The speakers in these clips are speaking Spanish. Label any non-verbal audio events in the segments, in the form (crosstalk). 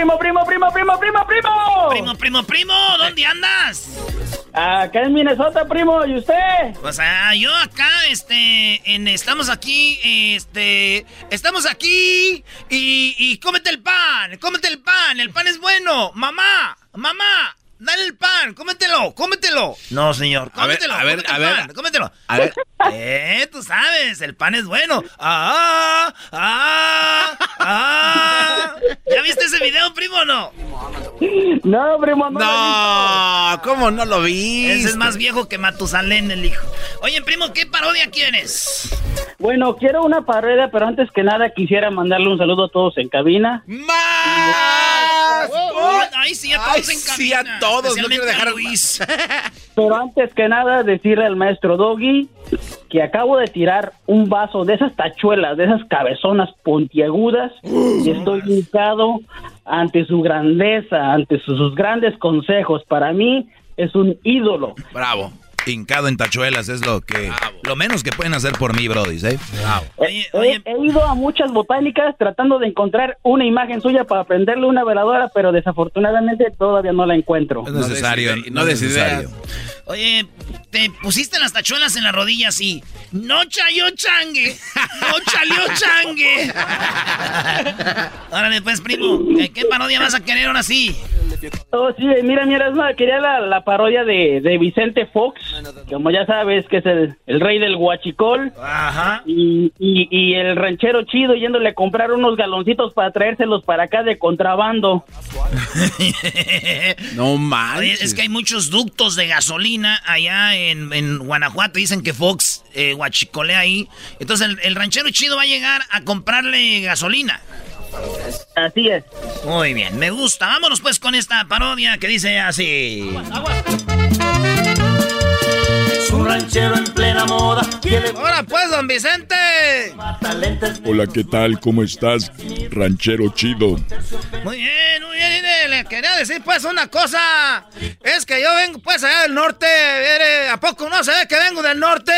Primo, primo, primo, primo, primo, primo, primo. Primo, primo, ¿dónde andas? Acá en Minnesota, primo, ¿y usted? Pues ah, yo acá, este, en, estamos aquí, este, estamos aquí y, y cómete el pan, cómete el pan, el pan es bueno. Mamá, mamá, dale el pan, cómetelo, cómetelo. No, señor, A ver, cómetelo, a ver, a ver. cómetelo. A ver. Eh, tú sabes, el pan es bueno. Ah, ah, ah. ¿Ya viste ese video, primo o no? No, primo, no. No, ¿cómo no lo vi? Ese es más viejo que Matusalén, el hijo. Oye, primo, ¿qué parodia quieres? Bueno, quiero una parodia, pero antes que nada quisiera mandarle un saludo a todos en cabina. ¡Más! Oh, Ay, sí, a todos Ay, en sí, a todos. No quiero dejar a Luis. (laughs) Pero antes que nada decirle al maestro Doggy que acabo de tirar un vaso de esas tachuelas, de esas cabezonas puntiagudas (gasps) y estoy hincado ante su grandeza, ante sus, sus grandes consejos. Para mí es un ídolo. Bravo. Hincado en tachuelas es lo que lo menos que pueden hacer por mí, Brody, ¿eh? Bravo. Oye, He, oye, he ido a muchas botánicas tratando de encontrar una imagen suya para prenderle una veladora, pero desafortunadamente todavía no la encuentro. No es necesario, no, no es necesario. Oye, te pusiste las tachuelas en las rodillas y no chayó changue, no chalió changue. (laughs) Órale, pues, primo, ¿qué- ¿qué parodia vas a querer ahora sí? Oh, sí, mira, mira, es más, quería la, la parodia de, de Vicente Fox, como ya sabes que es el, el rey del huachicol, Ajá. y, y, y el ranchero chido yéndole a comprar unos galoncitos para traérselos para acá de contrabando. (laughs) No manches. es que hay muchos ductos de gasolina allá en, en Guanajuato. Dicen que Fox eh, guachicolea ahí. Entonces el, el ranchero chido va a llegar a comprarle gasolina. Así es. Muy bien, me gusta. Vámonos pues con esta parodia que dice así. Un ranchero en plena moda Ahora pues, don Vicente. Hola, ¿qué tal? ¿Cómo estás? Ranchero chido. Muy bien, muy bien. Le quería decir pues una cosa. Es que yo vengo pues allá del norte. ¿A poco no se ve que vengo del norte?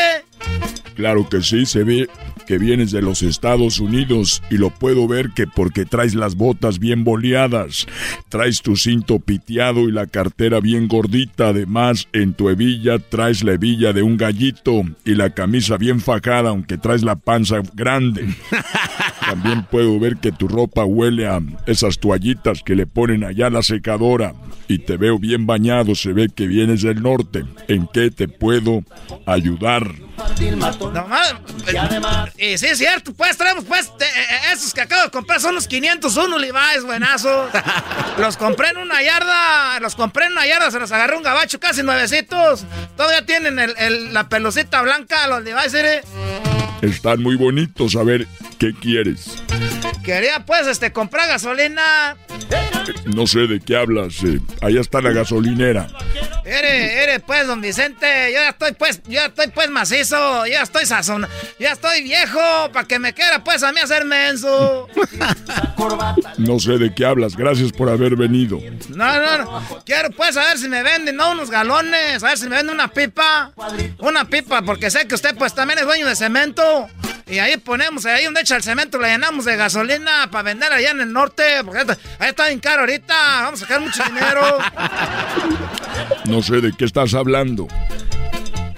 Claro que sí, se ve que vienes de los Estados Unidos y lo puedo ver que porque traes las botas bien boleadas, traes tu cinto piteado y la cartera bien gordita, además en tu hebilla traes la hebilla de un gallito y la camisa bien fajada aunque traes la panza grande. (laughs) También puedo ver que tu ropa huele a esas toallitas que le ponen allá a la secadora y te veo bien bañado, se ve que vienes del norte. ¿En qué te puedo ayudar? No más. Y sí, es cierto, pues traemos pues eh, eh, esos que acabo de comprar son los 501 Levi's, buenazos. (laughs) los compré en una yarda, los compré en una yarda, se los agarré un gabacho casi nuevecitos. Todavía tienen el- el- la pelucita blanca, los Levi's, ¿eh? Están muy bonitos, a ver, ¿qué quieres? Quería pues este comprar gasolina. No sé de qué hablas, eh, allá está la gasolinera. Ere, ere, pues, don Vicente, yo ya estoy pues, yo ya estoy pues macizo, yo ya estoy sazón, ya estoy viejo, para que me quiera pues a mí hacer menso. (laughs) No sé de qué hablas, gracias por haber venido. No, no, no. Quiero pues a ver si me venden, ¿no? Unos galones, a ver si me venden una pipa. Una pipa, porque sé que usted pues también es dueño de cemento. Y ahí ponemos, ahí donde echa el cemento, le llenamos de gasolina para vender allá en el norte. Porque ahí está bien caro ahorita. Vamos a sacar mucho dinero. (laughs) No sé de qué estás hablando.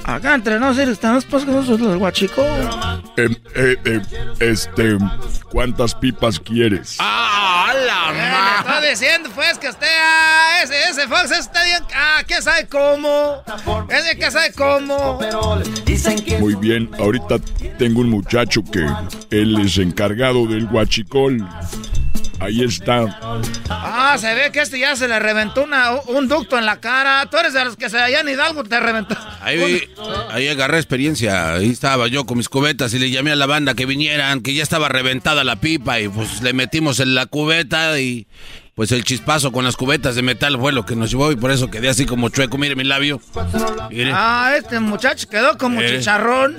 Acá entre nosotros estamos pues con los guachicos. Eh, eh, eh, este, ¿cuántas pipas quieres? ¡Ah, la Eh, le ma- estoy diciendo pues que usted, ah, ese, ese Fox está bien, ah, quién sabe cómo. Ese que sabe cómo. Dicen que Muy bien, ahorita tengo un muchacho que él es encargado del huachicol. Ahí está. Ah, se ve que este ya se le reventó una, un ducto en la cara. Tú eres de los que se allá en Hidalgo te reventó. Ahí, ahí agarré experiencia. Ahí estaba yo con mis cubetas y le llamé a la banda que vinieran, que ya estaba reventada la pipa y pues le metimos en la cubeta y pues el chispazo con las cubetas de metal fue lo que nos llevó y por eso quedé así como chueco. Mire mi labio. Mire. Ah, este muchacho quedó como chicharrón.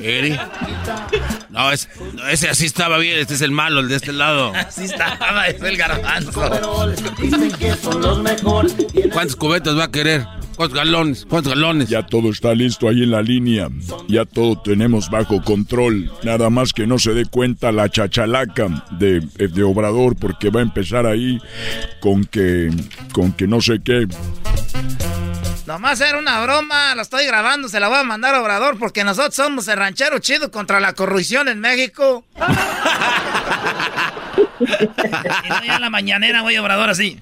No, es- ese así estaba bien. Este es el malo, el de este lado. (laughs) Así estaba, es el garbanzo. Dicen que son los mejores. ¿Cuántas cubetas va a querer? ¿Cuántos galones? ¿Cuántos galones? Ya todo está listo ahí en la línea. Ya todo tenemos bajo control. Nada más que no se dé cuenta la chachalaca de, de Obrador porque va a empezar ahí con que, con que no sé qué. Nomás era una broma, lo estoy grabando, se la voy a mandar a Obrador porque nosotros somos el ranchero chido contra la corrupción en México. (laughs) y no, ya en la mañanera voy a Obrador así.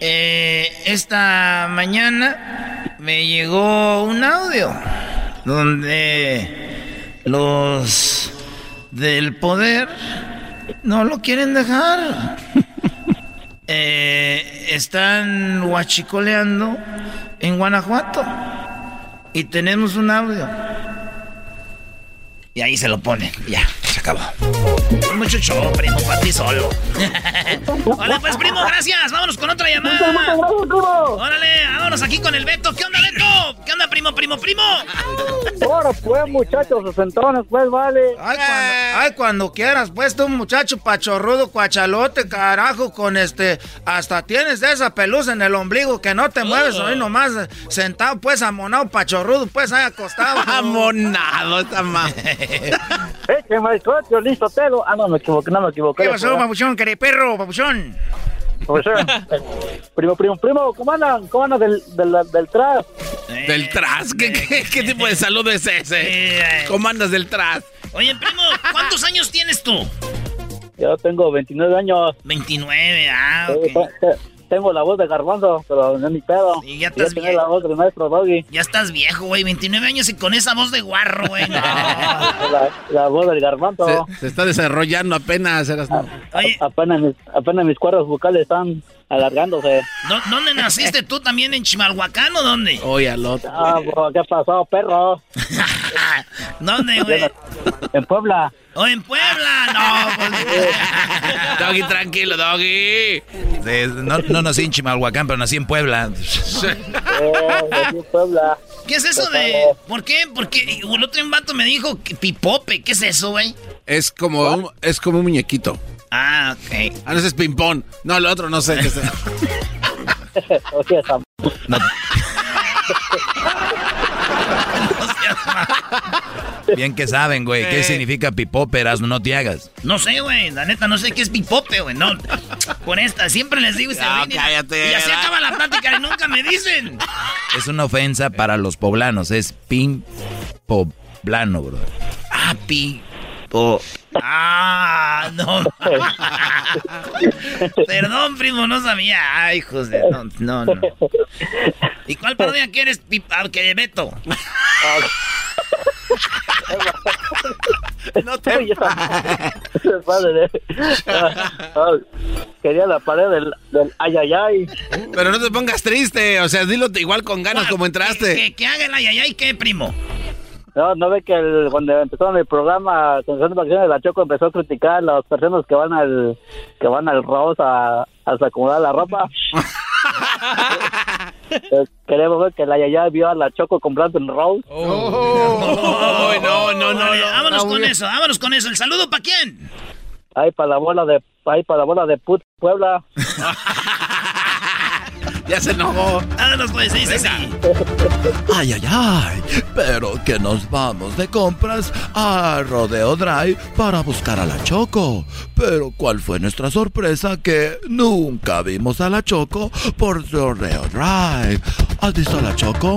Eh, esta mañana me llegó un audio donde los del poder no lo quieren dejar. (laughs) Eh, están huachicoleando en Guanajuato. Y tenemos un audio. Y ahí se lo pone. Ya, se acabó. Mucho show, primo, para ti solo. (laughs) Hola, pues, primo, gracias. Vámonos con otra llamada. Órale, vámonos aquí con el Beto. ¿Qué onda, Beto? ¿Qué onda, primo, primo, primo? Ahora pues, muchachos, sesentones, pues, vale. Ay, cuando, ay, cuando quieras, pues tú, muchacho pachorrudo, cuachalote, carajo, con este. Hasta tienes de esa pelusa en el ombligo que no te mueves ahí nomás sentado, pues, amonado, pachorrudo, pues, ahí acostado. (laughs) Amonado, esta ma. Écheme el coche, listo, telo. Ah, no, me equivoqué, no me equivoqué. ¿Qué pasó, papuchón? ¿Querés perro, papuchón? Pues, eh, primo, primo, primo, ¿cómo andan? ¿Cómo andan del, del, del tras? ¿Del tras? ¿Qué, qué, qué tipo de saludo es ese? (laughs) ¿Cómo andas del tras? Oye, primo, ¿cuántos años tienes tú? Yo tengo 29 años. 29, ah, Eh, ok. Te- Tengo la voz de garbanzo, pero no es mi pedo. Y ya estás bien. la voz del maestro Doggy. Ya estás viejo, güey, 29 años y con esa voz de guarro, güey. no. (laughs) La, la voz del garbanzo. Se, se está desarrollando apenas. eras- Oye, Apenas mis, apenas mis cuerdas vocales están alargándose. ¿dó- ¿dónde naciste tú también? ¿En Chimalhuacán o dónde? Oye, al otro. Ah, ¿qué pasó, perro? (laughs) ¿Dónde, güey? En Puebla. ¿O en Puebla? (laughs) No, pues... (laughs) Doggy, tranquilo, Doggy. De- no, no nací en Chimalhuacán, pero nací en Puebla. Eh, nací en Puebla. ¿Qué es eso de...? ¿Por qué? Porque el otro vato me dijo que pipope. ¿Qué es eso, güey? Es como un, es como un muñequito. Ah, ok. Ah, no, ese es ping-pong. No, el otro no sé qué es. O sea, esa- Bien que saben, güey. ¿Qué Eh. significa pipóperas? No te hagas. No sé, güey. La neta, no sé qué es pipope, güey. No. Con esta, siempre les digo No, y- cállate, Y así ¿verdad? acaba la plática y nunca me dicen. Es una ofensa para los poblanos. Es pin poblano, bro. Ah, pi... Ah, no. (laughs) Perdón, primo, no sabía. Ay, hijos de... No, no, no. ¿Y cuál parodia quieres, pi... ah, que Beto? (laughs) No te... Padre, ah, (laughs) ah, Quería la pared del, del ay, ay, ay. Pero no te pongas triste. O sea, dilo igual con ganas como Que, entraste. que, que haga el ayayay, ¿qué, primo? No, no ve que el- cuando empezaron el programa Atención de Vacaciones la Choco empezó a criticar a las personas que van al que van al Rose a, a acomodar la ropa. (laughs) Eh, Queremos ver que la Yaya vio a la Choco comprando en Rose. Oh, no, no, no, vámonos no, con eso, vámonos con eso. ¿El saludo para quién? Ahí para la bola de ahí para la bola de put Puebla. (laughs) Ya se enojó. Vámonos, pues, dice así. Ay, ay, ay, pero que nos vamos de compras a Rodeo Drive para buscar a la Choco. Pero ¿cuál fue nuestra sorpresa? Que nunca vimos a la Choco por Rodeo Drive. ¿Has visto a la Choco?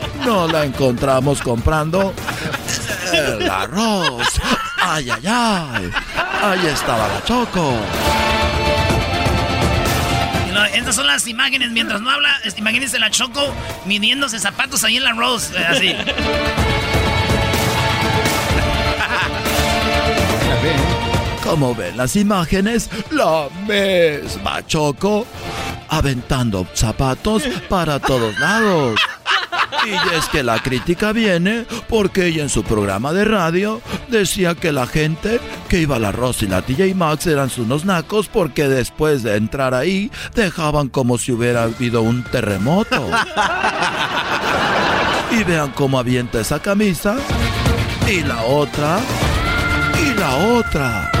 no la encontramos comprando el arroz. Ay, ay, ay. Ahí estaba la Choco. Estas son las imágenes. Mientras no habla, imagínense la Choco midiéndose zapatos ahí en la Rose. eh, Así. Como ven las imágenes, la misma Choco aventando zapatos para todos lados. Y es que la crítica viene porque ella en su programa de radio decía que la gente que iba a la Ross y la TJ Maxx eran unos nacos porque después de entrar ahí dejaban como si hubiera habido un terremoto. Y vean cómo avienta esa camisa. Y la otra. Y la otra.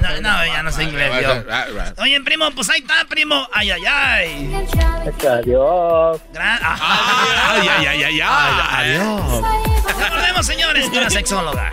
No, no, ya no sé inglés yo. Oye, primo, pues ahí está, primo. Ay, ay, ay. Adiós. Gran- ah. Ay, ay, ay, ay, ay. Adiós. Recordemos, señores, con la sexóloga.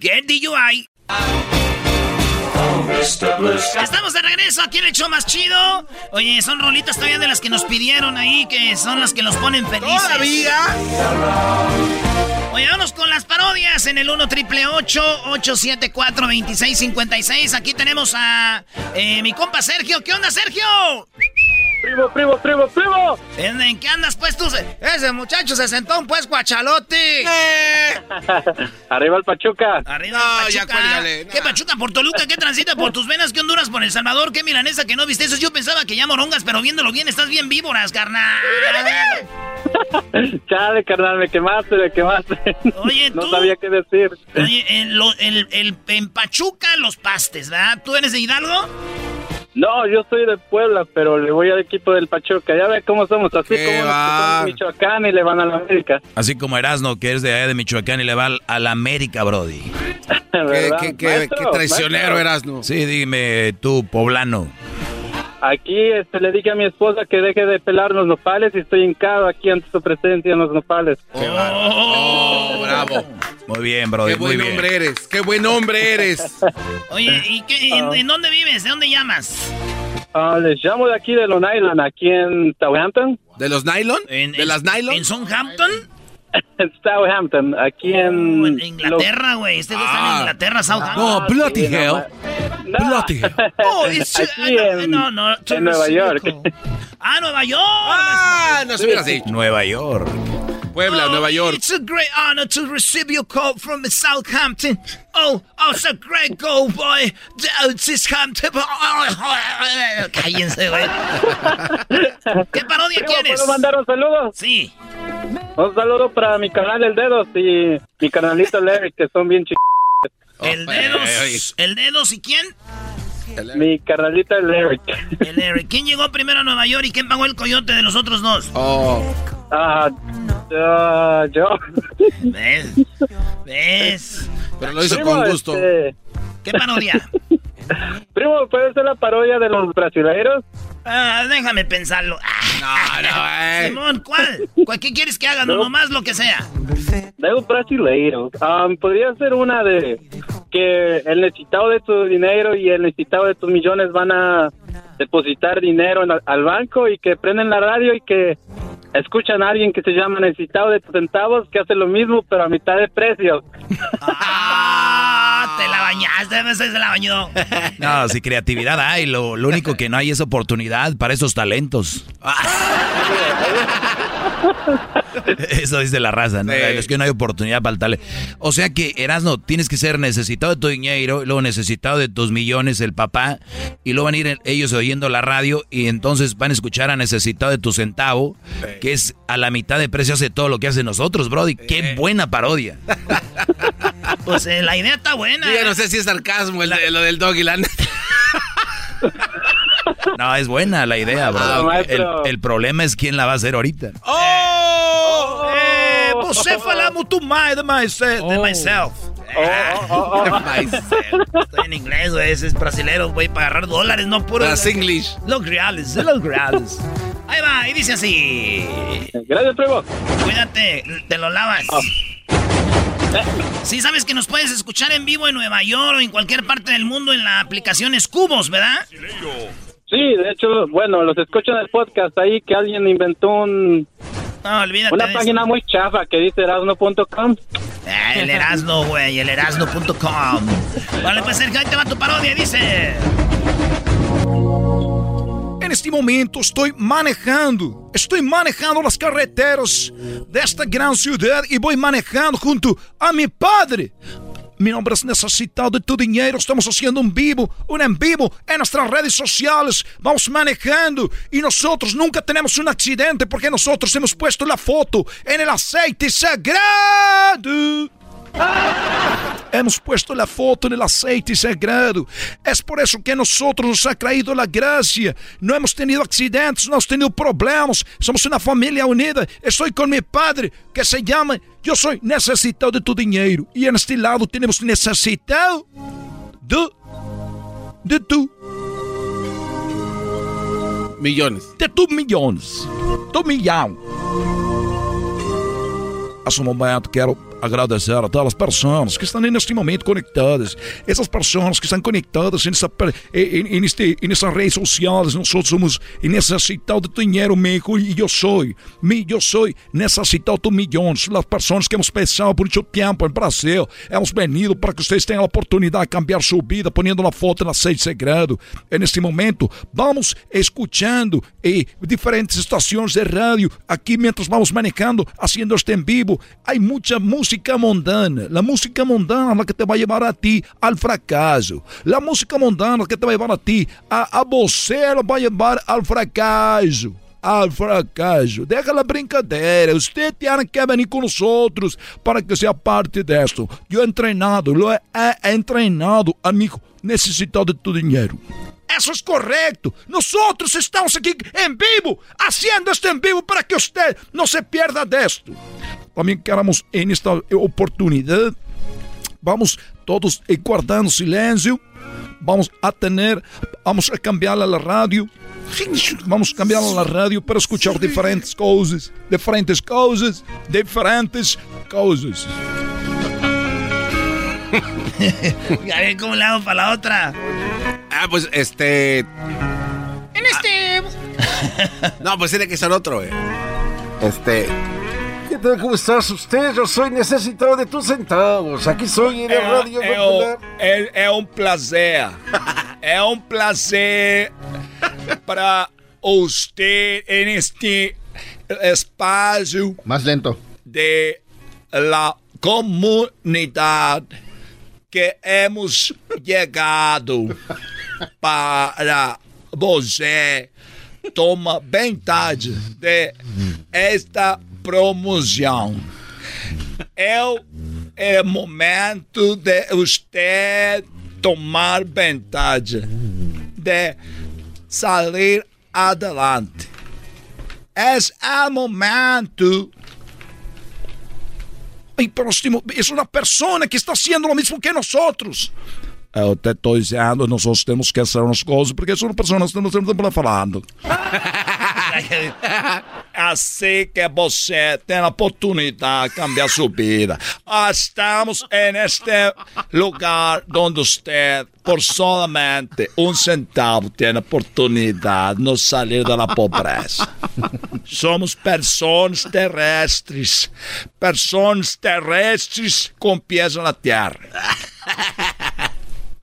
get DUI. Estamos de regreso aquí en el show más chido. Oye, son rolitas todavía de las que nos pidieron ahí, que son las que nos ponen felices. ¿Todavía? Oye, vamos con las parodias en el 1 triple 874 2656 Aquí tenemos a eh, mi compa Sergio. ¿Qué onda, Sergio? Primo, primo, primo, primo. ¿En, en qué andas, pues, tú? Ese muchacho se sentó un pues guachalote. (laughs) Arriba el Pachuca. Arriba No, el ya Pachuca. cuélgale. ¿Qué Pachuca por Toluca? ¿Qué transita por tus venas? ¿Qué Honduras por El Salvador? ¿Qué milanesa que no viste eso? Yo pensaba que ya morongas, pero viéndolo bien estás bien víboras, carnal. (laughs) Chale, carnal, me quemaste, me quemaste. Oye, no tú. sabía qué decir. Oye, en, lo- el- el- en Pachuca los pastes, ¿verdad? ¿Tú eres de Hidalgo? No, yo soy de Puebla, pero le voy al equipo del Pachuca. Ya ve cómo somos, así como los de Michoacán y le van a la América. Así como Erasno, que es de allá de Michoacán y le va al- a la América, Brody. Qué, (laughs) ¿verdad? qué- qué- Maestro, qué traicionero maestro. eras, ¿no? Sí, dime tú, poblano. Aquí este, le dije a mi esposa que deje de pelar los nopales y estoy hincado aquí ante su presencia en los nopales. Oh, bravo. Muy bien, Brody, Qué muy buen bien. hombre eres. Qué buen hombre eres. (laughs) Oye, ¿y qué, en, en dónde vives? ¿De dónde llamas? Ah, les llamo de aquí de Long Island, aquí en Southampton. ¿De los nylon? En, ¿De en- las nylon? ¿En Southampton? En (laughs) Southampton, aquí en... Oh, en Inglaterra, güey. Este güey está en Ah. Inglaterra, Southampton. No, bloody hell. No. Bloody hell. Oh, it's- Aquí ah, no, en, no, no, en Nueva York. Ah, Nueva York. Ah, no se hubieras dicho. Nueva York. Puebla, Oh, Nueva York. It's a great honor to receive your call from Southampton. Oh, oh, it's a great goal Southampton. Cállense, güey. (laughs) ¿Qué parodia quieres? ¿Puedo mandar un saludo? Sí. Un saludo para mi canal El Dedos y mi canalito Larry, que son bien chicos. El dedos. ¿El dedos y quién? Mi carnalita el Eric. El Eric. ¿Quién llegó primero a Nueva York y quién pagó el coyote de los otros dos? Oh. Ah, ah, yo. ¿Ves? ¿Ves? Pero lo hizo Primo, con gusto. este, ¿Qué parodia? (laughs) primo, ¿puede ser la parodia de los brasileiros? Ah, déjame pensarlo. No, no, eh. Simón, ¿cuál? ¿Cuál- ¿Qué quieres que haga? No, nomás lo que sea. De un brasileiro. Um, podría ser una de que el necesitado de tu dinero y el necesitado de tus millones van a depositar dinero al banco y que prenden la radio y que escuchan a alguien que se llama necesitado de tus centavos que hace lo mismo pero a mitad de precio. (laughs) Ah, te la bañaste, a veces se la bañó. (laughs) No, si creatividad hay, lo, lo único que no hay es oportunidad para esos talentos. (laughs) Eso dice la raza, ¿no? Sí. Es que no hay oportunidad para el talento. O sea que, Erasno, tienes que ser necesitado de tu dinero, luego necesitado de tus millones, el papá, y luego van a ir ellos oyendo la radio y entonces van a escuchar a necesitado de tu centavo, que es a la mitad de precio hace todo lo que hacen nosotros, Brody. Qué buena parodia. (laughs) Pues eh, la idea está buena. Yo ¿eh? no sé si es sarcasmo el de- lo del dog y la. No, es buena la idea, Ah, Brody. El, el problema es quién la va a hacer ahorita. ¡Oh! Eh, você fala muito mais de, myself. de myself. Oh, oh, oh, oh. (laughs) Estoy en inglés, güey. Ese es brasilero, güey, para agarrar dólares, no puro. Las English. Los reales, los reales. Ahí va, y dice así. Gracias, primo. Cuídate, te lo lavas. Sí, sabes que nos puedes escuchar en vivo en Nueva York o en cualquier parte del mundo en la aplicación Escubos, ¿verdad? Sí, de hecho, bueno, los escucho en el podcast ahí que alguien inventó un, No, olvídate una página muy chafa que dice erasno.com. Ah, el Erasno, güey, el erasno.com. Vale, pues Sergio, ahí te va tu parodia, dice. En este momento estoy manejando, estoy manejando las carreteras de esta gran ciudad y voy manejando junto a mi padre. Mi nombre es Necesitado de tu Dinero. Estamos haciendo un vivo, un en vivo en nuestras redes sociales. Vamos manejando y nosotros nunca tenemos un accidente porque nosotros hemos puesto la foto en el aceite sagrado. (laughs) Hemos puesto la foto en el aceite sagrado. Es por eso que a nosotros nos ha traído la gracia. No hemos tenido accidentes, no hemos tenido problemas. Somos una familia unida. Estoy con mi padre que se llama Yo soy necesitado de tu dinero. Y en este lado tenemos necesitado de, de tu, Millones. de tus millones. Tu millón. A su momento quero agradecer a todas as pessoas que estão neste momento conectadas. Essas pessoas que estão conectadas nessa, em, em, neste, nessas redes sociais. Nós somos necessitados de dinheiro, México, e eu sou. Eu sou necessitado de milhões. As pessoas que hemos pensado por muito tempo em Brasil. Hemos venido para que vocês tenham a oportunidade de cambiar sua vida, ponendo uma foto na sede sagrado. E neste momento, vamos escutando eh, diferentes estações de rádio aqui, mientras vamos manejando, haciendo este en vivo. Hay mucha música mundana. La música mundana es la que te va a llevar a ti al fracaso. La música mundana es la que te va a llevar a ti a, a você, lo va a llevar al fracaso. Al fracaso. Deja la brincadeira. Usted tiene que venir con nosotros para que sea parte de esto. Yo he entrenado, lo he, he entrenado, amigo, necesitado de tu dinero. Eso es correcto. Nosotros estamos aquí en vivo, haciendo esto en vivo para que usted no se pierda de esto. También queremos en esta oportunidad, vamos todos eh, guardando silencio. Vamos a tener, vamos a cambiar a la radio. Vamos a cambiar a la radio para escuchar diferentes cosas, diferentes cosas, diferentes cosas. (laughs) Ya ven cómo le hago para la otra. Ah, pues este. En este. (laughs) No, pues tiene que ser otro, eh. Este. ¿Qué tal? ¿Cómo estás usted? Yo soy necesitado de tus centavos. Aquí soy en el Radio é, Popular. é, é um prazer. (laughs) é um prazer para usted en este espaço Más lento. de la comunidad que hemos llegado (laughs) para você toma vantagem de esta promoção. É, é momento de você tomar vantagem. de salir adelante. Es el momento. Ay, próximo, es una persona que está haciendo lo mismo que nosotros. Te estou dizendo, nós temos que fazer umas coisas, porque são pessoas que nós estamos falando. (laughs) assim que você tem a oportunidade de cambiar sua vida. Estamos neste lugar onde você, por solamente um centavo, tem a oportunidade de sair da pobreza. Somos pessoas terrestres, pessoas terrestres com pés na terra.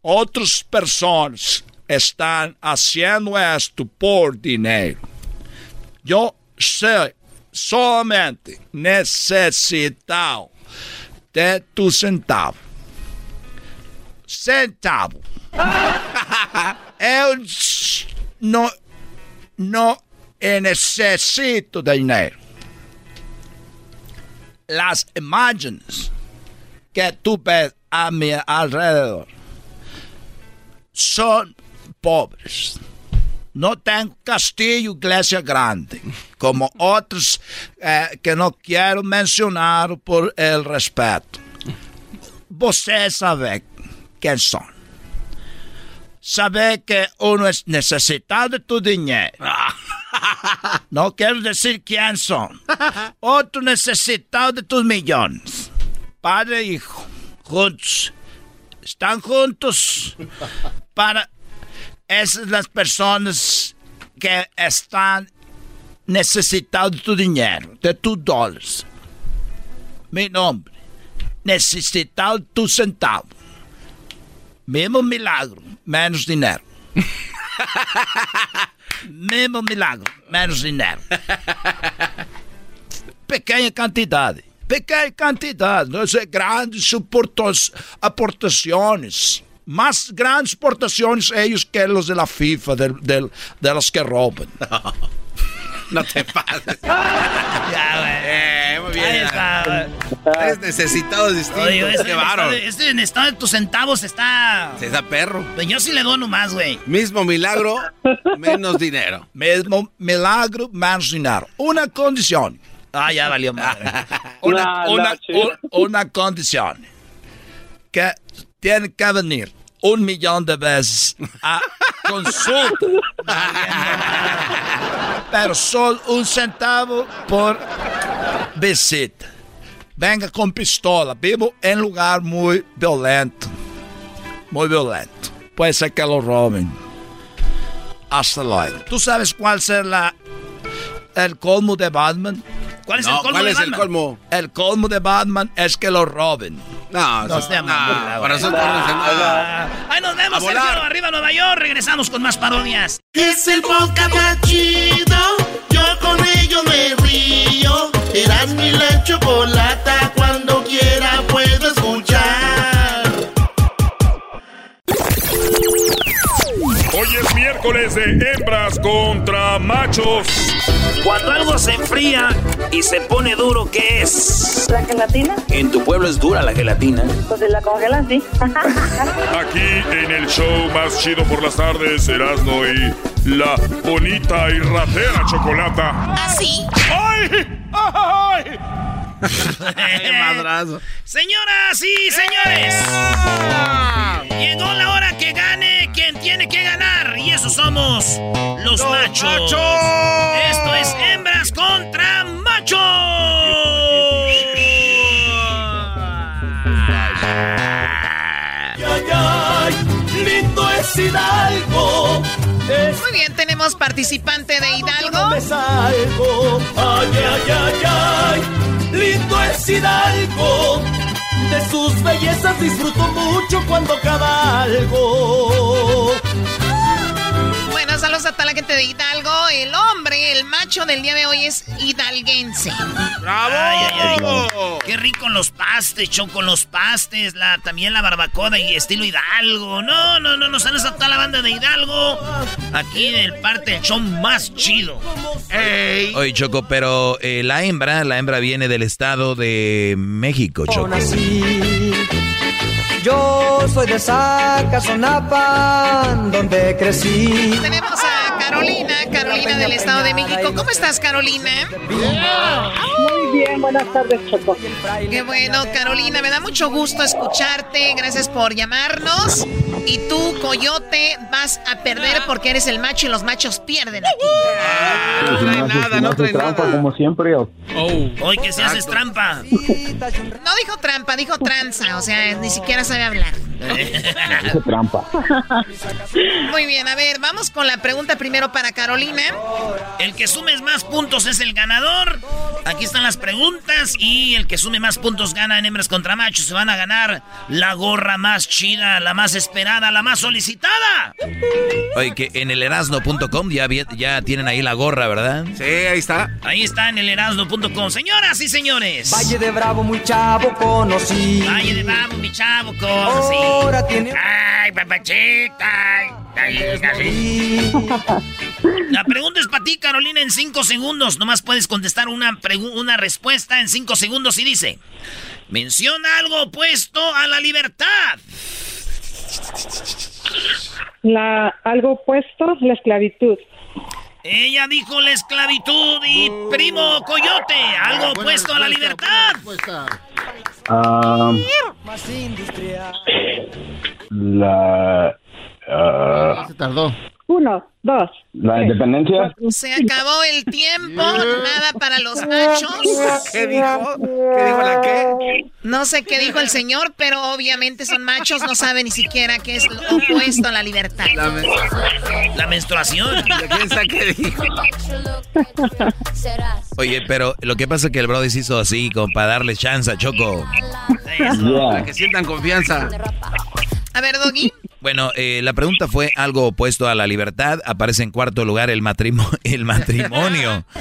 Outras pessoas estão fazendo isto por dinheiro. Eu sei somente necessitado de tu centavo. Centavo. (laughs) Eu não, não necessito de dinheiro. As imagens que tu ves a mi alrededor son pobres. No tengo castillo, iglesia grande, como otros eh, que no quiero mencionar por el respeto. Você sabe quem são. Sabe que uno es necesitado de tu dinheiro. (laughs) No quero dizer quem são. Outro necessitado de tus millones. Padre e hijo, juntos. Están juntos para esas las personas que están necesitando de tu dinero, de tus dólares. Mi nombre, necesitado de tu centavo. Mismo milagro, menos dinero. (laughs) Mismo milagro, menos dinero. Pequena quantidade. Pequena quantidade. Não é grandes aportações. Más grandes exportaciones ellos que los de la FIFA, de, de, de los que roban. (laughs) No te pases. (laughs) ya, güey. Eh, muy bien. Ahí está, Es necesitado distinto. Oye, este, bárbaro. este en estado de tus centavos está. Se da perro. Pues yo sí le dono más, güey. Mismo milagro, menos dinero. Mismo milagro, menos dinero. Una condición. Ah, ya valió madre. (laughs) una, una, un- condición. Que tiene que venir un millón de veces a consulta. (laughs) Pero solo un centavo por visita. Venga con pistola. Vivo en lugar muy violento. Muy violento. Puede ser que lo roben. Hasta luego. ¿Tú sabes cuál será el colmo de Batman? ¿Cuál es el No, colmo ¿cuál de es el Batman? colmo? El colmo de Batman es que lo roben. No, No sea no, mamón, para eso Ah, Ahí nos vemos. Sergio. Arriba Nueva York. Regresamos con más parodias. Es el podcast más chido. Yo con ello me río. Eras mi la chocolata. Hoy es miércoles de hembras contra machos. Cuando algo se enfría y se pone duro, ¿qué es? ¿La gelatina? En tu pueblo es dura la gelatina. Pues la congelan, sí. (laughs) Aquí en el show más chido por las tardes, Erasmo y la bonita y ratera chocolata. ¿Así? ¡Ay! ¡Ay! (laughs) Señoras y señores, llegó la hora que gane somos los, machos. Esto es hembras contra machos. Ay, ay, lindo es Hidalgo. Muy bien, tenemos participante de Hidalgo. Salgo. Ay, ay, ay, ay, lindo es Hidalgo. De sus bellezas disfruto mucho cuando cabalgo. Saludos a toda la gente de Hidalgo. El hombre, el macho del día de hoy es hidalguense. ¡Bravo! Ay, ay, ay. Qué rico los pastes, choco los pastes, la, también la barbacoa y estilo Hidalgo. No, no, no, nos saludos a toda la banda de Hidalgo. Aquí en el parte del show más chido. ¡Ey! Oye, Choco, pero eh, la hembra, la hembra viene del estado de México, Choco. Yo soy de Zacazonapa, donde crecí. Tenemos a Carolina, Carolina del Estado de México. ¿Cómo estás, Carolina? Muy bien, buenas tardes, Choco. Qué bueno, Carolina, me da mucho gusto escucharte. Gracias por llamarnos. Y tú, Coyote, vas a perder porque eres el macho y los machos pierden aquí. no trae nada, no trae trampa, como siempre. Hoy que se haces trampa. No dijo trampa, dijo tranza. O sea, ni siquiera sabe hablar. Dice trampa. Muy bien, a ver, vamos con la pregunta primero para Carolina. El que sume más puntos es el ganador. Aquí están las preguntas y el que sume más puntos gana en hembras contra machos. Se van a ganar la gorra más chida, la más esperada, la más solicitada. Oye, que en el erasno.com ya, tienen ahí la gorra, ¿verdad? Sí, ahí está. Ahí está en el erasno.com. Señoras y señores. Valle de Bravo, muy chavo conocí. Valle de Bravo, mi chavo, conocí. Ahora tiene. Ay, papachita. La pregunta es para ti, Carolina, en cinco segundos. Nomás puedes contestar una, una respuesta en cinco segundos y dice: Menciona algo opuesto a la libertad. La, algo opuesto, la esclavitud. Ella dijo la esclavitud y primo coyote, algo opuesto a la libertad. Ah, la. Ah, Se tardó. Uno, dos. la independencia. Se acabó el tiempo, nada para los machos. ¿Qué dijo? ¿Qué dijo la qué? No sé qué dijo el señor, pero obviamente son machos, no saben ni siquiera qué es lo opuesto a la libertad. La, men- La menstruación. ¿Quién sabe qué dijo? Oye, pero lo que pasa es que el Brody se hizo así, como para darle chance a Choco. Para que sientan confianza. A ver, Doggy. (laughs) Bueno, eh, la pregunta fue algo opuesto a la libertad. Aparece en cuarto lugar el, matrimo- (laughs) el matrimonio. (laughs)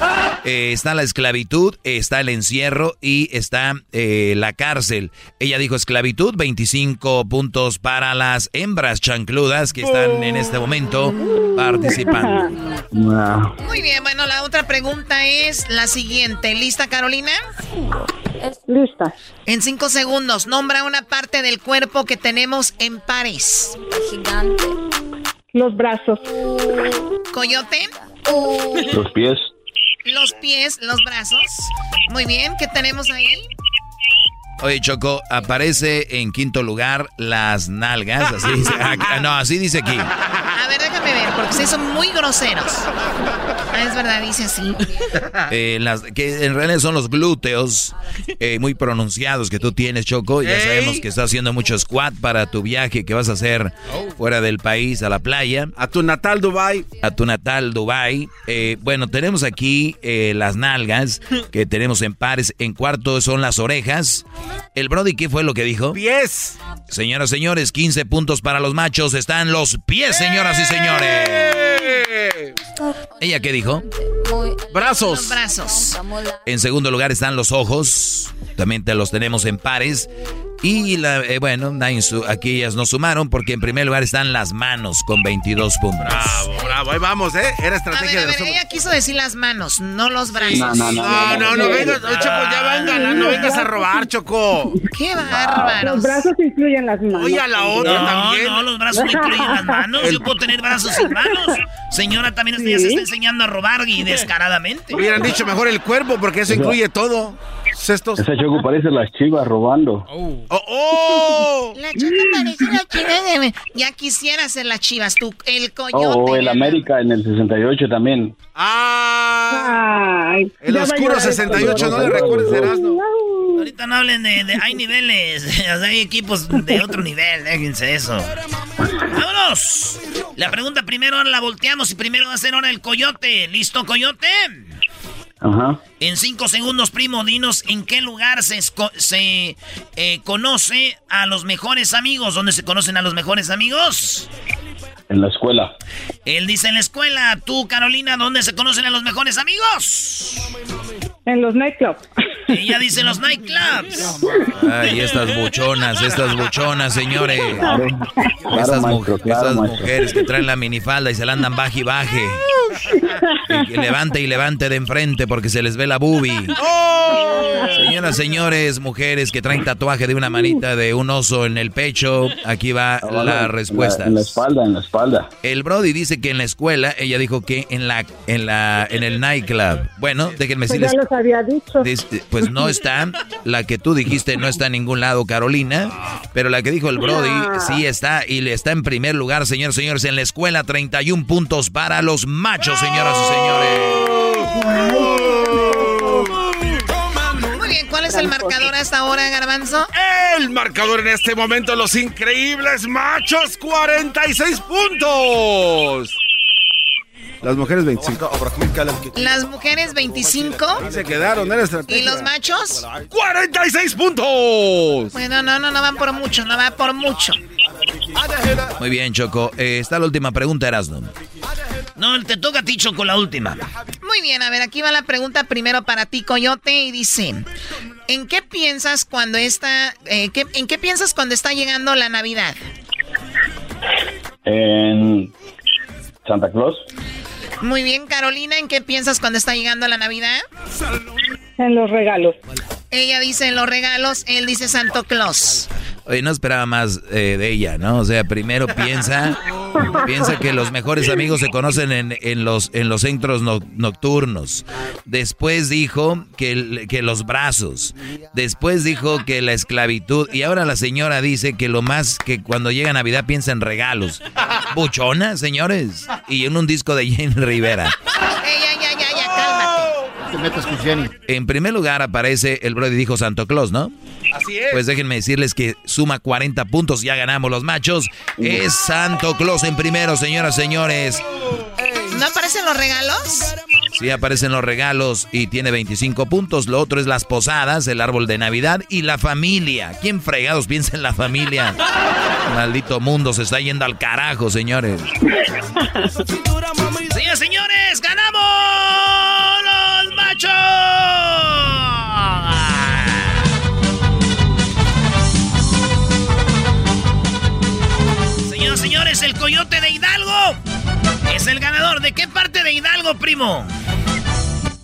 Eh, está la esclavitud, está el encierro y está eh, la cárcel. Ella dijo esclavitud, 25 puntos para las hembras chancludas que están en este momento participando. Muy bien, bueno, la otra pregunta es la siguiente. ¿Lista, Carolina? Lista. En cinco segundos, nombra una parte del cuerpo que tenemos en pares. Los brazos. Coyote. los pies. Los pies, los brazos. Muy bien, ¿qué tenemos ahí? Oye, Choco, aparece en quinto lugar las nalgas. Así dice, (laughs) ah, no, así dice aquí. A ver, déjame ver, porque ustedes son muy groseros. Ah, es verdad, dice así. Eh, las, que en realidad son los glúteos eh, muy pronunciados que tú tienes, Choco. Ya sabemos que estás haciendo mucho squat para tu viaje que vas a hacer fuera del país, a la playa. A tu natal Dubai. A tu natal Dubai. Eh, bueno, tenemos aquí eh, las nalgas que tenemos en pares. En cuarto son las orejas. El Brody, ¿qué fue lo que dijo? Pies. Señoras, señores, 15 puntos para los machos. Están los pies, señoras y señores. ¿Ella qué dijo? Los Brazos. brazos. En segundo lugar están los ojos. También te los tenemos en pares. Y la, eh, bueno, aquí ellas no sumaron porque en primer lugar están las manos con 22 puntos. Bravo, bravo. Ahí vamos, ¿eh? Era A estrategia ver, a de ver, los ella quiso decir las manos, no los brazos. No, no, no. No, no, no vengas, oye, Choco, ya venga, no, no vengas a robar, Choco. ¡Qué bárbaros! Los brazos incluyen las manos. Oye, a la otra No, también. no, los brazos no incluyen las manos. Yo puedo tener brazos sin manos. Señora, también usted ya se está enseñando a robar y (laughs) descaradamente. Hubieran dicho mejor el cuerpo porque eso incluye todo. Cestos. Esa choco parece las chivas robando. ¡Oh, oh! La chica parece la chiva de... Ya quisiera ser las chivas, tú, el coyote. Oh, el. América en el 68 también. ¡Ah! Ay, El oscuro llorar 68, no le recuerdes, Erasmo. Ahorita no hablen de, hay niveles, (laughs) hay equipos de otro nivel, déjense eso. ¡Vámonos! La pregunta primero la volteamos y primero va a ser ahora el coyote. ¿Listo, coyote? Ajá. En cinco segundos, primo, dinos en qué lugar se, se eh, conoce a los mejores amigos. ¿Dónde se conocen a los mejores amigos? En la escuela. Él dice en la escuela. Tú, Carolina, ¿dónde se conocen a los mejores amigos? En los nightclubs. Ella dice en los nightclubs. Ay, estas buchonas, estas buchonas, señores. Claro, Estas, mu- maestro, claro, estas maestro. mujeres que traen la minifalda y se la andan baje y baje. Y que levante y levante de enfrente porque se les ve la boobie. (laughs) Señoras, señores, mujeres que traen tatuaje de una manita de un oso en el pecho, aquí va la respuesta. En la espalda, en la espalda. El Brody dice que en la escuela, ella dijo que en la en la en el nightclub. Bueno, déjenme Pues decirles ya los había dicho. Pues no está, la que tú dijiste no está en ningún lado, Carolina, pero la que dijo el Brody sí está y le está en primer lugar, señores, señores, en la escuela 31 puntos para los machos, señoras y señores. ¿cuál es el marcador hasta ahora, Garbanzo? El marcador en este momento, los increíbles machos, 46 puntos. Las mujeres 25. Las mujeres 25 Se quedaron, era estrategia. y los machos. 46 puntos. Bueno, no, no, no van por mucho, no va por mucho. Muy bien, Choco. Eh, está la última pregunta, Erasmo. No, te toca a ti, Choco, la última. Muy bien, a ver, aquí va la pregunta primero para ti, Coyote, y dice, ¿en qué piensas cuando está, eh, qué- en qué piensas cuando está llegando la Navidad? En Santa Claus. Muy bien, Carolina, ¿en qué piensas cuando está llegando la Navidad? En los regalos. Ella dice en los regalos, él dice Santo Claus. Oye, no esperaba más eh, de ella, ¿no? O sea, primero piensa, (laughs) piensa que los mejores amigos se conocen en, en los, en los centros no- nocturnos. Después dijo que, el- que los brazos. Después dijo que la esclavitud. Y ahora la señora dice que lo más que cuando llega Navidad piensa en regalos. Buchona, señores. Y en un disco de Jenny Rivera. Ey, ya, ya, ya, ya, cálmate. Te metas con Jenny. En primer lugar aparece el Brody dijo Santo Claus, ¿no? Así es. Pues déjenme decirles que suma 40 puntos, ya ganamos los machos. Es Santo Claus en primero, señoras, señores. ¿No aparecen los regalos? Sí aparecen los regalos y tiene 25 puntos. Lo otro es las posadas, el árbol de Navidad y la familia. ¿Quién fregados piensa en la familia? (laughs) Maldito mundo se está yendo al carajo, señores. (laughs) Señores, señores, ganamos los machos. Señoras, señores, el coyote de Hidalgo es el ganador. ¿De qué parte de Hidalgo, primo?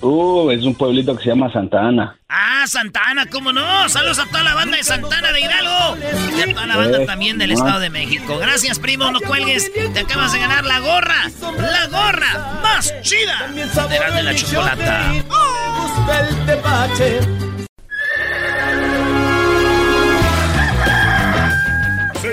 Uh, es un pueblito que se llama Santa Ana. Ah, Santana, ¿cómo no? Saludos a toda la banda de Santana de Hidalgo y a toda la banda Eh, también del no. Estado de México. Gracias, primo, no cuelgues. Te acabas de ganar la gorra, la gorra más chida de la de la chocolata.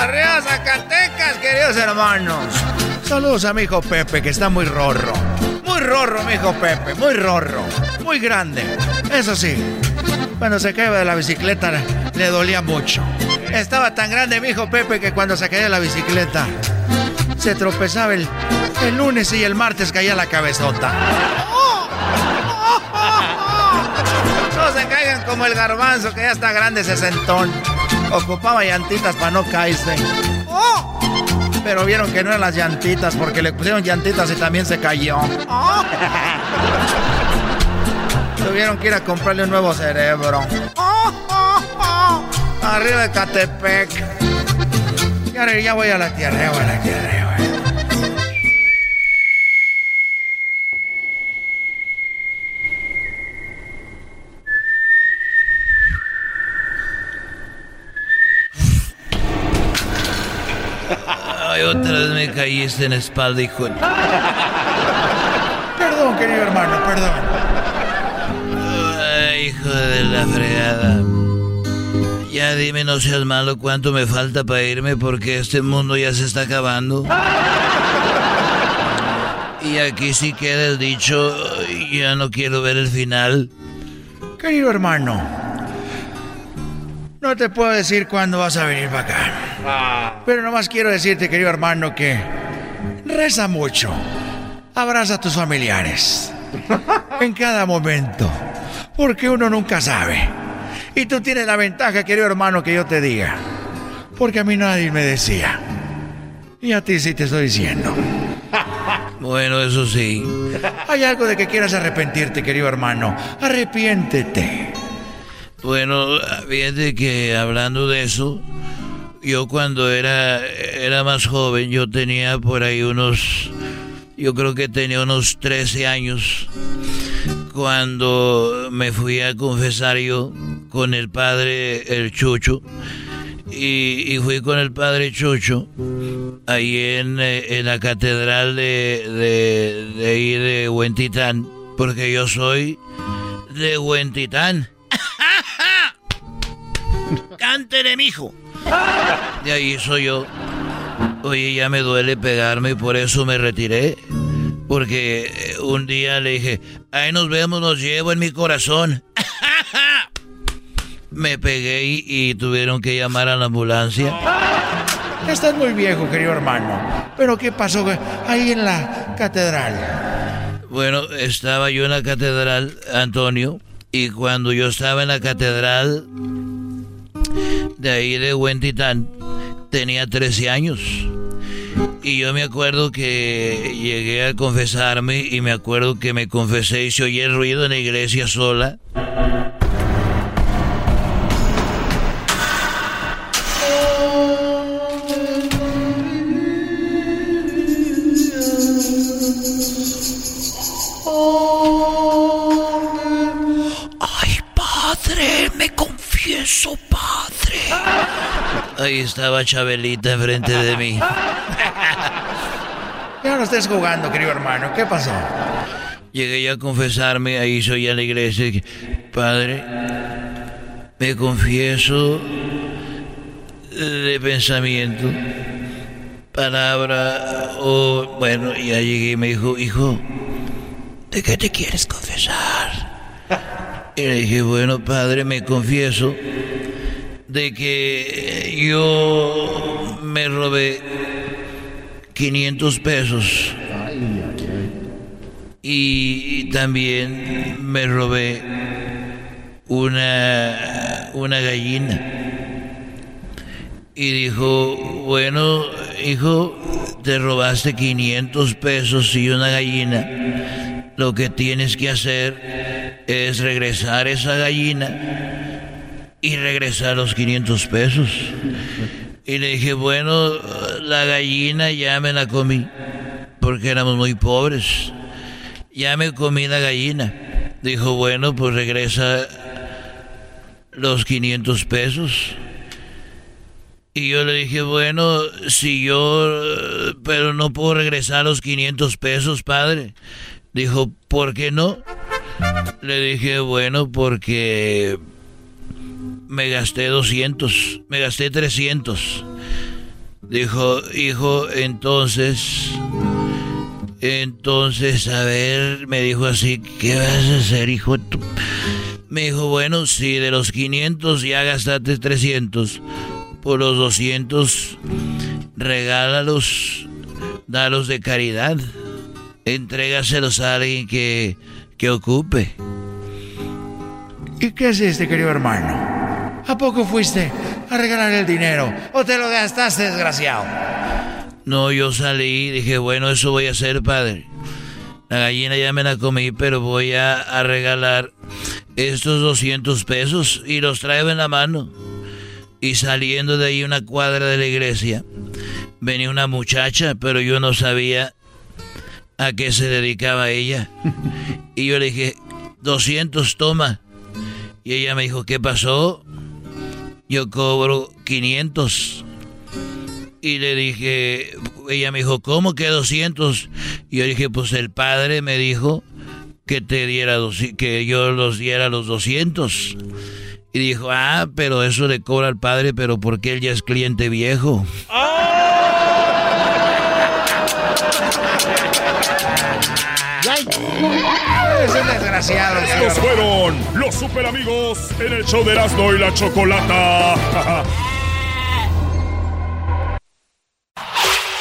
Arriba Zacatecas, queridos hermanos. Saludos a mi hijo Pepe, que está muy rorro. Muy rorro, mi hijo Pepe, muy rorro. Muy grande. Eso sí, cuando se caía de la bicicleta le dolía mucho. Estaba tan grande mi hijo Pepe que cuando se caía de la bicicleta se tropezaba el, el lunes y el martes caía la cabezota. No se caigan como el garbanzo que ya está grande, sesentón. Ocupaba llantitas para no caerse. Pero vieron que no eran las llantitas porque le pusieron llantitas y también se cayó. (laughs) Tuvieron que ir a comprarle un nuevo cerebro. Arriba de Catepec. Y ahora ya voy a la tierra, ya voy a la tierra. Otra vez me caíste en la espalda, hijo. Perdón, querido hermano, perdón. Ay, hijo de la fregada. Ya dime, no seas malo, cuánto me falta para irme porque este mundo ya se está acabando. Y aquí sí queda el dicho, ya no quiero ver el final. Querido hermano, no te puedo decir cuándo vas a venir para acá. Pero nomás quiero decirte, querido hermano, que reza mucho. Abraza a tus familiares. (laughs) En cada momento. Porque uno nunca sabe. Y tú tienes la ventaja, querido hermano, que yo te diga. Porque a mí nadie me decía. Y a ti sí te estoy diciendo. (laughs) Bueno, eso sí. Hay algo de que quieras arrepentirte, querido hermano. Arrepiéntete. Bueno, fíjate que hablando de eso, yo cuando era, era más joven, yo tenía por ahí unos, yo creo que tenía unos 13 años, cuando me fui a confesar yo con el padre, el Chucho, y, fui con el padre Chucho, ahí en, eh, en la catedral de, de, de ahí de Huentitán, porque yo soy de Huentitán. (laughs) Cántele, mijo. (laughs) De ahí soy yo. Oye, ya me duele pegarme y por eso me retiré. Porque eh, un día le dije, ahí nos vemos, los llevo en mi corazón. (laughs) me pegué y, y tuvieron que llamar a la ambulancia. (laughs) Estás muy viejo, querido hermano. Pero ¿qué pasó ahí en la catedral? Bueno, estaba yo en la catedral, Antonio, y cuando yo estaba en la catedral de ahí de Huentitán, tenía 13 años. Y yo me acuerdo que llegué a confesarme y me acuerdo que me confesé y se oye el ruido en la iglesia sola. Ay, padre, me confieso. Ahí estaba Chabelita enfrente de mí. (laughs) Ya no estés jugando, querido hermano. ¿Qué pasó? Llegué yo a confesarme, ahí soy a la iglesia. Padre, me confieso de pensamiento, palabra, o bueno, ya llegué y me dijo, hijo, ¿de qué te quieres confesar? (laughs) Y le dije, bueno, padre, me confieso de que yo me robé 500 pesos y también me robé una, una gallina. Y dijo, bueno, hijo, te robaste 500 pesos y una gallina. Lo que tienes que hacer es regresar esa gallina y regresar los 500 pesos. Y le dije, bueno, la gallina ya me la comí, porque éramos muy pobres. Ya me comí la gallina. Dijo, bueno, pues regresa los 500 pesos. Y yo le dije, bueno, si yo, pero no puedo regresar los 500 pesos, padre. Dijo, ¿por qué no? Le dije, bueno, porque me gasté 200, me gasté 300. Dijo, hijo, entonces, entonces, a ver, me dijo así, ¿qué vas a hacer, hijo? Me dijo, bueno, si de los 500 ya gastaste 300, por los 200, regálalos, dalos de caridad, entrégaselos a alguien que, que ocupe. ¿Y qué es este, querido hermano? ¿A poco fuiste a regalar el dinero o te lo gastaste, desgraciado? No, yo salí y dije, bueno, eso voy a hacer, padre. La gallina ya me la comí, pero voy a, a regalar estos 200 pesos y los traigo en la mano. Y saliendo de ahí una cuadra de la iglesia, venía una muchacha, pero yo no sabía a qué se dedicaba ella. (laughs) Y yo le dije, 200 toma. Y ella me dijo, ¿qué pasó? Yo cobro 500. Y le dije, ella me dijo, ¿cómo que 200? Y yo dije, pues el padre me dijo que te diera, que yo los diera los 200. Y dijo, ah, pero eso le cobra al padre, pero porque él ya es cliente viejo. Es un desgraciado. Estos fueron los super amigos en el show de Erasmo y la Chocolata. (laughs)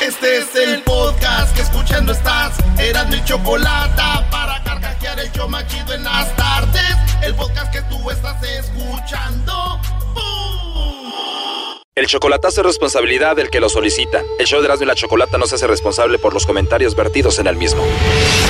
Este es el podcast que escuchando estás. Eran mi chocolata para carcajear el show más chido en las tardes. El podcast que tú estás escuchando. ¡Bum! El chocolatazo es responsabilidad del que lo solicita. El show de Erasmo y la Chocolata no se hace responsable por los comentarios vertidos en el mismo.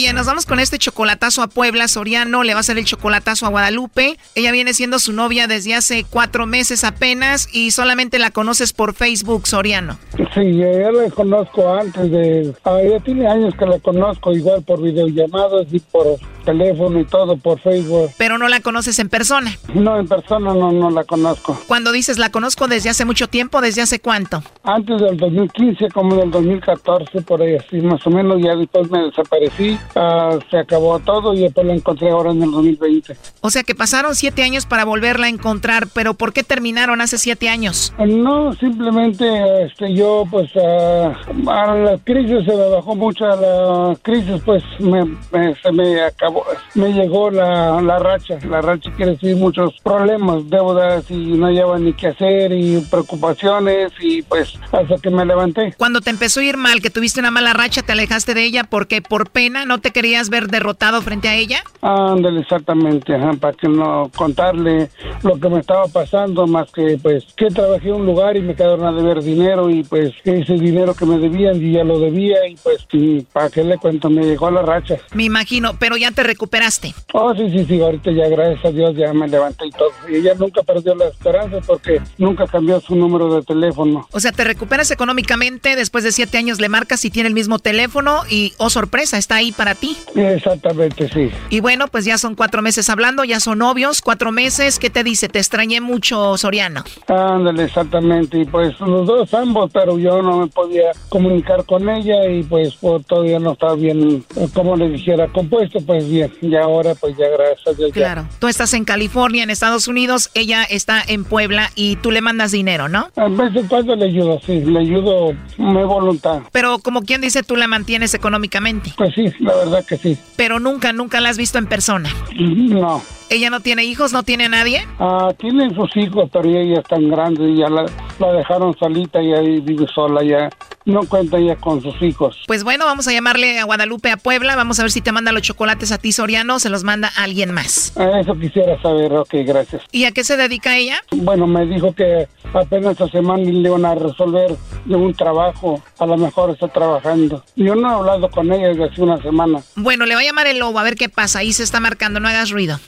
Bien, nos vamos con este chocolatazo a Puebla. Soriano le va a hacer el chocolatazo a Guadalupe. Ella viene siendo su novia desde hace cuatro meses apenas y solamente la conoces por Facebook, Soriano. Sí, yo ya la conozco antes de... ah, ya tiene años que la conozco igual por videollamadas y por teléfono y todo, por Facebook. Pero no la conoces en persona. No, en persona no, no la conozco. Cuando dices la conozco desde hace mucho tiempo, ¿desde hace cuánto? Antes del 2015, como del 2014, por ahí así, más o menos, ya después me desaparecí, ah, se acabó todo y después la encontré ahora en el 2020. O sea que pasaron siete años para volverla a encontrar, pero ¿por qué terminaron hace siete años? No, simplemente este, yo, pues, ah, a la crisis se me bajó mucho, a la crisis, pues, me, me- se me acabó, me llegó la, la racha. La racha quiere decir muchos problemas, deudas y no hallaba ni qué hacer y preocupaciones y, pues, hasta que me levanté. Cuando te empezó a ir mal, que tuviste una mala racha, te alejaste de ella porque por pena no te querías ver derrotado frente a ella. Ándale, exactamente, ajá, para que no contarle lo que me estaba pasando, más que pues que trabajé en un lugar y me quedaron a deber dinero y pues ese dinero que me debían y ya lo debía y pues y para qué le cuento, me llegó la racha. Me imagino, pero ya te recuperaste. Oh, sí, sí, sí, ahorita ya gracias a Dios ya me levanté y todo. Y ella nunca perdió la esperanza porque nunca cambió su número de teléfono. O sea, te recuperas económicamente, después de siete años le marcas y tiene el mismo teléfono y, oh sorpresa, está ahí para ti. Exactamente, sí. Y bueno, pues ya son cuatro meses hablando, ya son novios, cuatro meses. ¿Qué te dice? Te extrañé mucho, Soriano. Ándale, exactamente. Y pues los dos ambos, pero yo no me podía comunicar con ella y pues, pues, todavía no estaba bien, eh, como le dijera, compuesto, pues bien. Y ahora pues ya gracias a Dios. ya. Claro. Tú estás en California, en Estados Unidos, ella está en Puebla y tú le mandas dinero, ¿no? A veces cuando le ayudo, sí, le ayudo mi voluntad. Pero como quien dice, tú la mantienes económicamente. Pues sí, la verdad que sí. Pero nunca, nunca la has visto en persona. No. ¿Ella no tiene hijos, no tiene a nadie? Ah, tienen sus hijos, pero ella es tan grande y ya la, la dejaron solita y ahí vive sola, ya no cuenta ya con sus hijos. Pues bueno, vamos a llamarle a Guadalupe a Puebla, vamos a ver si te manda los chocolates a ti, Soriano, o se los manda a alguien más. Ah, Eso quisiera saber, ok, gracias. ¿Y a qué se dedica ella? Bueno, me dijo que apenas esta semana le iban a resolver de un trabajo, a lo mejor está trabajando. Yo no he hablado con ella desde hace una semana. Bueno, le voy a llamar el lobo a ver qué pasa. Ahí se está marcando, no hagas ruido.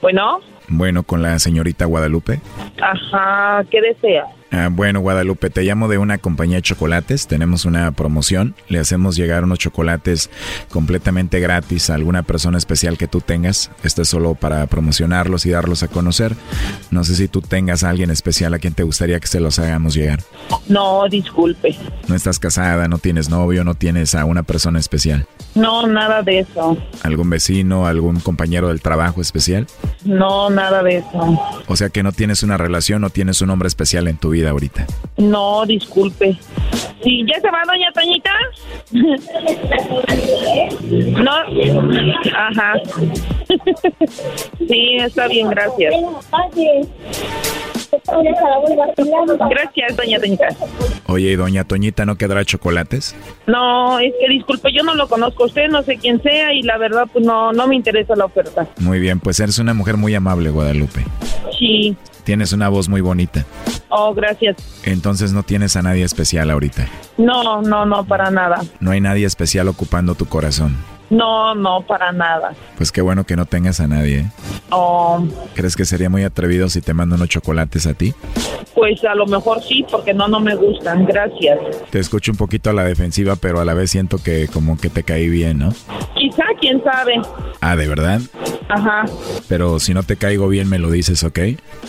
Bueno, Bueno, con la señorita Guadalupe. ajá, ¿qué desea? Ah, bueno, Guadalupe, te llamo de una compañía de chocolates. Tenemos una promoción. Le hacemos llegar unos chocolates completamente gratis a alguna persona especial que tú tengas. Esto es solo para promocionarlos y darlos a conocer. No sé si tú tengas a alguien especial a quien te gustaría que se los hagamos llegar. No, disculpe. No estás casada, no tienes novio, no tienes a una persona especial. No, nada de eso. ¿Algún vecino, algún compañero del trabajo especial? No, nada de eso. O sea que no tienes una relación, no tienes un hombre especial en tu vida ahorita. No, disculpe. Sí, ¿ya se va doña Toñita? (laughs) No. Ajá. (laughs) Sí, está bien, gracias. Gracias, doña Toñita. Oye, ¿y doña Toñita no quedará chocolates? No, es que disculpe, yo no lo conozco a usted, no sé quién sea y la verdad pues no, no me interesa la oferta. Muy bien, pues eres una mujer muy amable, Guadalupe. Sí. Tienes una voz muy bonita. Oh, gracias. Entonces no tienes a nadie especial ahorita. No, no, no, para nada. No hay nadie especial ocupando tu corazón. No, no, para nada. Pues qué bueno que no tengas a nadie. ¿eh? Oh, ¿Crees que sería muy atrevido si te mando unos chocolates a ti? pues a lo mejor sí, porque no, no me gustan. Gracias. Te escucho un poquito a la defensiva, pero a la vez siento que como que te caí bien, ¿no? Quizá, quién sabe. Ah, ¿de verdad? Ajá. Pero si no te caigo bien me lo dices, ¿ok?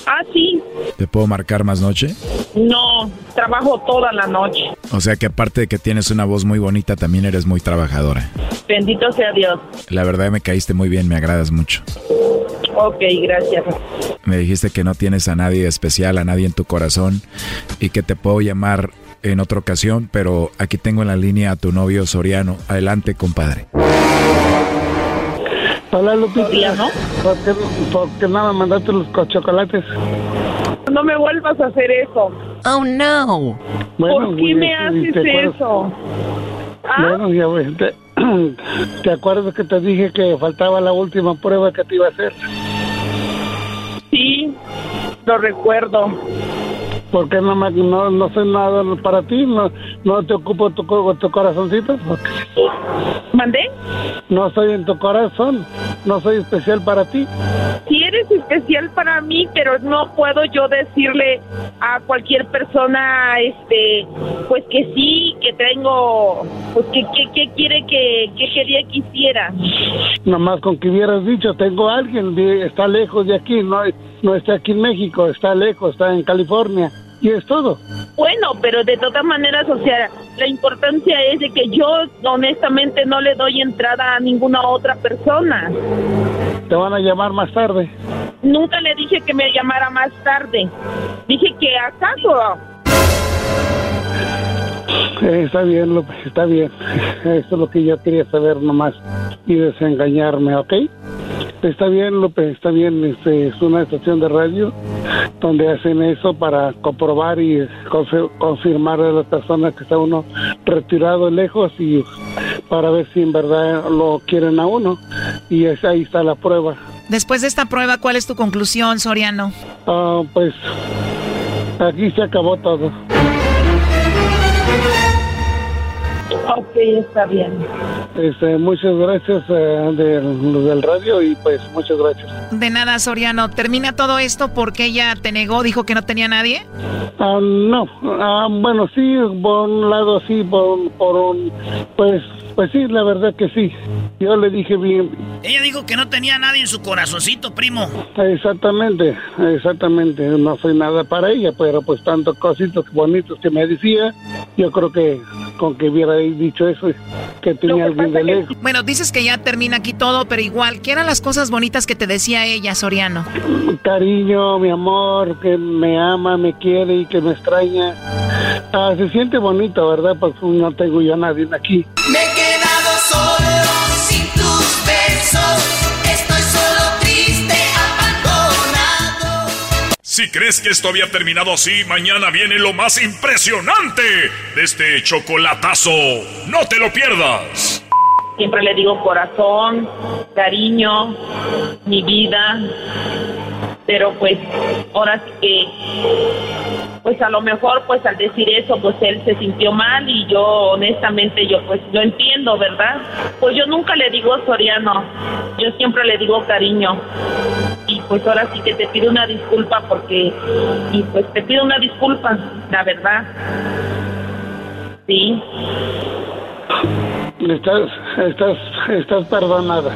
Ah, sí. ¿Te puedo marcar más noche? No, trabajo toda la noche. O sea que aparte de que tienes una voz muy bonita, también eres muy trabajadora. Bendito sea Dios. La verdad me caíste muy bien, me agradas mucho. Ok, gracias. Me dijiste que no tienes a nadie especial, a nadie en tu corazón y que te puedo llamar en otra ocasión, pero aquí tengo en la línea a tu novio Soriano. Adelante, compadre. Hola, Lupita. ¿Por qué, por qué no me mandaste los co- chocolates? No me vuelvas a hacer eso. Oh, no. ¿Por qué me haces eso? Bueno, ya ves, te, (clears throat) ¿te acuerdas que te dije que faltaba la última prueba que te iba a hacer? Sí, lo recuerdo. ¿Por qué no, me, no, no soy nada para ti? ¿No, no te ocupo tu, tu corazoncito? ¿Mandé? No soy en tu corazón. No soy especial para ti. Sí eres especial para mí, pero no puedo yo decirle a cualquier persona, este, pues que sí, que tengo, pues que, que, que quiere que, que quería que hiciera. Nomás con que hubieras dicho, tengo a alguien, está lejos de aquí, no, no está aquí en México, está lejos, está en California. Y es todo. Bueno, pero de todas maneras, o sea, la importancia es de que yo honestamente no le doy entrada a ninguna otra persona. Te van a llamar más tarde. Nunca le dije que me llamara más tarde. Dije que acaso. Eh, está bien, López, está bien. Eso es lo que yo quería saber nomás y desengañarme, ¿ok? Está bien, López, está bien. Este, es una estación de radio donde hacen eso para comprobar y confi- confirmar a las personas que está uno retirado lejos y para ver si en verdad lo quieren a uno. Y es, ahí está la prueba. Después de esta prueba, ¿cuál es tu conclusión, Soriano? Ah, pues aquí se acabó todo. Ok, está bien. Este, muchas gracias eh, de los del radio y pues muchas gracias. De nada, Soriano. ¿Termina todo esto porque ella te negó, dijo que no tenía nadie? Ah, no, Ah, bueno, sí, por un lado sí, por, por un, pues, pues sí, la verdad que sí. Yo le dije bien, Ella dijo que no tenía nadie en su corazoncito, primo. exactamente, exactamente, no soy nada para ella, pero pues tantos cositos bonitos que me decía, yo creo que con que hubiera dicho eso, que tenía alguien de lejos. Bueno, dices que ya termina aquí todo, pero igual, ¿qué eran las cosas bonitas que te decía ella, Soriano? Cariño, mi amor, que me ama, me quiere y que me extraña. Ah, se siente bonito, ¿verdad? Porque no tengo yo a nadie aquí. Me Si crees que esto había terminado así, mañana viene lo más impresionante de este chocolatazo. No te lo pierdas. Siempre le digo corazón, cariño, mi vida. Pero pues ahora sí que, pues a lo mejor pues al decir eso pues él se sintió mal y yo honestamente yo pues lo entiendo, ¿verdad? Pues yo nunca le digo Soriano, yo siempre le digo cariño. Y pues ahora sí que te pido una disculpa porque, y pues te pido una disculpa, la verdad. Sí. Estás, estás, estás perdonada.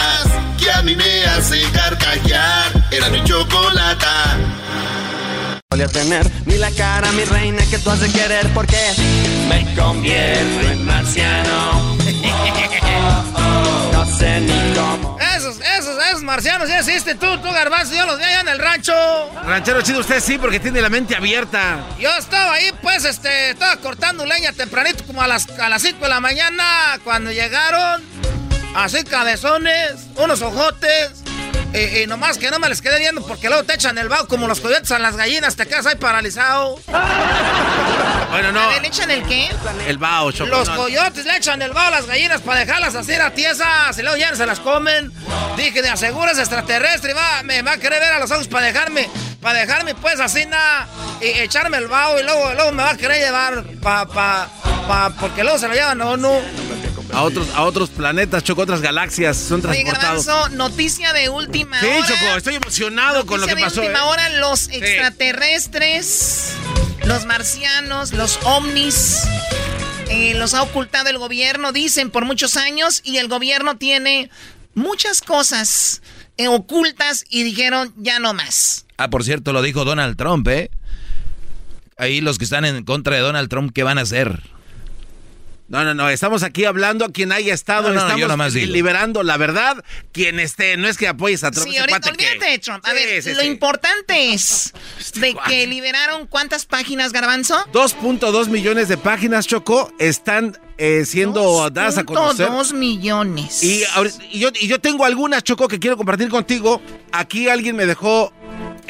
chocolata. Voy a tener ni la cara, mi reina, que tú has de querer porque me convierto en marciano. (laughs) No sé ni cómo. Esos, esos, esos marcianos ya existen. Tú, tú, garbanzo, yo los vi allá en el rancho. Ranchero chido, usted sí, porque tiene la mente abierta. Yo estaba ahí, pues, este, estaba cortando leña tempranito, como a las, a las 5 de la mañana, cuando llegaron, así cabezones, unos ojotes, y, y nomás que no me les quedé viendo porque luego te echan el vaho como los coyotes a las gallinas, te quedas ahí paralizado. Bueno, no. A ¿le echan el qué? El bao, Los chocolate. coyotes le echan el vaho a las gallinas para dejarlas así a tiesas y luego ya no se las comen. Dije, de aseguras extraterrestre, va, me va a querer ver a los ojos para dejarme para dejarme pues así nada y echarme el vaho y luego, luego me va a querer llevar pa, pa, pa, porque luego se lo llevan o no. A otros, a otros planetas, Choco, otras galaxias son Oye, transportados. Garbanzo, noticia de última Sí, hora. Choco, estoy emocionado con lo que pasó. de última ¿eh? hora, los extraterrestres, los marcianos, los ovnis, eh, los ha ocultado el gobierno, dicen, por muchos años, y el gobierno tiene muchas cosas eh, ocultas y dijeron, ya no más. Ah, por cierto, lo dijo Donald Trump, ¿eh? Ahí los que están en contra de Donald Trump, ¿qué van a hacer? No, no, no, estamos aquí hablando a quien haya estado, No, no, estamos yo nomás digo. liberando la verdad. Quien esté, no es que apoyes a Trump. Sí, ahorita olvídate de Trump. A Sí, ver, sí, lo sí. importante es de que liberaron cuántas páginas, Garbanzo? 2.2 millones de páginas, Choco, están eh, siendo dadas a conocer. 2 millones. Y yo, y yo tengo algunas, Choco, que quiero compartir contigo. Aquí alguien me dejó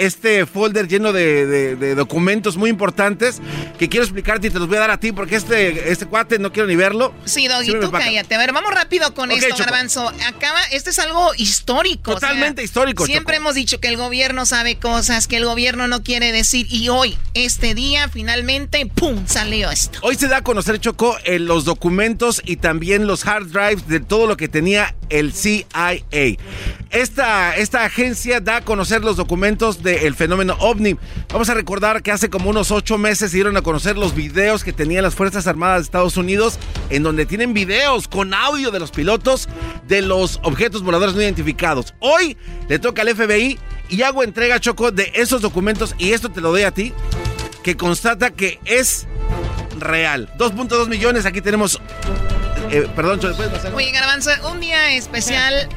este folder lleno de, de- de documentos muy importantes que quiero explicarte y te los voy a dar a ti porque este, este cuate no quiero ni verlo. Sí, Doggy, tú cállate. A ver, vamos rápido con esto, Choco. Garbanzo. Acaba, este es algo histórico. o sea, Totalmente histórico, Siempre Choco. hemos dicho que el gobierno sabe cosas, que el gobierno no quiere decir. Y hoy, este día, finalmente, ¡pum! salió esto. Hoy se da a conocer, Choco, eh, los documentos y también los hard drives de todo lo que tenía el CIA. Esta, esta agencia da a conocer los documentos del fenómeno OVNI. Vamos a recordar que hace como unos ocho meses se dieron a conocer los videos que tenían las Fuerzas Armadas de Estados Unidos, en donde tienen videos con audio de los pilotos de los objetos voladores no identificados. Hoy le toca al FBI y hago entrega, Choco, de esos documentos, y esto te lo doy a ti, que constata que es real. 2.2 millones, aquí tenemos... eh, perdón, Choco, ¿puedes pasar? Oye, Garbanzo, un día especial.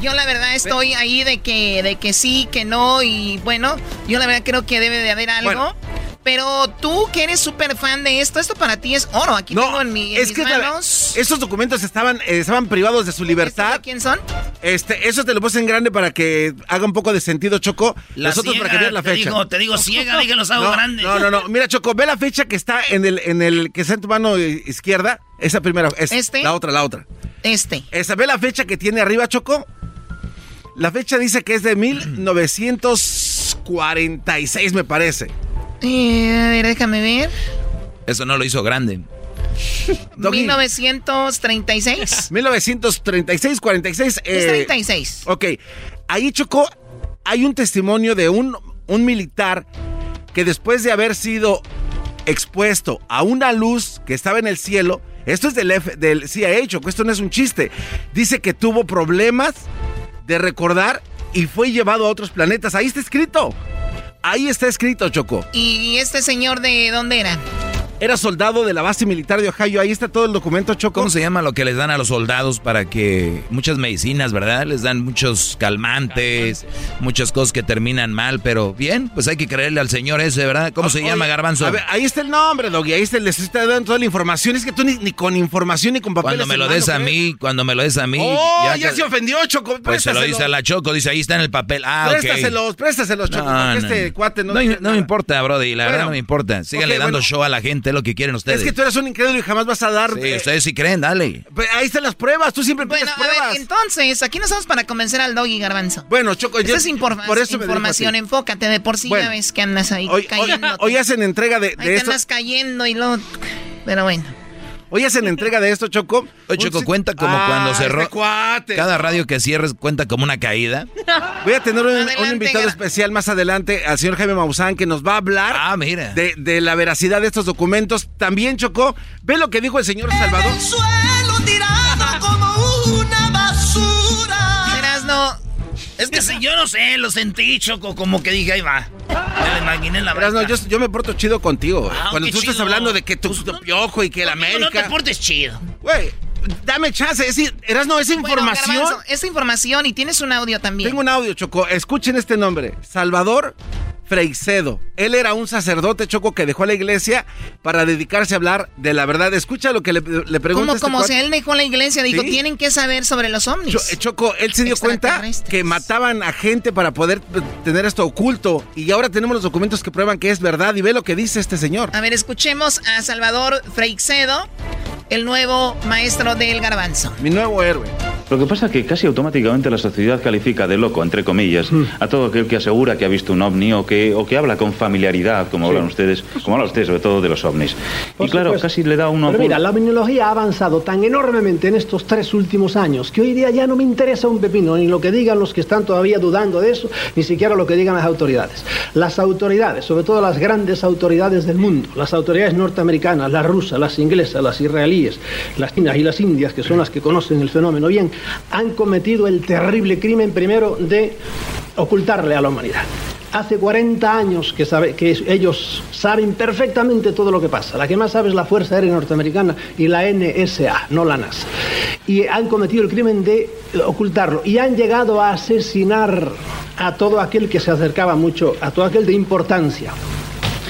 Yo la verdad estoy ahí de que, de que sí, que no, y bueno, yo la verdad creo que debe de haber algo. Bueno. Pero tú que eres súper fan de esto, esto para ti es oro. Aquí tengo en, mi, en es mis que la- manos. esos documentos estaban, eh, estaban privados de su libertad. quién son? Este, eso te lo puse en grande para que haga un poco de sentido, Choco. La Nosotros para que veas la te fecha. digo- te digo ciega, (laughs) dije los hago no, grandes. No, no, no. Mira, Choco, ve la fecha que está en el, en el, que está en tu mano izquierda. Esa primera, es ¿Este? la otra, la otra. Este. Esa, ve la fecha que tiene arriba, Choco. La fecha dice que es de 1946, me parece. Eh, a ver, déjame ver. Eso no lo hizo grande. 1936. 1936, 46. Es eh, 36. Ok, ahí Choco, hay un testimonio de un, un militar que después de haber sido expuesto a una luz que estaba en el cielo, esto es del, F- del CIA, Choco, esto no es un chiste, dice que tuvo problemas de recordar y fue llevado a otros planetas. Ahí está escrito. Ahí está escrito, Choco. ¿Y este señor de dónde era? Era soldado de la base militar de Ohio. Ahí está todo el documento, Choco. ¿Cómo se llama lo que les dan a los soldados para que muchas medicinas, ¿verdad? Les dan muchos calmantes, muchas cosas que terminan mal, pero bien, pues hay que creerle al señor ese, ¿verdad? ¿Cómo se Oye, llama, Garbanzo? A ver, ahí está el nombre, Doggy. Ahí está, les está dando toda la información. Es que tú ni, ni con información ni con papeles. Cuando me lo des a mí, cuando me lo des a mí. Oh, ya, que- se ofendió, Choco. Pues se lo dice a la Choco, dice ahí está en el papel. Ah. Préstaselos, préstaselos, Choco. No, este cuate no. No, me importa, Brody, la verdad no me importa. Síganle dando bueno. show a la gente, lo que quieren ustedes. Es que tú eres un incrédulo y jamás vas a dar. Sí, eh, ustedes sí creen, dale. pues ahí están las pruebas. Tú siempre Bueno, a pruebas. ver, entonces, aquí no estamos para convencer al doggy garbanzo. Bueno, Choco, Esa yo- es informa- por eso me dirijo a información, enfócate. De por sí Bueno. ya ves que andas ahí Hoy, cayendo. hoy hacen entrega de, ahí de te esto. andas cayendo y luego... Pero bueno. Hoy hacen entrega de esto, Choco. Oye, Choco, Un- cuenta como Ah, cuando cerró. este cuate. Cada radio que cierres cuenta como una caída. (laughs) Voy a tener un, invitado especial más adelante, al señor Jaime Maussan, que nos va a hablar Ah, mira. de, de la veracidad de estos documentos. También, Chocó, ve lo que dijo el señor Salvador. suelo tirado como Es que si yo no sé, lo sentí, Choco, como que dije, ahí va. Me lo imaginé en la Verás, no, yo, yo me porto chido contigo. Ah, Cuando tú estás hablando de que tu, tu piojo y que la Conmigo No América. te portes chido. Güey, dame chance. Es, decir, Erasno, esa bueno, información. Garbanzo, esta información y tienes un audio también. Tengo un audio, Choco. Escuchen este nombre. Salvador Freicedo. Él era un sacerdote, Choco, que dejó la iglesia para dedicarse a hablar de la verdad. Escucha lo que le, le Como, este como si él dejó la iglesia, dijo, Sí. tienen que saber sobre los ovnis. Cho- eh, Choco, él se dio cuenta que mataban a gente para poder eh, tener esto oculto. Y ahora tenemos los documentos que prueban que es verdad. Y ve lo que dice este señor. A ver, escuchemos a Salvador Freixedo, el nuevo maestro del garbanzo. Mi nuevo héroe. Lo que pasa es que casi automáticamente la sociedad califica de loco, entre comillas, a todo aquel que asegura que ha visto un ovni o que, o que habla con familiaridad, como hablan ustedes, como hablan ustedes sobre todo de los ovnis. Por y claro, supuesto. casi le da uno Pero mira, la ovniología ha avanzado tan enormemente en estos tres últimos años que hoy día ya no me interesa un pepino, ni lo que digan los que están todavía dudando de eso, ni siquiera lo que digan las autoridades. Las autoridades, sobre todo las grandes autoridades del mundo, las autoridades norteamericanas, las rusas, las inglesas, las israelíes, las chinas y las indias, que son las que conocen el fenómeno bien, han cometido el terrible crimen primero de ocultarle a la humanidad. Hace 40 años que, que ellos saben perfectamente todo lo que pasa. La que más sabe es la Fuerza Aérea Norteamericana y la NSA, no la NASA. Y han cometido el crimen de ocultarlo. Y han llegado a asesinar a todo aquel que se acercaba mucho, a todo aquel de importancia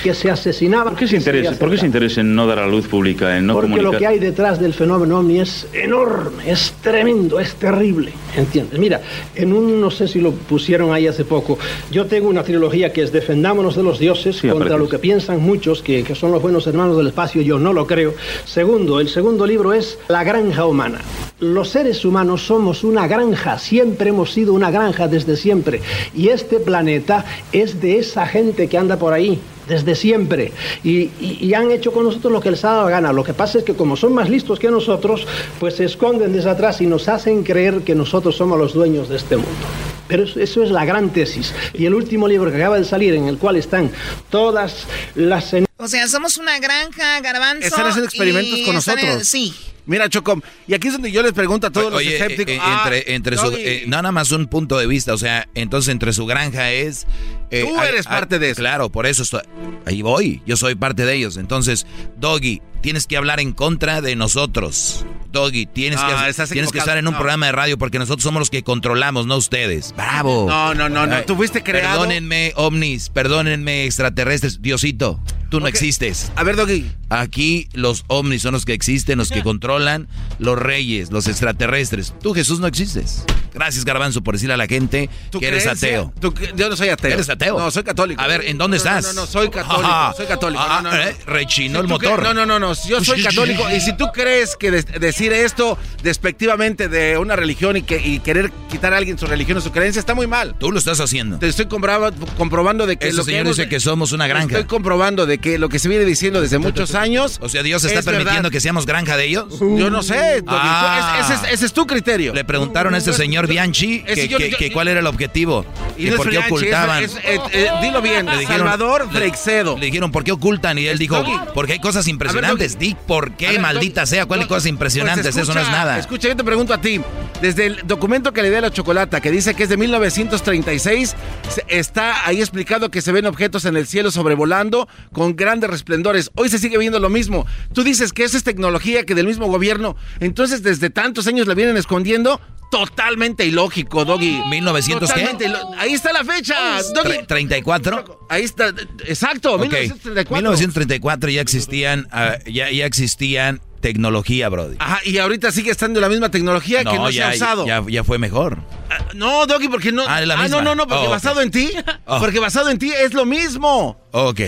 que se asesinaba. ¿Por qué se interesa, ¿por qué se interesa en no dar a luz pública, en no Porque comunicar? lo que hay detrás del fenómeno ovni es enorme, es tremendo, es terrible, ¿entiendes? Mira, en un, no sé si lo pusieron ahí hace poco, yo tengo una trilogía que es Defendámonos de los dioses contra lo que piensan muchos, que, que son los buenos hermanos del espacio, yo no lo creo. Segundo, el segundo libro es La granja humana. Los seres humanos somos una granja, siempre hemos sido una granja desde siempre. Y este planeta es de esa gente que anda por ahí, desde siempre. Y, han hecho con nosotros lo que les ha dado gana. Lo que pasa es que como son más listos que nosotros, pues se esconden desde atrás y nos hacen creer que nosotros somos los dueños de este mundo. Pero eso, eso es la gran tesis. Y el último libro que acaba de salir, en el cual están todas las... O sea, somos una granja, garbanzo. Están haciendo experimentos y con en- nosotros. sí. Mira, Chocom, y aquí es donde yo les pregunto a todos Oye, los escépticos. eh, eh, ah, entre, entre su, eh, no nada más un punto de vista, o sea, entonces entre su granja es... eh, Tú eres parte de eso. Claro, por eso estoy, ahí voy, yo soy parte de ellos. Entonces, Doggy, tienes que hablar en contra de nosotros. Doggy, tienes, No, que, tienes que estar en un No. programa de radio porque nosotros somos los que controlamos, no ustedes. ¡Bravo! No, no, no, no, tú fuiste creado- Perdónenme, ovnis, perdónenme, extraterrestres. Diosito, tú no existes. A ver, Doggy. Aquí los ovnis son los que existen, los que controlan, los reyes, los extraterrestres. Tú, Jesús, no existes. Gracias, Garbanzo, por decirle a la gente ¿Tu que eres ateo. ¿Tú cre- yo no soy ateo. ¿Eres ateo? No, soy católico. A ver, ¿en dónde No, no, estás? No, no, soy católico. Ajá. soy católico. Ah, no, no, no. eh, rechinó el motor. No, no, no, no. Yo soy (laughs) católico. y si tú crees que decir esto despectivamente de una religión y, que, y querer quitar a alguien su religión o su creencia está muy mal. Tú lo estás haciendo. Te estoy comprobando de que lo que señor hemos- dice que somos una granja. Estoy comprobando de que lo que se viene diciendo desde muchos (laughs) años. O sea, Dios está es permitiendo verdad. que seamos granja de ellos. Yo no sé. Ah. Ese, es- ese es tu criterio. Le preguntaron a este señor Bianchi que, yo- yo- que cuál era el objetivo Y no por qué ocultaban. es- eh, eh, dilo bien, Le dijeron- Salvador Freixedo. Le dijeron, ¿por qué ocultan? Y él dijo, porque hay cosas impresionantes. Di, ¿por qué, maldita sea? ¿Cuáles cosas impresionantes? Pues Eso no es nada. Escucha, yo te pregunto a ti. Desde el documento que le di a la chocolata, que dice que es de 1936, se- está ahí explicado que se ven objetos en el cielo sobrevolando con grandes resplendores. Hoy se sigue viendo lo mismo. Tú dices que eso es tecnología que del mismo gobierno. Entonces, desde tantos años la vienen escondiendo. Totalmente ilógico, Doggy. ¿1900 qué? Totalmente Ahí está la fecha, Doggy. Tre- ¿34? Ahí está, exacto, Ok. 1934. 1934 ya existían, ah, ya, ya existían tecnología, Brody. Ajá, y ahorita sigue estando la misma tecnología que no se ha usado. ya, ya fue mejor. No, Doggy, porque no. Ah, la no, no, no, porque Oh, basado en ti. Oh. Porque basado en ti es lo mismo. Ok.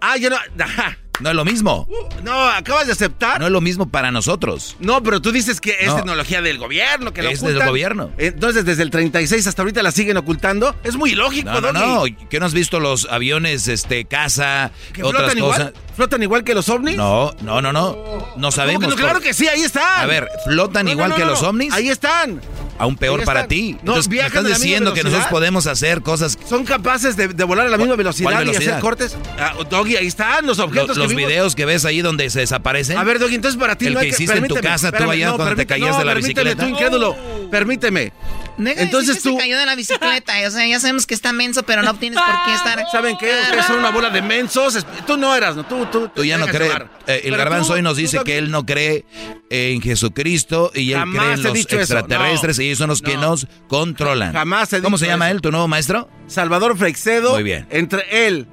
Ah, ya no. (laughs) ajá. No es lo mismo. No, acabas de aceptar. No es lo mismo para nosotros. No, pero tú dices que es No. tecnología del gobierno, que lo Es del ocultan. gobierno. Entonces, desde el 36 hasta ahorita la siguen ocultando. Es muy ilógico, No, no, no. ¿Qué no has visto los aviones, este, casa, ¿Que otras flotan cosas? igual? ¿Flotan igual que los ovnis? No, no, no, no. No sabemos. ¿Cómo que no? Claro que sí, ahí están. A ver, ¿flotan igual que los ovnis? Ahí están. Aún peor para ti. No, Entonces, me estás diciendo que nosotros podemos hacer cosas. Son capaces de, de volar a la misma velocidad, ¿Cuál y hacer cortes. Ah, Doggy, ahí están los objetos Los, que los vimos. videos que ves ahí donde se desaparecen. A ver, Doggy, entonces para ti El no hay que hiciste en tu casa, tú allá cuando te caías no, de la permíteme, bicicleta. tú incrédulo, permíteme. Deja Entonces que tú- se cayó de la bicicleta. O sea, ya sabemos que está menso, pero no tienes por qué estar. (laughs) ¿Saben qué? Ustedes son una bola de mensos. Tú no eras, ¿no? Tú, tú, Tú ya no crees. eh, el garbanzo hoy nos dice que él no cree en Jesucristo y él Jamás cree en los extraterrestres no. y ellos son los que No. nos controlan. Jamás he ¿Cómo dicho se llama eso. él, tu nuevo maestro? Salvador Freixedo. Muy bien. Entre él,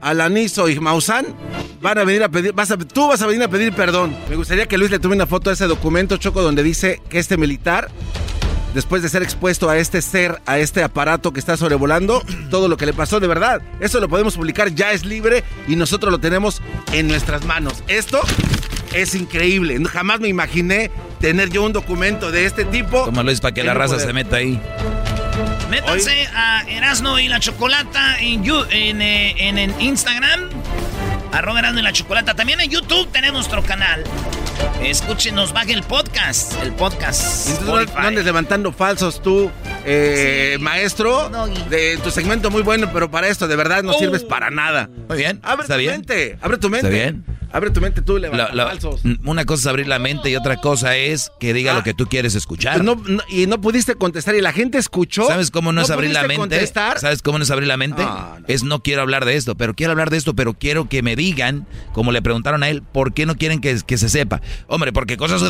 Alanizo y Maussan van a venir a pedir, vas a- tú vas a venir a pedir perdón. Me gustaría que Luis le tome una foto a ese documento, Choco, donde dice que este militar, después de ser expuesto a este ser, a este aparato que está sobrevolando, todo lo que le pasó de verdad. Eso lo podemos publicar, ya es libre y nosotros lo tenemos en nuestras manos. Esto es increíble. Jamás me imaginé tener yo un documento de este tipo. ¿Cómo lo es para que la raza se meta ahí? Métanse a Erasno y la Chocolata en, en, eh, en, en Instagram. Arroba Erasno y la Chocolata. También en YouTube tenemos nuestro canal. Escúchenos, baje el podcast. El podcast. no, andes levantando falsos tú, eh, maestro. de tu segmento muy bueno, pero para esto de verdad no sirves oh. para nada. Muy bien. Abre tu mente. Abre tu mente. Está bien. Abre tu mente tú, levanta falsos. Una cosa es abrir la mente y otra cosa es que diga lo ah. que tú quieres escuchar. y no pudiste contestar y la gente escuchó. ¿Sabes cómo no, es abrir la mente? ¿Sabes cómo no es abrir la mente? Es no quiero hablar de esto, pero quiero hablar de esto, pero quiero que me digan, como le preguntaron a él, ¿por qué no quieren que, que se sepa? Hombre, porque cosas...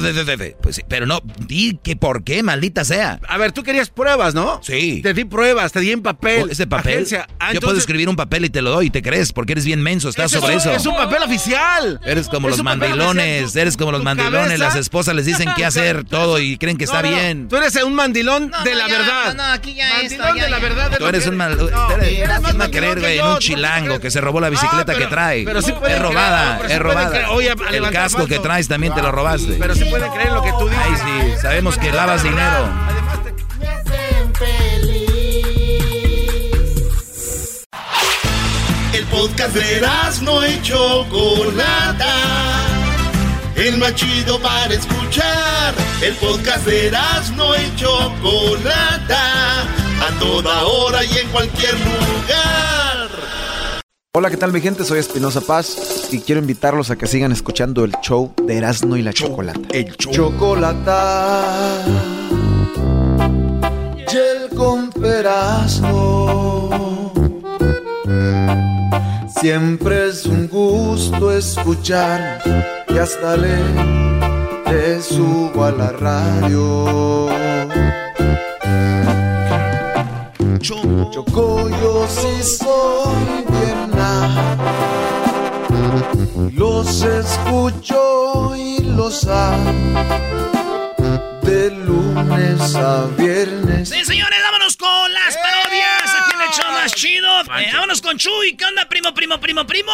Pues sí, pero no, di que por qué, maldita sea. A ver, tú querías pruebas, ¿no? Sí. Te di pruebas, te di en papel. Oh, ¿Ese papel? Ah, Yo puedo escribir un papel y te lo doy y te crees, porque eres bien menso, estás sobre eso. Es un papel oficial. Eres como los mandilones, eres como los mandilones, las esposas les dicen qué hacer (laughs) todo y creen que está bien. Tú eres un mandilón de la verdad. No, aquí ya mandilón de la verdad. Tú eres un mandilón. ¿Quién va a creer, güey, en un chilango que se robó la bicicleta que trae? Pero sí es robada, es robada. El casco que traes también te lo robaste. Pero sí pueden creer lo que tú dices. Ay, sí, sabemos que lavas dinero. Podcast de no hecho Chocolata. El más chido para escuchar. El podcast de no hecho Chocolata. A toda hora y en cualquier lugar. Hola, ¿qué tal mi gente? Soy Espinosa Paz y quiero invitarlos a que sigan escuchando el show de Erasmo y la Chocolata. El show. Chocolata. Y el con Siempre es un gusto escuchar y hasta le, subo a la radio. Choco, yo sí soy bien Los escucho y los amo de lunes a viernes. Sí, señores, vámonos con las parodias. Aquí en el show más chido. Eh, vámonos con Chuy. ¿Qué onda, primo, primo, primo, primo?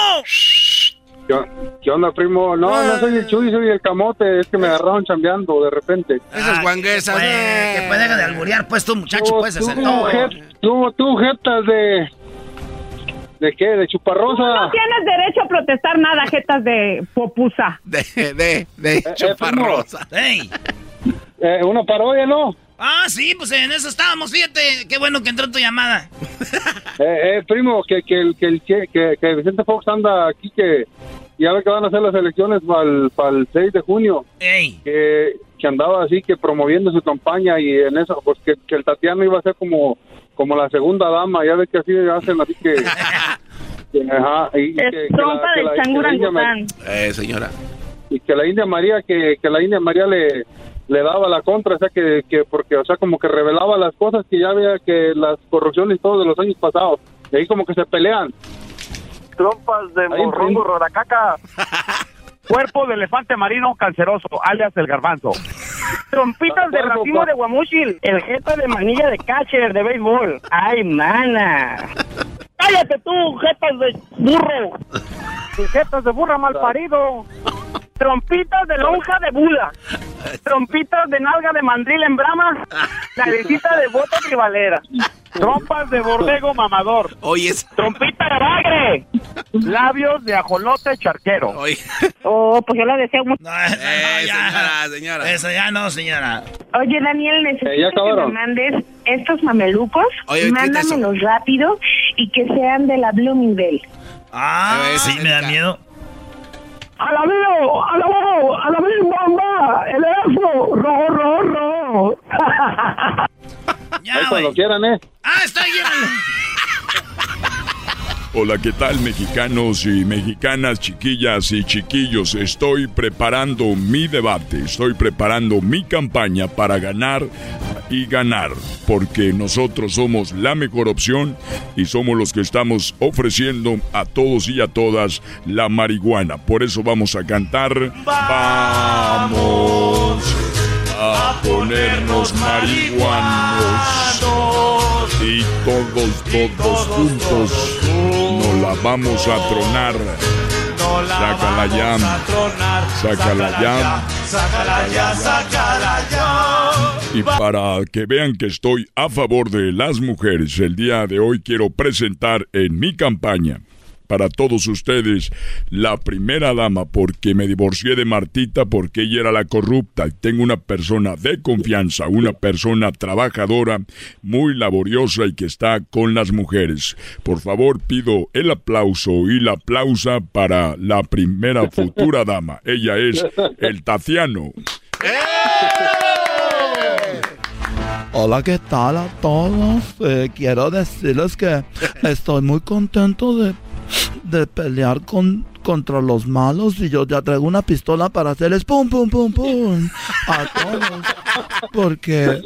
¿Qué, onda, primo? No, no soy el Chuy, soy el camote. Es que me agarraron chambeando de repente. Esas guanguesas. Que puede de alburear, pues, tu muchacho, pues, hacer todo. Tú, tú, jetas de... ¿De qué? ¿De chuparrosa? No tienes derecho a protestar nada, jetas de popusa. De, de, de eh, eh, chuparrosa. ¡Ey! Eh, una parodia, ¿no? Ah, sí, pues en eso estábamos, fíjate, qué bueno que entró tu llamada. (laughs) eh, eh, primo, que, que, que, que, que Vicente Fox anda aquí, que ya ve que van a hacer las elecciones para el, 6 de junio. Ey. Que, que andaba así, que promoviendo su campaña y en eso, pues que, que el Tatiano iba a ser como, como la segunda dama, ya ve que así hacen, así que... (laughs) ajá, y, es trompa del Eh, señora. Y que la India María, que, que la India María le le daba la contra, o sea, que, que porque, o sea, como que revelaba las cosas que ya había que las corrupciones y todo de los años pasados, y ahí como que se pelean. Trompas de morrongo roracaca. (laughs) Cuerpo de elefante marino canceroso, alias el garbanzo. Trompitas de racimo de guamuchil. El jeta de manilla de catcher de béisbol. Ay, mana. Cállate tú, jetas de burro. (laughs) Jetas de burra mal parido. Trompitas de lonja de bula. Trompitas de nalga de mandril en brama. Narecita de bota tribalera. Trompas de borrego mamador. Oye, Trompita de bagre. Labios de ajolote charquero. Oye. Oh, pues yo la deseo mucho. Eh, señora, señora. Eso ya no, señora. Oye, Daniel, necesito eh, que me mandes estos mamelucos. Oye, Mándamelos rápido y que sean de la Bloomingdale. Ah, sí, me da miedo. ¡A la mío! ¡A la mío! ¡A la mío, bomba! ¡El elfo! ¡Rojo, rojo, rojo! (laughs) ya, Ahí cuando quieran, ¿eh? ¡Ah, está lleno! Hola, ¿qué tal mexicanos y mexicanas, chiquillas y chiquillos? Estoy preparando mi debate, estoy preparando mi campaña para ganar y ganar, porque nosotros somos la mejor opción y somos los que estamos ofreciendo a todos y a todas la marihuana. Por eso vamos a cantar. Vamos a ponernos marihuanos y todos, todos juntos nos la vamos a tronar. Sácala ya. Sácala ya. Sácala ya, sácala ya. Y para que vean que estoy a favor de las mujeres, el día de hoy quiero presentar en mi campaña para todos ustedes la primera dama porque me divorcié de Martita porque ella era la corrupta y tengo una persona de confianza, una persona trabajadora, muy laboriosa y que está con las mujeres. Por favor pido el aplauso y la aplausa para la primera futura dama. Ella es el Taciano. Hola, ¿qué tal a todos? Eh, quiero decirles que estoy muy contento de de pelear con, contra los malos y yo ya traigo una pistola para hacerles pum, pum, pum, pum a todos. Porque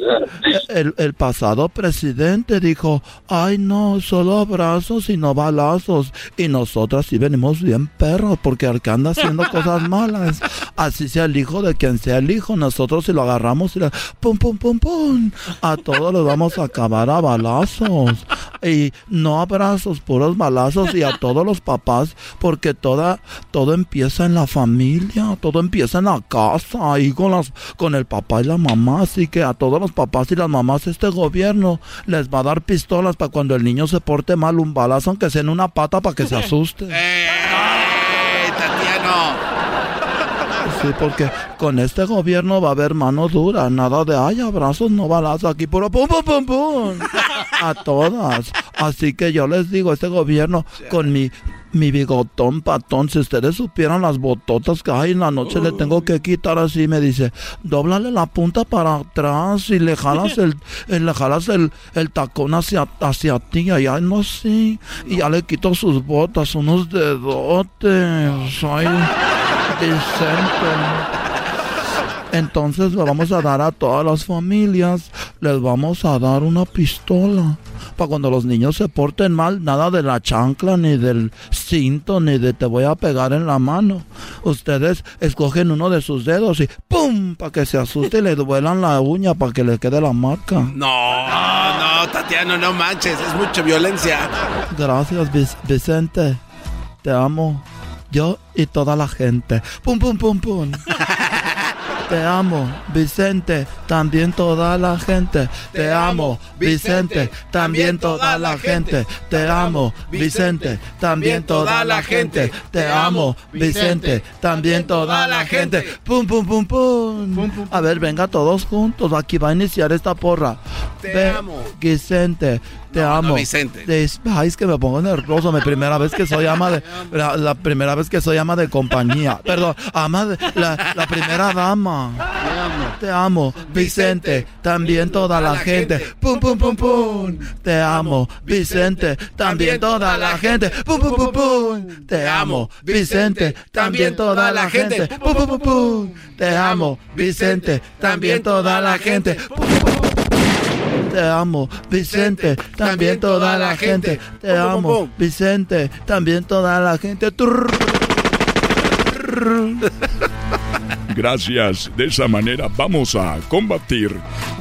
el, el, pasado presidente dijo, ay no, solo abrazos y no balazos. Y nosotras sí venimos bien perros porque que anda haciendo cosas malas. Así sea el hijo de quien sea el hijo, nosotros si lo agarramos y le pum, pum, pum, pum, a todos los vamos a acabar a balazos. Y no abrazos, puros balazos y a todos los papás porque toda, todo empieza en la familia, todo empieza en la casa, ahí con, las, con el papá y la mamá. Así que a todos los papás y las mamás este gobierno les va a dar pistolas para cuando el niño se porte mal, un balazo aunque sea en una pata para que se asuste. (laughs) ¡Eh, Tatiano! Sí, porque con este gobierno va a haber mano dura, nada de ay, abrazos, no balazos, aquí puro pum, pum, pum, pum. (laughs) A todas. Así que yo les digo, este gobierno con mi mi bigotón patón, si ustedes supieran las bototas que hay en la noche, le tengo que quitar así. Me dice, dóblale la punta para atrás y le jalas el, (laughs) le jalas el, el tacón hacia, hacia ti. Allá no sé. Y ya le quito sus botas, unos dedotes. Ay, Vicente. (laughs) Entonces le vamos a dar a todas las familias, les vamos a dar una pistola. Para cuando los niños se porten mal, nada de la chancla, ni del cinto, ni de te voy a pegar en la mano. Ustedes escogen uno de sus dedos y ¡pum! Para que se asuste y le duelan la uña para que le quede la marca. No, no, Tatiano, no manches, es mucha violencia. Gracias, Vicente. Te amo. Yo y toda la gente. ¡Pum, pum, pum, pum! (laughs) Te amo, Vicente, también toda la gente. Te amo, Vicente, también toda la gente. Te amo, Vicente, también toda la gente. Te amo, Vicente, también toda la gente. Pum, pum, pum, pum. A ver, venga todos juntos. Aquí va a iniciar esta porra. Te amo. Vicente, te amo. Vicente. Ay, es que me pongo nervioso. Mi primera vez que soy ama de. (laughs) La, primera vez que soy ama de compañía. Perdón, ama de. La, la primera dama. Te amo. Vicente. También toda la gente. Pum, pum, pum, pum. Te amo. Vicente. También toda la gente. Pum, pum, pum, pum. Te amo. Vicente. También toda la gente. Pum, pum, pum, pum. Te amo. Vicente. También toda la gente. Te amo, Vicente, también toda la gente. Te amo, Vicente, también toda la gente. Gracias. De esa manera vamos a combatir.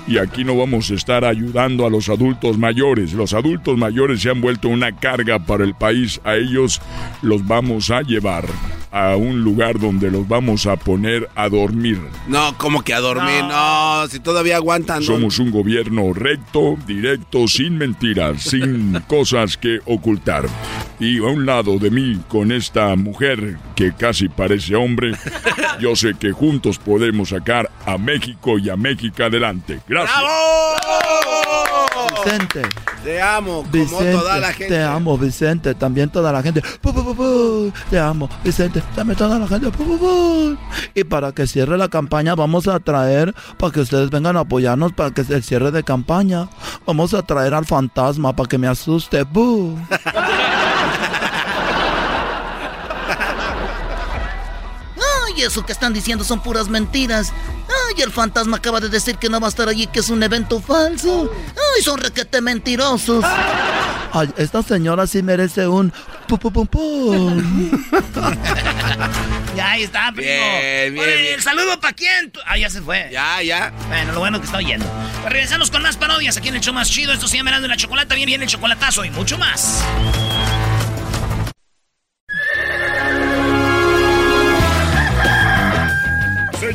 Y aquí no vamos a estar ayudando a los adultos mayores. Los adultos mayores se han vuelto una carga para el país. A ellos los vamos a llevar a un lugar donde los vamos a poner a dormir. No, como que a dormir? No, si todavía aguantan. Somos un gobierno recto, directo, sin mentiras, (laughs) sin cosas que ocultar. Y a un lado de mí, con esta mujer que casi parece hombre, (laughs) yo sé que juntos podemos sacar a México y a México adelante. Gracias. Vicente. Te amo, como toda la gente. Te amo, Vicente, también toda la gente. te amo, Vicente, también toda la gente. y para que cierre la campaña, vamos a traer, para que ustedes vengan a apoyarnos, para que el cierre de campaña, vamos a traer al fantasma para que me asuste. (laughs) Ay, eso que están diciendo son puras mentiras. Ay, el fantasma acaba de decir que no va a estar allí, que es un evento falso. Ay, son requete mentirosos. Ay, esta señora sí merece un pum pum pum (laughs) pum. ya ahí está, primo. Bien, bien, ¿El saludo para quién? Ah, ya se fue. Ya, ya. Bueno, lo bueno que está oyendo. Pues regresamos con más parodias aquí en el show más chido. Esto se llama de la Chocolata. Bien, bien el chocolatazo y mucho más.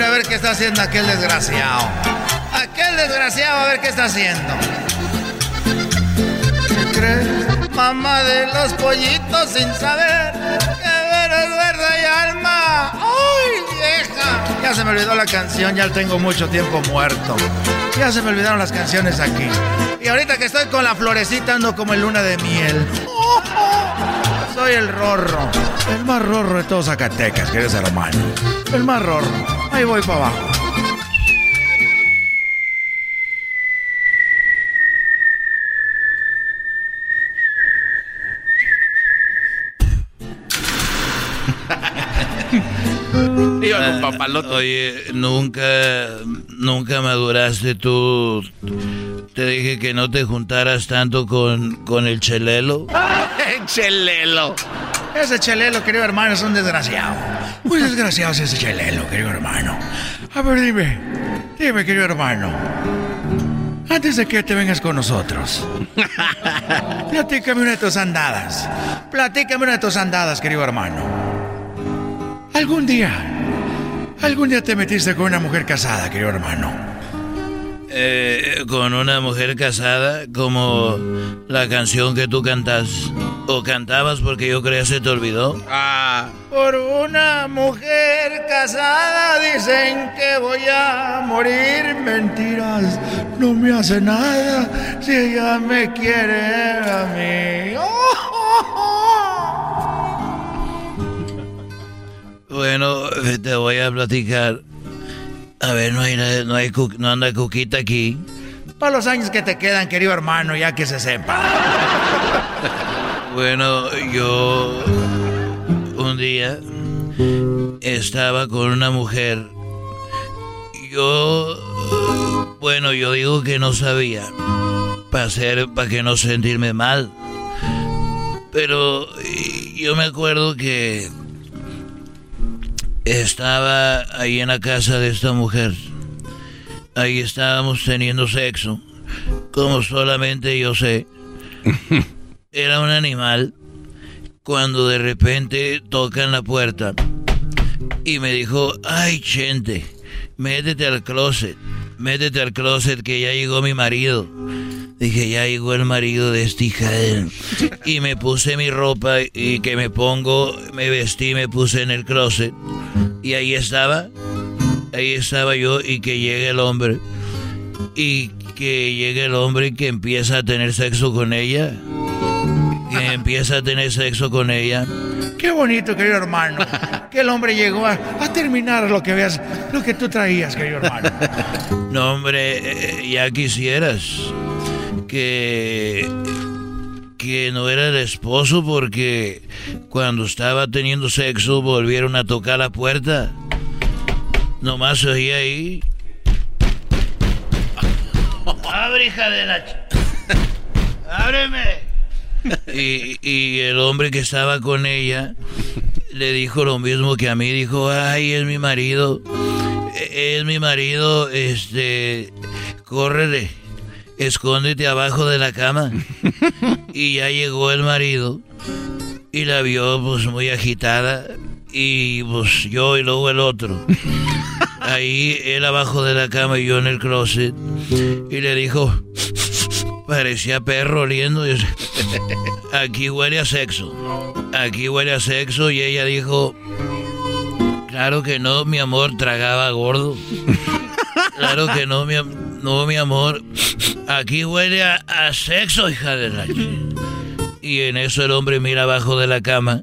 A ver qué está haciendo aquel desgraciado. Aquel desgraciado, a ver qué está haciendo. ¿Qué crees? Mamá de los pollitos sin saber que eres verde y alma. ¡Ay, vieja! Ya se me olvidó la canción, ya tengo mucho tiempo muerto. Ya se me olvidaron las canciones aquí. Y ahorita que estoy con la florecita ando como en luna de miel. Soy el rorro. El más rorro de todos Zacatecas, queridos hermanos. El más rorro. Ahí voy para abajo. (laughs) Oye, nunca, nunca maduraste tú. Te dije que no te juntaras tanto con, con el chelelo. (laughs) chelelo. Ese chelelo, querido hermano, es un desgraciado. Muy desgraciado es ese chelelo, querido hermano. A ver, dime. Dime, querido hermano. Antes de que te vengas con nosotros. (laughs) Platícame una de tus andadas. Platícame una de tus andadas, querido hermano. Algún día. Algún día te metiste con una mujer casada, querido hermano. Eh, con una mujer casada, como la canción que tú cantas. O cantabas porque yo creía se te olvidó. Ah. Por una mujer casada dicen que voy a morir. Mentiras, no me hace nada si ella me quiere a mí. Bueno, te voy a platicar. A ver, no hay, no hay, no anda cuquita aquí. Para los años que te quedan, querido hermano, ya que se sepa. (laughs) Bueno, yo un día estaba con una mujer. Yo, bueno, yo digo que no sabía para hacer, para que no sentirme mal. Pero yo me acuerdo que estaba ahí en la casa de esta mujer. Ahí estábamos teniendo sexo, como solamente yo sé. (laughs) Era un animal cuando de repente tocan la puerta y me dijo, ay, gente, métete al closet, métete al closet que ya llegó mi marido. Dije, ya llegó el marido de esta hija (laughs) Y me puse mi ropa y que me pongo, me vestí, me puse en el closet. Y ahí estaba, ahí estaba yo y que llegue el hombre. Y que llegue el hombre y que empieza a tener sexo con ella. Que (laughs) empieza a tener sexo con ella. Qué bonito, querido hermano. (laughs) Que el hombre llegó a, terminar lo que veas, lo que tú traías, querido hermano. No, hombre, eh, ya quisieras que que no era el esposo porque cuando estaba teniendo sexo volvieron a tocar la puerta. Nomás oía ahí. (laughs) ¡Abre, hija de la... ¡Ábreme! Y, y el hombre que estaba con ella le dijo lo mismo que a mí. Dijo, ay, es mi marido. Es mi marido, este... Córrele escóndete abajo de la cama. y ya llegó el marido y la vio pues muy agitada y pues yo y luego el otro. Ahí él abajo de la cama y yo en el closet y le dijo, parecía perro oliendo. Aquí huele a sexo. Aquí huele a sexo y ella dijo, claro que no, mi amor, tragaba gordo. Claro que no, mi, no, mi amor. Aquí huele a, sexo, hija de la... (laughs) Y en eso el hombre mira abajo de la cama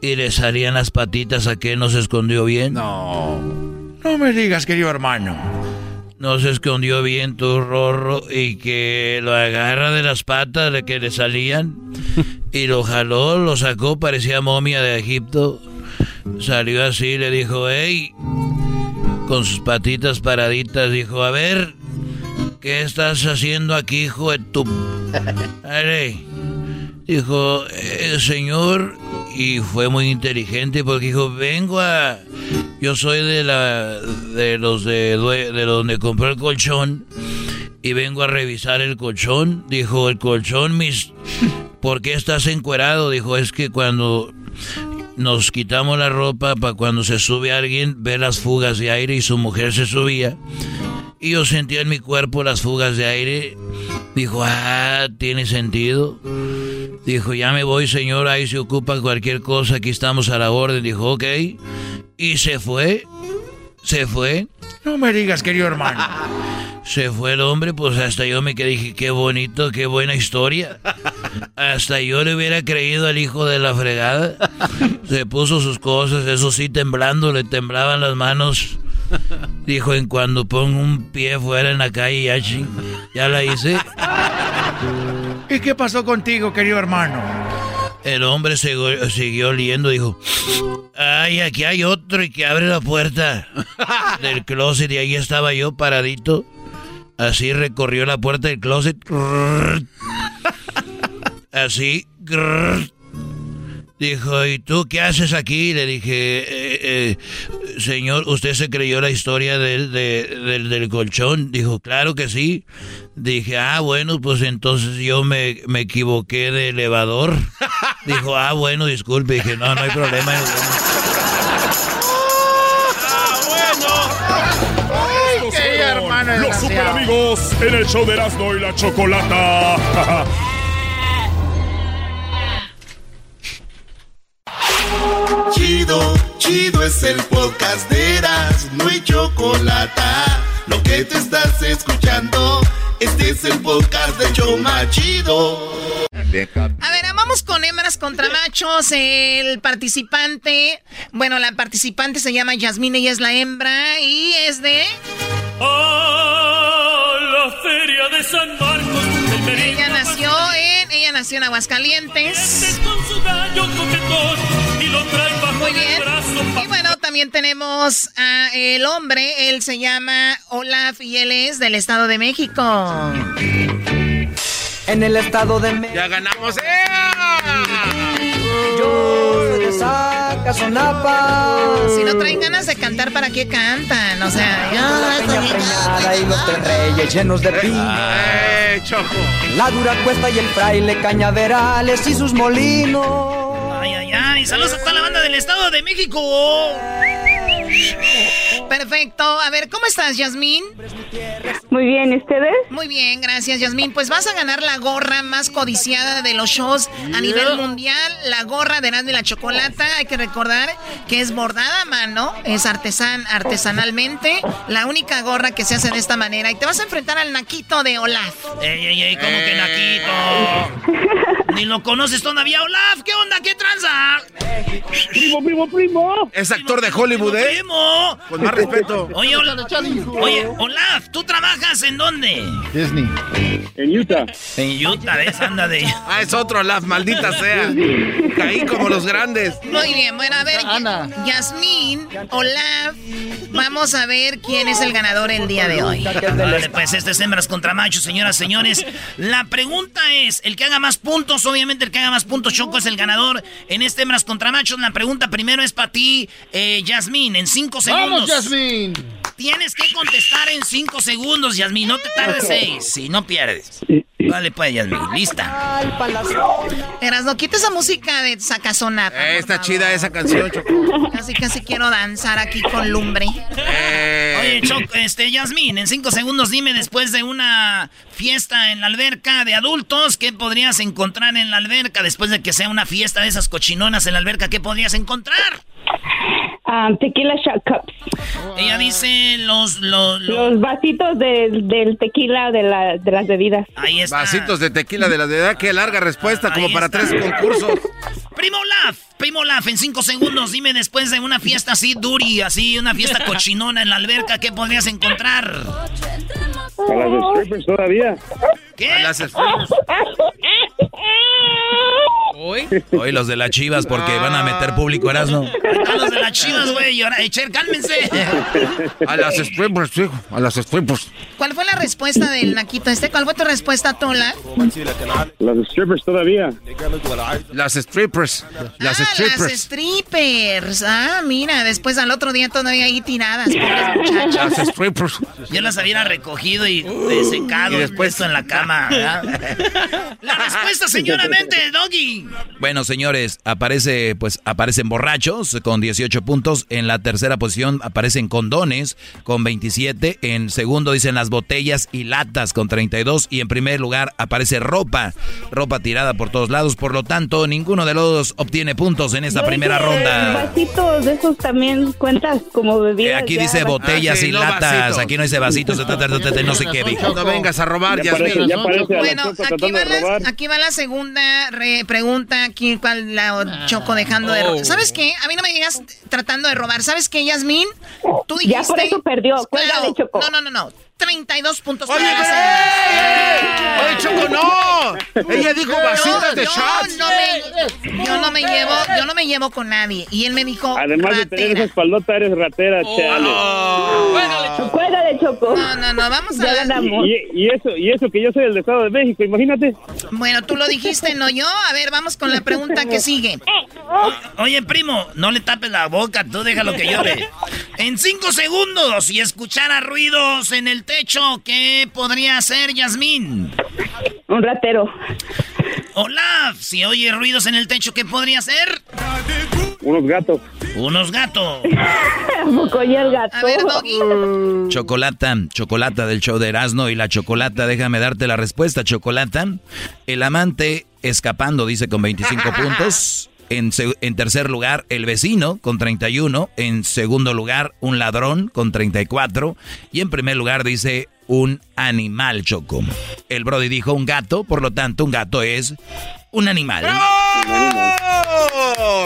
y le salían las patitas a que no se escondió bien. No. No me digas, querido hermano. No se escondió bien tu rorro y que lo agarra de las patas de que le salían (laughs) y lo jaló, lo sacó, parecía momia de Egipto. Salió así, le dijo, hey, con sus patitas paraditas, dijo, a ver, ¿qué estás haciendo aquí, hijo de tu... Dijo, el señor, y fue muy inteligente porque dijo, vengo a... Yo soy de la de los de, de donde compré el colchón y vengo a revisar el colchón. Dijo, el colchón, mis... ¿Por qué estás encuerado? Dijo, es que cuando nos quitamos la ropa para cuando se sube alguien, ve las fugas de aire y su mujer se subía. Y yo sentía en mi cuerpo las fugas de aire. Dijo, ah, tiene sentido. Dijo, ya me voy, señor, ahí se ocupa cualquier cosa, aquí estamos a la orden. Dijo, ok. Y se fue. Se fue. No me digas, querido hermano. (laughs) Se fue el hombre, pues hasta yo me quedé, dije, qué bonito, qué buena historia. Hasta yo le hubiera creído al hijo de la fregada. Se puso sus cosas, eso sí, temblando, le temblaban las manos. Dijo, en cuando pongo un pie fuera en la calle, ya, ya la hice. ¿Y qué pasó contigo, querido hermano? El hombre siguió, siguió oliendo, dijo, ay, aquí hay otro y que abre la puerta del closet y ahí estaba yo paradito. Así recorrió la puerta del closet. Así. Dijo, ¿y tú qué haces aquí? Le dije, eh, eh, señor, ¿usted se creyó la historia del, del, del, colchón? Dijo, claro que sí. Dije, ah, bueno, pues entonces yo me, me equivoqué de elevador. (laughs) Dijo, ah, bueno, disculpe. Dije, no, no hay problema. Los super amigos en el show de Erasmo y la Chocolata. Chido, chido es el podcast de Erasmo y Chocolata. Lo que te estás escuchando, este es el podcast de Choma Chido. A ver, vamos con hembras contra machos. El participante, bueno, la participante se llama Yasmine y es la hembra y es de... ¡Oh, la feria de San Marcos! Ella nació ella nació en Aguascalientes. Muy bien. Y bueno, también tenemos a el hombre, él se llama Olaf y él es del Estado de México. En el Estado de México. Ya ganamos. Yo soy de Si no traen ganas de cantar, ¿para qué cantan? O sea, ya. La peña y los tres reyes llenos de pino. ¡Eh, choco! La dura cuesta y el fraile cañaverales y sus molinos. Ay, ay, ay. Saludos a toda la banda del Estado de México. Perfecto. A ver, ¿cómo estás, Yasmín? Muy bien, ¿y ustedes? Muy bien, gracias, Yasmín. Pues vas a ganar la gorra más codiciada de los shows a nivel mundial, la gorra de Erasmo y la Chocolata. Hay que recordar que es bordada a mano, es artesan, artesanalmente, la única gorra que se hace de esta manera. Y te vas a enfrentar al Naquito de Olaf. ¡Ey, ey, ey! ¿Cómo que Naquito? (laughs) Ni lo conoces todavía, Olaf. ¿Qué onda? ¿Qué tranza? Primo, primo, primo. Es actor de Hollywood, ¿eh? Primo. Con más respeto. Oye, Oye, Olaf, ¿tú trabajas en dónde? Disney. En Utah. En Utah, ¿ves? Anda de... Ah, es otro Olaf, maldita sea. Caí como los grandes. Muy bien, bueno, a ver, Ana. Yasmín, Olaf, vamos a ver quién es el ganador el día de hoy. Vale, pues este es hembras contra machos, señoras, señores. La pregunta es, el que haga más puntos, obviamente el que haga más puntos, Choco es el ganador en este hembras contra machos. La pregunta primero es para ti, eh, Yasmín, en cinco segundos. ¡Vamos, Yasmín! Tienes que contestar en cinco segundos, Yasmín. No te tardes seis. Si no pierdes. Vale, pues, Yasmín. Lista. Eras, no quita esa música de sacazonata. Eh, está chida esa canción, Choco. Casi, casi quiero danzar aquí con lumbre. Eh, Oye, Choco, este, Yasmín, en cinco segundos dime después de una fiesta en la alberca de adultos, ¿qué podrías encontrar en la alberca? Después de que sea una fiesta de esas cochinonas en la alberca, ¿qué podrías encontrar? Um, tequila shot cups. Ella dice los... Los, Los vasitos del, del tequila de, la, de las bebidas. Ahí está. Vasitos de tequila de la de edad. Qué larga respuesta, como para está. tres concursos. (laughs) Primo Laf, Primo Laf, en cinco segundos, dime después de una fiesta así duri, así, una fiesta (laughs) cochinona en la alberca, ¿qué podrías encontrar? A las strippers todavía. ¿Qué? A las Spring Hoy. Hoy los de las chivas porque van a meter público Erasmo. A los de las chivas, güey. Y ahora, Echer, cálmense. (laughs) A las strippers, hijo. A las strippers. ¿Cuál fue la respuesta del Naquito este? ¿Cuál fue tu respuesta, Tola? Las strippers todavía. Las strippers. Las ah, strippers. Las strippers. Ah, mira, después al otro día todavía ahí tiradas. Las strippers. Yo las hubiera recogido y secado y después en la cama. ¿verdad? (laughs) La respuesta, señoramente, Doggy. Bueno, señores, aparece, pues, aparecen borrachos con 18 puntos. En la tercera posición aparecen condones con 27. En segundo dicen las botellas y latas con 32. Y en primer lugar aparece ropa, ropa tirada por todos lados. Por lo tanto, ninguno de los dos obtiene puntos en esta primera ronda. Vasitos de esos también cuentas como bebidas. Aquí ya dice botellas Ah, sí, y no latas. vasitos. Aquí no dice vasitos, ta, ta, ta, ta, ta, no sé qué dijo. No vengas a robar, Ya parece, ya Bueno, aquí va, la, aquí va la segunda re- pregunta. Aquí, ¿cuál la choco dejando de robar? Oh. ¿Sabes qué? A mí no me llegas tratando de robar. ¿Sabes qué, Yasmín? Tú dijiste... Ya por eso perdió. Cuélgale, Choco. No, no, no, no. 32 puntos Oye, para la Oye, Choco, no. Ella dijo vasitas de yo shots. no me, yo no me llevo, yo no me llevo con nadie. Y él me dijo Además de tener esa espaldota, eres ratera, chale. Cuélgale, Choco. No, no, no, vamos a ver. Y, y eso, y eso que yo soy del Estado de México, imagínate. Bueno, tú lo dijiste, no yo. A ver, vamos con la pregunta que (laughs) sigue. Oye, primo, no le tapes la boca, tú déjalo que llore. En cinco segundos, y escuchara ruidos en el techo, ¿qué podría hacer Yasmín? Un ratero. Olaf, si oye ruidos en el techo, ¿qué podría hacer? Unos gatos. Unos gatos. (laughs) ¿A poco y el gato? A ver, Doggy. Chocolata, chocolata del show de Erasmo y la chocolata, déjame darte la respuesta, chocolata. El amante escapando, dice con 25 (laughs) puntos. En, tercer lugar, el vecino con 31. En segundo lugar, un ladrón con 34. Y en primer lugar, dice un animal, Choco. El Brody dijo un gato, por lo tanto, un gato es un animal.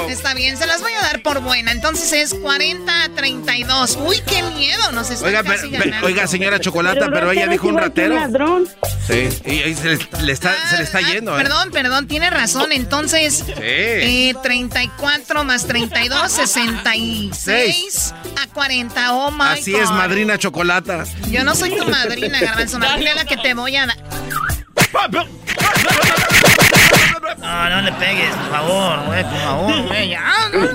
Está bien, se las voy a dar por buena. Entonces es 40 a 32. Uy, qué miedo, nos está Oiga, casi pe- pe- ganando. oiga, señora Chocolata, un pero ella dijo es un ratero. ladrón. Sí, y ahí se le, le está, se le está Ah, yendo, ¿eh? Perdón, perdón, tiene razón. Entonces, eh, 34 más 32, 66 a 40. Oh my Así es, God. madrina Chocolata. Yo no soy tu madrina, Garbanzo. Madrina es la que te voy a dar. (laughs) No, no le pegues, por favor, güey, por favor, (laughs) güey, ya.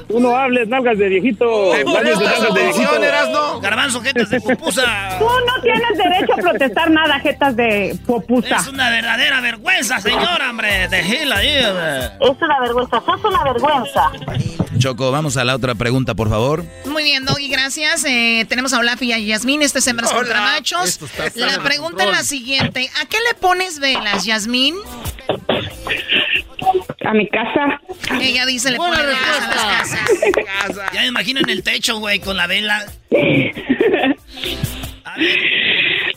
Tú no hables, nalgas de viejito. Nalgas de viejito. Erasno? Garbanzo, jetas de pupusa. Tú no tienes derecho a protestar nada, jetas de popusa. Es una verdadera vergüenza, señora, hombre. De Gil ahí, hombre. Es una vergüenza, sos una vergüenza. Choco, vamos a la otra pregunta, por favor. Muy bien, Doggy, gracias. Eh, tenemos a Olaf y a Yasmín. Este es Hembras contra Machos. La pregunta es la siguiente. ¿A qué le pones velas, Yasmín? A mi casa. Ella dice le pone velas a las casas. (laughs) Ya me imagino en el techo, güey, con la vela. A ver,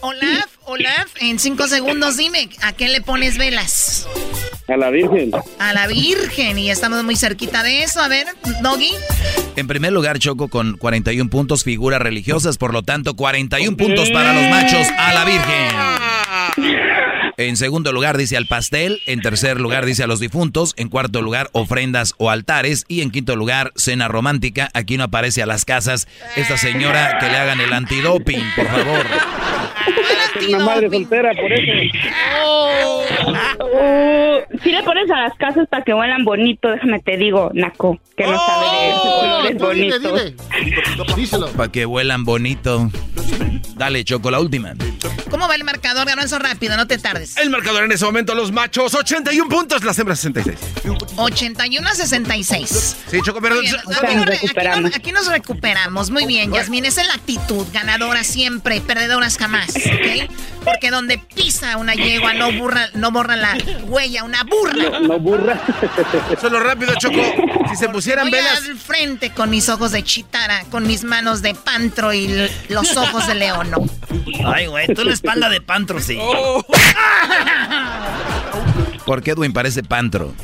Olaf, Olaf, en cinco segundos dime, ¿a qué le pones velas? A la Virgen. A la Virgen, y estamos muy cerquita de eso. A ver, Doggy. En primer lugar, Choco con 41 puntos, figuras religiosas, por lo tanto, 41 puntos para los machos a la Virgen. (laughs) En segundo lugar dice al pastel, en tercer lugar dice a los difuntos, en cuarto lugar ofrendas o altares y en quinto lugar cena romántica. Aquí no aparece a las casas esta señora que le hagan el antidoping, por favor. Una madre soltera, por eso. Uh, si le pones a las casas para que huelan bonito, déjame te digo, Naco, que no sabe de colores bonitos. Para que vuelan bonito. Dale, Choco, la última. ¿Cómo va el marcador? Garbanzo rápido, no te tardes. El marcador en ese momento, los machos, 81 puntos, las hembras 66. 81 a 66. Sí, Choco, pero... Bien, Aquí, nos re- aquí nos- aquí nos recuperamos. Muy bien, Yasmín. Esa es la actitud. Ganadora siempre, perdedoras jamás. ¿ok? Porque donde pisa una yegua no, burra, no borra la huella, una burra. No burra. Solo rápido, Choco. Si se pusieran Voy velas... al frente con mis ojos de chitara, con mis manos de pantro y los ojos de leono. Ay, güey, tú la espalda de pantro, sí. ¿Por Ha ha ha ha! Qué Edwin parece pantro?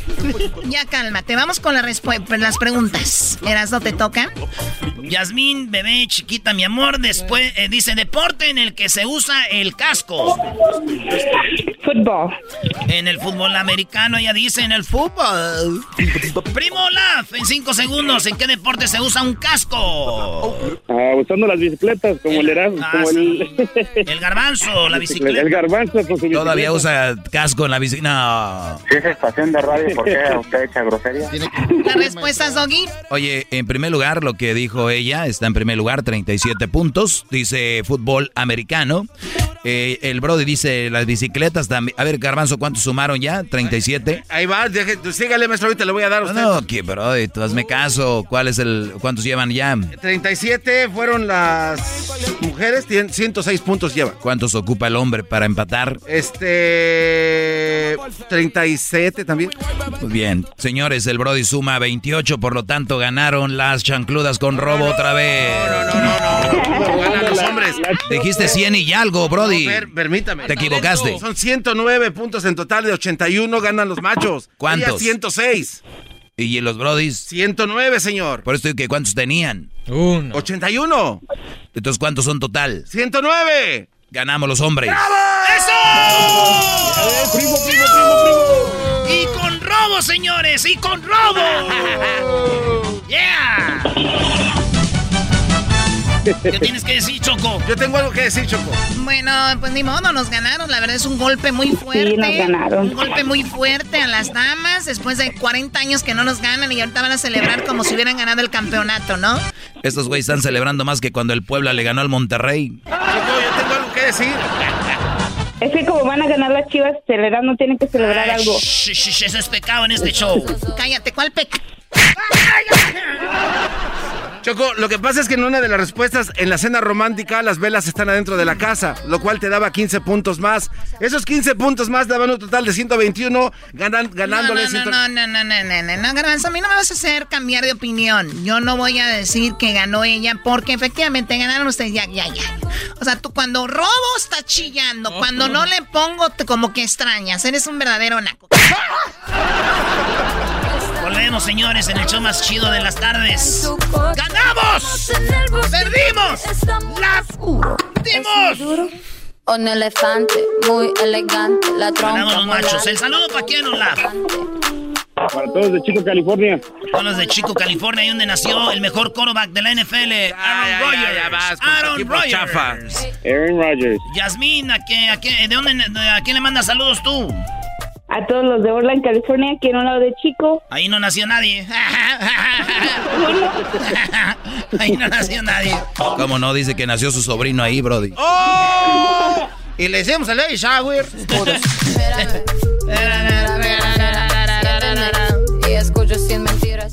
ya cálmate, vamos con la las preguntas. ¿Eras no te toca? Yasmín, bebé, chiquita, mi amor, después eh, dice deporte en el que se usa el casco. Fútbol. En el fútbol americano, ella dice en el fútbol. Primo Olaf, en cinco segundos, ¿en qué deporte se usa un casco? Ah, usando las bicicletas, como el, el ah, como el... el garbanzo, la bicicleta. El garbanzo con su bicicleta. Todavía usa casco en la bicicleta. No. Si es estación de radio, ¿por qué (laughs) usted echa grosería? (laughs) ¿La respuesta es Doggy? Oye, en primer lugar, lo que dijo ella está en primer lugar, 37 puntos. Dice fútbol americano. Eh, el Brody dice las bicicletas también. A ver, Garbanzo, ¿cuántos sumaron ya? 37. Ahí va, sígale, maestro, ahorita le voy a dar a usted. No, que Brody, tú hazme caso. ¿Cuál es el, ¿Cuántos llevan ya? 37 fueron las mujeres, 106 puntos llevan. ¿Cuántos ocupa el hombre para empatar? Este. 37 también. Muy bien. Señores, el Brody suma 28, por lo tanto ganaron las chancludas con robo otra vez. No, no, no, no. Ganan los hombres. Dijiste 100 y algo, Brody. permítame. Te equivocaste. Son 109 puntos en total de 81 ganan los machos. ¿Cuántos? 106. ¿Y los Brodis? 109, señor. Por esto que ¿cuántos tenían? Uno. 81. Entonces, ¿cuántos son total? 109. Ganamos los hombres. ¡Bravo! ¡Eso! primo, primo, primo, primo! Y con robo, señores, y con robo. (laughs) ¡Yeah! ¿Qué tienes que decir, Choco? Yo tengo algo que decir, Choco. Bueno, pues ni modo, nos ganaron. La verdad es un golpe muy fuerte. Sí, nos ganaron. Un golpe muy fuerte a las damas después de 40 años que no nos ganan y ahorita van a celebrar como si hubieran ganado el campeonato, ¿no? Estos güeyes están celebrando más que cuando el Puebla le ganó al Monterrey. Choco, yo tengo algo que decir. Es que como van a ganar las chivas, celebrar no tienen que celebrar Ay, algo. Shh, shh, shh, eso es pecado en este show. (laughs) Cállate, ¿cuál pecado? Choco, lo que pasa es que en una de las respuestas en la cena romántica las velas están adentro de la casa, lo cual te daba 15 puntos más. Esos 15 puntos más daban un total de 121, ganan, ganándole... No, no, no, no, no, no, no, no, no, Garbanzo, a mí no me vas a hacer cambiar de opinión. Yo no voy a decir que ganó ella porque efectivamente ganaron ustedes ya, ya, ya. O sea, tú cuando robo estás chillando, cuando no le pongo te- como que extrañas, eres un verdadero naco. (laughs) Volvemos, señores, en el show más chido de las tardes. ¡Ganamos! ¡Perdimos! ¡La ¡Perdimos! Un elefante muy elegante, la trompa Ganamos los machos. El saludo para quién, Olaf. Para todos de Chico, California. Son los de Chico, California, ahí donde nació el mejor quarterback de la NFL, Aaron Rodgers. vas Aaron Rodgers. chafa. Aaron Rodgers. Yasmín, ¿a qué, a qué- ¿de dónde, de- a quién le mandas saludos tú? A todos los de Orland, California, aquí en un lado de Chico. Ahí no nació nadie. (laughs) Ahí no nació nadie. ¿Cómo no? Dice que nació su sobrino ahí, Brody. ¡Oh! Y le hicimos el baby shower. (laughs) Y escucho sin mentiras.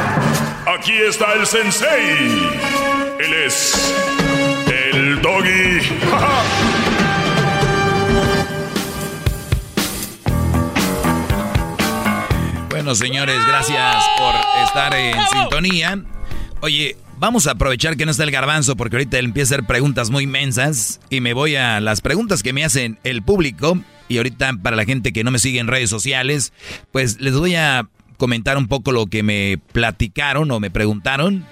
Aquí está el sensei. Él es el doggy. (laughs) Bueno, señores, gracias por estar en sintonía. Oye, vamos a aprovechar que no está el garbanzo porque ahorita él empieza a hacer preguntas muy mensas y me voy a las preguntas que me hacen el público y ahorita para la gente que no me sigue en redes sociales, pues les voy a comentar un poco lo que me platicaron o me preguntaron.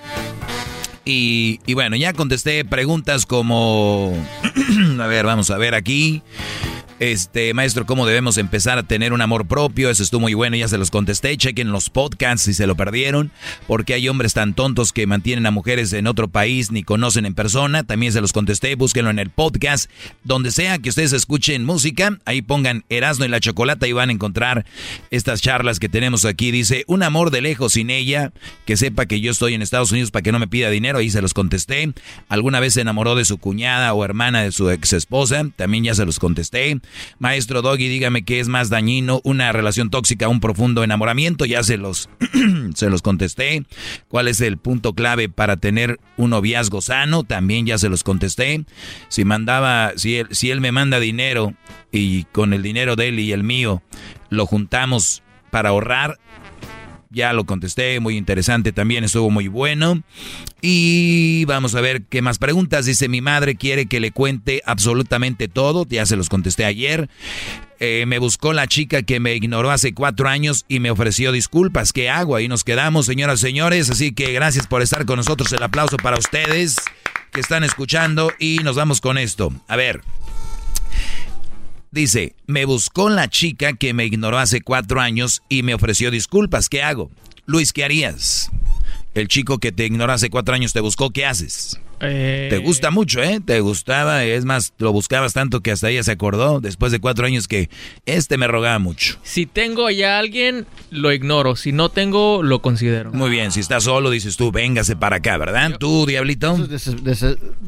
Y, bueno, ya contesté preguntas como... (clears throat) a ver, vamos a ver aquí. Este, maestro, ¿cómo debemos empezar a tener un amor propio? Eso estuvo muy bueno, ya se los contesté. Chequen los podcasts si se lo perdieron. Porque hay hombres tan tontos que mantienen a mujeres en otro país ni conocen en persona. También se los contesté. Búsquenlo en el podcast. Donde sea que ustedes escuchen música, ahí pongan Erasmo y la Chocolata y van a encontrar estas charlas que tenemos aquí. Dice, un amor de lejos sin ella, que sepa que yo estoy en Estados Unidos para que no me pida dinero. Ahí se los contesté. ¿Alguna vez se enamoró de su cuñada o hermana de su ex esposa? También ya se los contesté. Maestro Doggy, dígame qué es más dañino, una relación tóxica, un profundo enamoramiento. Ya se los, (clears throat) se los contesté. ¿Cuál es el punto clave para tener un noviazgo sano? También ya se los contesté. Si mandaba, si él, si él me manda dinero y con el dinero de él y el mío lo juntamos para ahorrar, ya lo contesté, muy interesante también, estuvo muy bueno. Y vamos a ver qué más preguntas. Dice, mi madre quiere que le cuente absolutamente todo, ya se los contesté ayer. Eh, me buscó la chica que me ignoró hace cuatro años y me ofreció disculpas. ¿Qué hago? Ahí nos quedamos, señoras y señores. Así que gracias por estar con nosotros. El aplauso para ustedes que están escuchando y nos vamos con esto. A ver. Dice, me buscó la chica que me ignoró hace cuatro años y me ofreció disculpas. ¿Qué hago? Luis, ¿qué harías? El chico que te ignoró hace cuatro años te buscó, ¿qué haces? Eh, Te gusta mucho, ¿eh? Te gustaba, es más, lo buscabas tanto que hasta ella se acordó después de cuatro años que este me rogaba mucho. Si tengo ya a alguien, lo ignoro. Si no tengo, lo considero. Muy bien, si estás solo, dices tú, véngase para acá, ¿verdad? Tú, Diablito.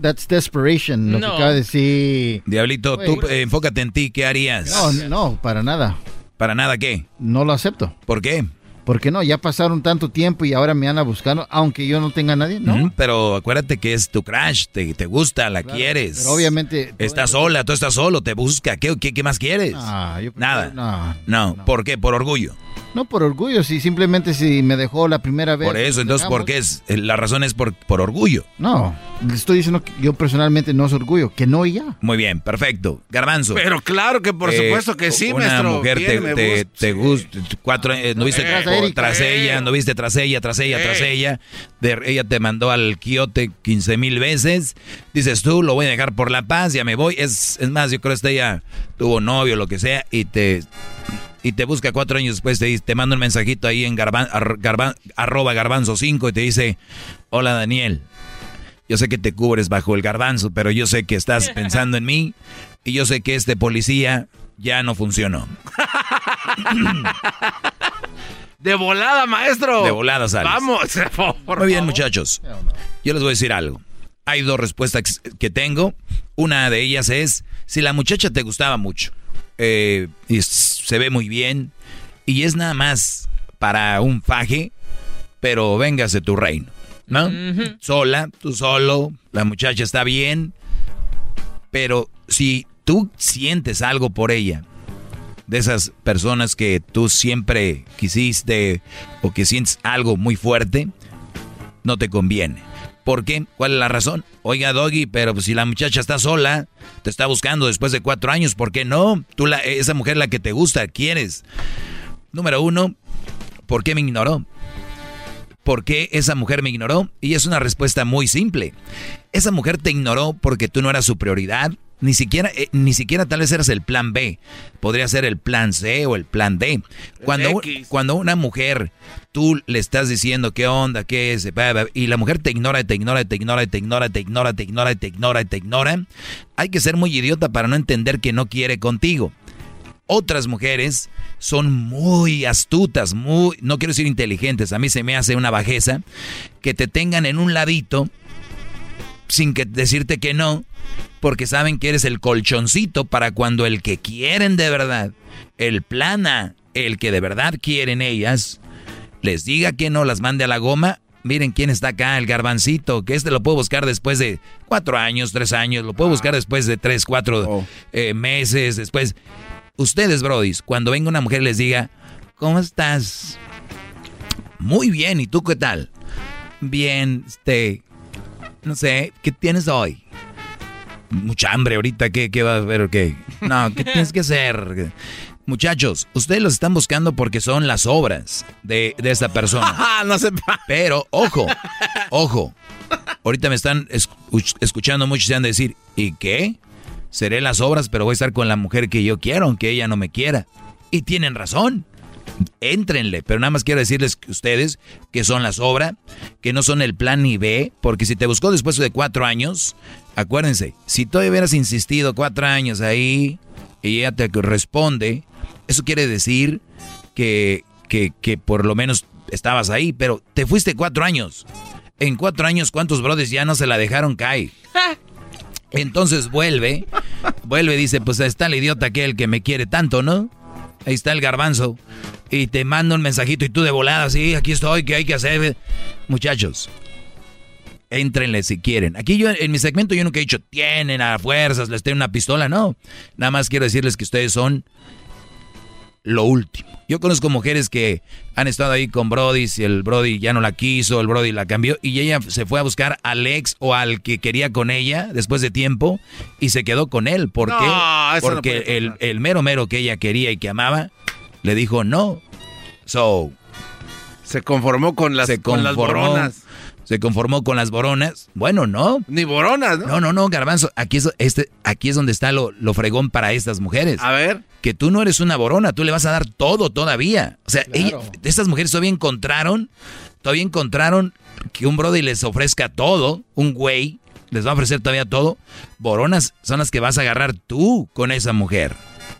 That's desperation, lo No. que acaba de decir. Diablito, tú eh, enfócate en ti, ¿qué harías? No, no, para nada. ¿Para nada qué? No lo acepto. ¿Por qué? Porque no, ya pasaron tanto tiempo y ahora me andan buscando, aunque yo no tenga a nadie, ¿no? Pero acuérdate que es tu crush, te, te gusta, la quieres. pero obviamente- Estás sola, tú estás solo, te busca. ¿Qué, qué, qué más quieres? Yo- Nada. no, No, ¿por qué? Por orgullo. No por orgullo, si simplemente si me dejó la primera vez. Por eso, entonces, dejamos. ¿por qué es? eh, La razón es por, por orgullo. No, le estoy diciendo que yo personalmente no es orgullo, que no y ya. Muy bien, perfecto. Garbanzo. Pero claro que por Eh, supuesto que sí, una maestro. mujer te, te, te gusta, cuatro, eh, no viste por- Erika. tras ella, no viste tras ella, tras ella, tras ella, de- ella te mandó al quiote 15 mil veces, dices tú, lo voy a dejar por la paz, ya me voy, es, es más, yo creo que ella tuvo novio, lo que sea, y te, y te busca cuatro años después, te, dice- te manda un mensajito ahí en garban, ar- garban- arroba garbanzo 5 y te dice, hola Daniel, yo sé que te cubres bajo el garbanzo, pero yo sé que estás (laughs) pensando en mí y yo sé que este policía ya no funcionó. (laughs) De volada, maestro. De volada sales. Vamos, (laughs) por Muy bien, favor. muchachos. Yo les voy a decir algo. Hay dos respuestas que tengo. Una de ellas es, si la muchacha te gustaba mucho, eh, y se ve muy bien, y es nada más para un faje, pero véngase tu reino, ¿no? Sola, tú solo, la muchacha está bien, pero si tú sientes algo por ella, de esas personas que tú siempre quisiste o que sientes algo muy fuerte, no te conviene. ¿Por qué? ¿Cuál es la razón? Oiga, Doggy, pero pues si la muchacha está sola, te está buscando después de cuatro años, ¿por qué no? Tú, esa mujer la que te gusta, quieres. Número uno, ¿por qué me ignoró? ¿Por qué esa mujer me ignoró? Y es una respuesta muy simple. Esa mujer te ignoró porque tú no eras su prioridad. Ni siquiera, eh, ni siquiera tal vez eras el plan B. Podría ser el plan C o el plan D. Cuando, cuando una mujer, tú le estás diciendo qué onda, qué es, y la mujer te ignora, te ignora, te ignora, te ignora, te ignora, te ignora, te ignora, te ignora, hay que ser muy idiota para no entender que no quiere contigo. Otras mujeres son muy astutas, muy, no quiero decir inteligentes, a mí se me hace una bajeza, que te tengan en un ladito sin que decirte que no, porque saben que eres el colchoncito para cuando el que quieren de verdad, el plana, el que de verdad quieren ellas, les diga que no las mande a la goma. Miren quién está acá, el garbancito, que este lo puedo buscar después de cuatro años, tres años, lo puedo buscar después de tres, cuatro eh, meses, después. Ustedes, brodis, cuando venga una mujer y les diga, ¿cómo estás? Muy bien, ¿y tú qué tal? Bien, este, no sé, ¿qué tienes hoy? Mucha hambre ahorita, ¿qué, qué va a haber? ¿Qué? No, ¿qué (laughs) tienes que hacer? Muchachos, ustedes los están buscando porque son las obras de, de esta persona. (laughs) no se Pero, ojo, ojo. Ahorita me están escuch- escuchando muchos y se han de decir, ¿y qué? Seré las obras, pero voy a estar con la mujer que yo quiero, aunque ella no me quiera. Y tienen razón. Éntrenle, pero nada más quiero decirles que ustedes que son las obras, que no son el plan ni B, porque si te buscó después de cuatro años, acuérdense, si tú hubieras insistido cuatro años ahí y ella te responde, eso quiere decir que, que, que por lo menos estabas ahí, pero te fuiste cuatro años. En cuatro años, ¿cuántos brothers ya no se la dejaron caer? Entonces vuelve, vuelve y dice, pues está el idiota aquel que me quiere tanto, ¿no? Ahí está el garbanzo. Y te manda un mensajito y tú de volada, sí, aquí estoy, ¿qué hay que hacer? Muchachos, Éntrenle si quieren. Aquí yo, en mi segmento, yo nunca he dicho, tienen a fuerzas, les tengo una pistola. No. Nada más quiero decirles que ustedes son lo último. Yo conozco mujeres que han estado ahí con Brody, si el Brody ya no la quiso, el Brody la cambió, y ella se fue a buscar al ex o al que quería con ella después de tiempo y se quedó con él. ¿Por qué? Porque el, el, mero mero que ella quería y que amaba le dijo no. So. Se conformó con las, con las boronas se conformó con las boronas. Bueno, no. Ni boronas, ¿no? No, no, no, garbanzo. Aquí es, este, aquí es donde está lo, lo fregón para estas mujeres. A ver. Que tú no eres una borona, tú le vas a dar todo todavía. O sea, estas mujeres todavía encontraron, todavía encontraron que un brody les ofrezca todo, un güey les va a ofrecer todavía todo. Boronas son las que vas a agarrar tú con esa mujer.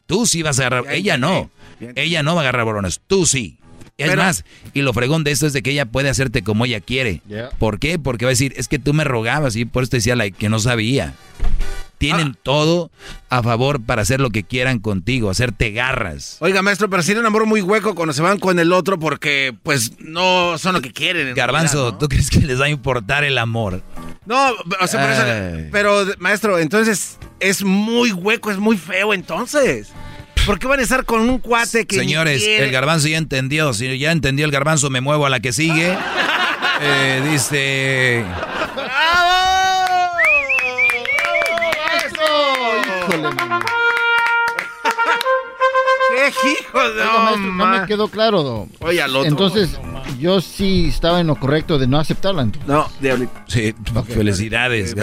Tú sí vas a agarrar, ella no. Ella no va a agarrar boronas, tú sí. Es más, y lo fregón de esto es de que ella puede hacerte como ella quiere. ¿Por qué? Porque va a decir, es que tú me rogabas y por eso te decía la que no sabía. Tienen ah. todo a favor para hacer lo que quieran contigo, hacerte garras. Oiga, maestro, pero si un amor muy hueco cuando se van con el otro porque, pues, no son lo que quieren. Garbanzo, ¿tú crees que les va a importar el amor? No, o sea, por eso, pero, maestro, entonces es muy hueco, es muy feo, entonces. ¿Por qué van a estar con un cuate que Señores, el garbanzo ya entendió. Si ya entendió el garbanzo, me muevo a la que sigue. (laughs) Eh, dice... ¡Bravo! ¡Eso! ¡Híjole, ¡Qué hijo de no, no me quedó claro, Oye, al otro. Entonces, yo sí estaba en lo correcto de no aceptarla. No, diablito. Sí, felicidades.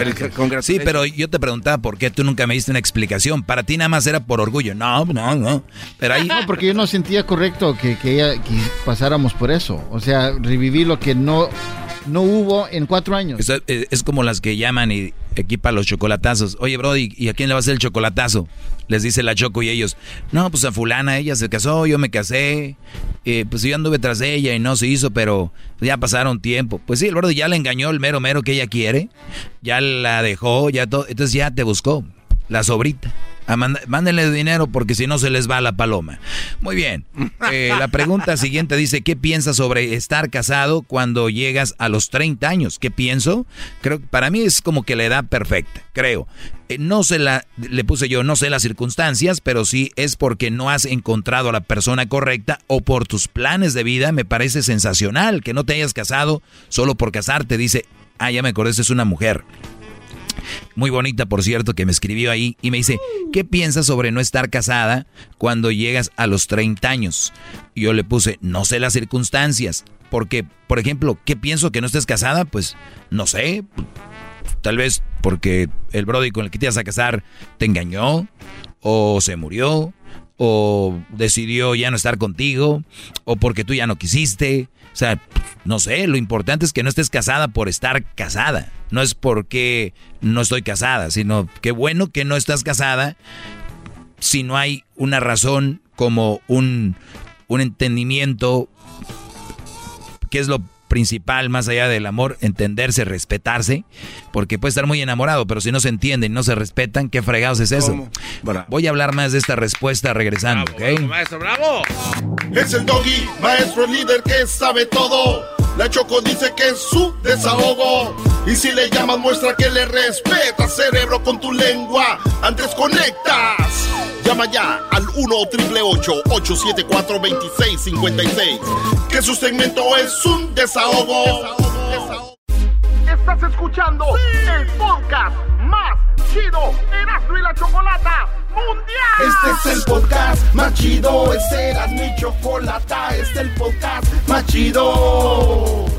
sí, pero yo te preguntaba por qué tú nunca me diste una explicación. Para ti nada más era por orgullo. No, no, no. Pero ahí... No, porque yo no sentía correcto que, que, que pasáramos por eso. O sea, revivir lo que no no hubo en cuatro años. Es, es, como las que llaman y equipa los chocolatazos. Oye, Brody, ¿y a quién le va a hacer el chocolatazo? Les dice la Choco y ellos, no, pues a fulana, ella se casó, yo me casé, eh, pues yo anduve tras ella y no se hizo, pero ya pasaron tiempo. Pues sí, el Brody ya le engañó el mero mero que ella quiere, ya la dejó, ya todo, entonces ya te buscó, la sobrita mándenle dinero porque si no se les va la paloma. Muy bien. Eh, la pregunta siguiente dice, ¿qué piensas sobre estar casado cuando llegas a los 30 años? ¿Qué pienso? Creo que para mí es como que la edad perfecta, creo. Eh, no sé la, le puse yo, no sé las circunstancias, pero sí es porque no has encontrado a la persona correcta o por tus planes de vida. Me parece sensacional que no te hayas casado solo por casarte. Dice, ah, ya me acordé, es una mujer muy bonita por cierto, que me escribió ahí y me dice, ¿qué piensas sobre no estar casada cuando llegas a los 30 años? Y yo le puse, no sé las circunstancias, porque, por ejemplo, ¿qué pienso que no estés casada? Pues, no sé, tal vez porque el Brody con el que te ibas a casar te engañó, o se murió, o decidió ya no estar contigo, o porque tú ya no quisiste, o sea, no sé, lo importante es que no estés casada por estar casada. No es porque no estoy casada, sino que bueno que no estás casada si no hay una razón como un, un entendimiento, que es lo principal más allá del amor, entenderse, respetarse, porque puede estar muy enamorado, pero si no se entienden, no se respetan, ¿qué fregados es eso? Voy a hablar más de esta respuesta regresando, ¿ok? maestro, bravo. Es el doggy, maestro líder que sabe todo. La Choco dice que es su desahogo. Y si le llamas, muestra que le respeta, cerebro, con tu lengua. Antes conectas. Llama ya al 1-888-874-2656. Que su segmento es un desahogo. Estás escuchando el podcast más chido Erasmo y la Chocolata Este es el podcast más chido. Este era mi chocolata. Este es el podcast más chido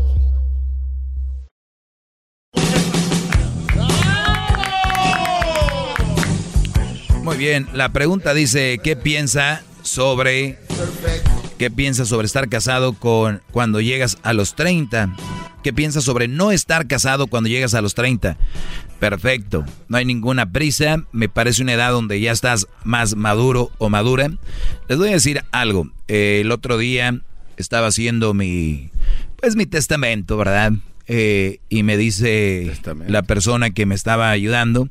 Muy bien, la pregunta dice, ¿qué piensa sobre qué piensa sobre estar casado con cuando llegas a los 30? ¿Qué piensas sobre no estar casado cuando llegas a los 30? Perfecto, no hay ninguna prisa, me parece una edad donde ya estás más maduro o madura. Les voy a decir algo, eh, el otro día estaba haciendo mi, pues mi testamento, ¿verdad? Eh, y me dice la persona que me estaba ayudando,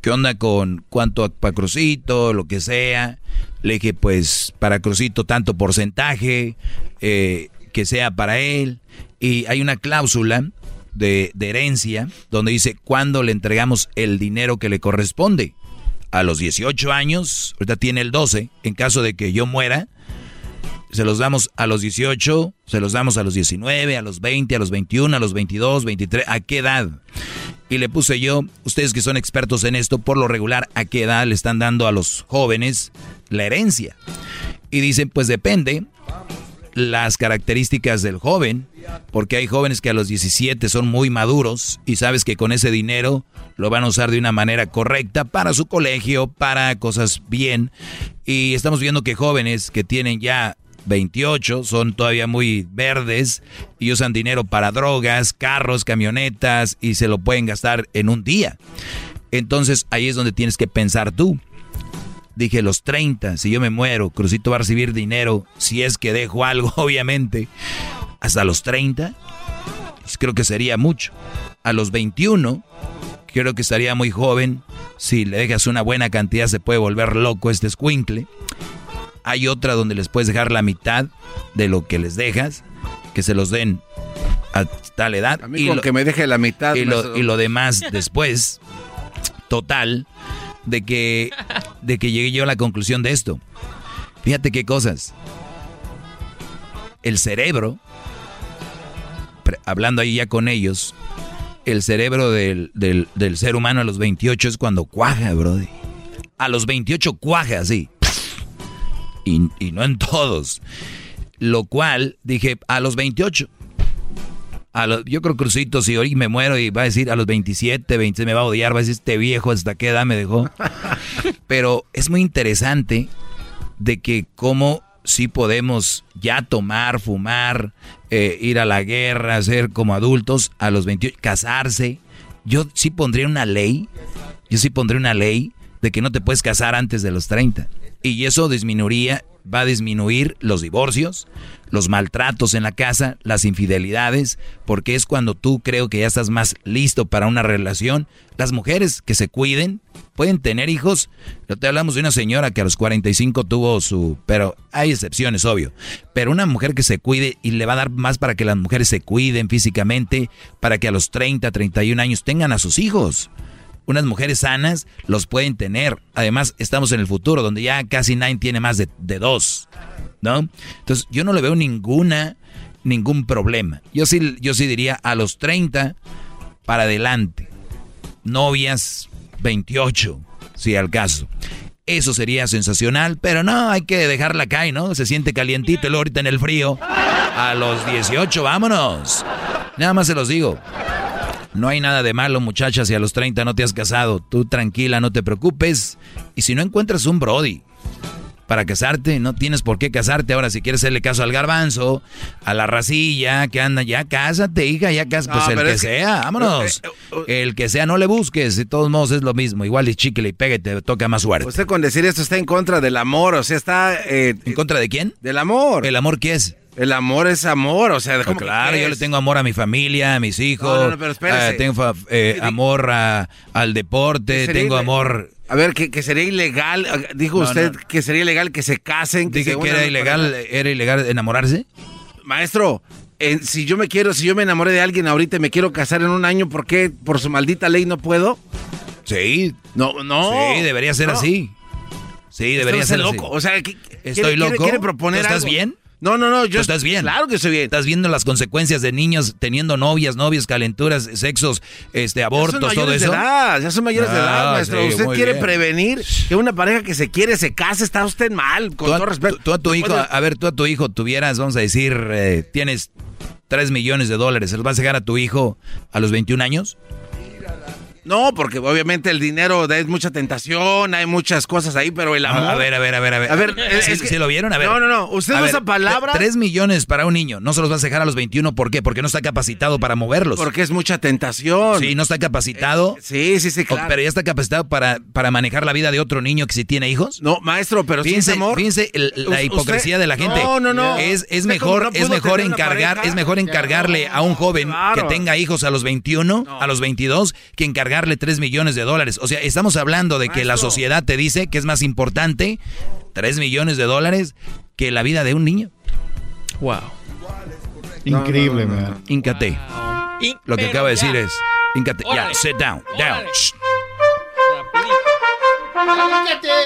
¿qué onda con cuánto para Crucito, lo que sea? Le dije, pues para Crucito tanto porcentaje, eh, que sea para él. Y hay una cláusula de, de herencia donde dice cuándo le entregamos el dinero que le corresponde. A los 18 años, ahorita tiene el 12, en caso de que yo muera, se los damos a los 18, se los damos a los 19, a los 20, a los 21, a los 22, 23, ¿a qué edad? Y le puse yo, ustedes que son expertos en esto, por lo regular, ¿a qué edad le están dando a los jóvenes la herencia? Y dicen, pues depende las características del joven, porque hay jóvenes que a los 17 son muy maduros y sabes que con ese dinero lo van a usar de una manera correcta para su colegio, para cosas bien. Y estamos viendo que jóvenes que tienen ya 28, son todavía muy verdes y usan dinero para drogas, carros, camionetas y se lo pueden gastar en un día. Entonces ahí es donde tienes que pensar tú. Dije los 30, si yo me muero, Crucito va a recibir dinero, si es que dejo algo, (laughs) obviamente, hasta los 30, pues creo que sería mucho. A los 21, creo que estaría muy joven, si le dejas una buena cantidad se puede volver loco este escuincle. Hay otra donde les puedes dejar la mitad de lo que les dejas, que se los den a tal edad. y lo, que me deje la mitad. Y lo, y lo demás (laughs) después. Total, de que, de que llegué yo a la conclusión de esto. Fíjate qué cosas. El cerebro, hablando ahí ya con ellos, el cerebro del, del, del ser humano a los 28 es cuando cuaja, brody. A los 28 cuaja, sí y, no en todos. Lo cual dije, a los 28. A yo creo Crucito, si hoy me muero y va a decir a los 27, 26 me va a odiar, va a decir este viejo hasta qué edad me dejó. (laughs) Pero es muy interesante de que cómo sí podemos ya tomar, fumar, eh, ir a la guerra, ser como adultos a los 28, casarse. Yo sí pondría una ley, yo sí pondría una ley de que no te puedes casar antes de los 30 y eso disminuiría, va a disminuir los divorcios, los maltratos en la casa, las infidelidades, porque es cuando tú creo que ya estás más listo para una relación. Las mujeres que se cuiden pueden tener hijos. Yo te hablamos de una señora que a los 45 tuvo su, pero hay excepciones, obvio. Pero una mujer que se cuide y le va a dar más para que las mujeres se cuiden físicamente, para que a los 30, 31 años tengan a sus hijos unas mujeres sanas los pueden tener. Además, estamos en el futuro, donde ya casi nadie tiene más de, dos, ¿no? Entonces, yo no le veo ninguna, ningún problema. Yo sí, yo sí diría a los 30 para adelante. Novias 28, si al caso. Eso sería sensacional, pero no, hay que dejarla caer, ¿no? Se siente calientito el ahorita en el frío. A los 18, vámonos. Nada más se los digo. No hay nada de malo, muchachas, si a los 30 no te has casado. Tú tranquila, no te preocupes. Y si no encuentras un Brody para casarte, no tienes por qué casarte. Ahora, si quieres hacerle caso al garbanzo, a la racilla que anda, ya cásate, hija, ya cásate. Pues el que, sea, vámonos. Eh, eh, eh, el que sea, no le busques. De todos modos es lo mismo. Igual y chicle y pegue, te toca más suerte. Usted con decir esto está en contra del amor, o sea, está... ¿En contra de quién? Del amor. ¿El amor qué es? El amor es amor, o sea, ¿cómo claro, yo le tengo amor a mi familia, a mis hijos. No, no, pero. Eh, tengo eh, amor al deporte, tengo amor. A ver, que, sería ilegal, dijo usted que sería ilegal que se casen. Que Dije que era ilegal, era ilegal enamorarse. Maestro, si yo me quiero, si yo me enamoré de alguien ahorita y me quiero casar en un año, ¿por qué por su maldita ley no puedo? Sí. No, no. Sí, debería ser así. Sí, debería ser loco. O sea, estoy loco. ¿Quiere proponer ¿Estás bien? No, no, no, yo estás bien. Claro que estoy bien. Estás viendo las consecuencias de niños teniendo novias, novias, calenturas, sexos, este, abortos, todo eso. De edad, ya son mayores de edad, ah, maestro. usted quiere prevenir que una pareja que se quiere se case, está usted mal, con todo respeto. Tú a tu hijo, a ver, tú a tu hijo tuvieras, vamos a decir, eh, tienes 3 millones de dólares, ¿se los vas a dejar a tu hijo a los 21 años? No, porque obviamente el dinero es mucha tentación, hay muchas cosas ahí, pero el amor... A ver, a ver, a ver, a ver. A ver, ¿Sí, es que- sí lo vieron? A ver. No, no, no. Usted ver, usa palabras. Tres millones para un niño. No se los vas a dejar a los 21. ¿Por qué? Porque no está capacitado para moverlos. Porque es mucha tentación. Sí, no está capacitado. sí, sí, sí, O- claro. Pero ya está capacitado para, para manejar la vida de otro niño que si tiene hijos. No, maestro, pero sí, fíjense, amor. fíjense la Usted- hipocresía de la gente. No, no, no. Es, mejor, no es mejor encargar, es mejor encargarle a un joven Claro. que tenga hijos a los 21, a los 22, que encargarle 3 millones de dólares. O sea, estamos hablando de que la sociedad te dice que es más importante 3 millones de dólares que la vida de un niño. Wow. Increíble, man. Íncate. Lo que acaba de decir es, íncate. Ya, sit down, down.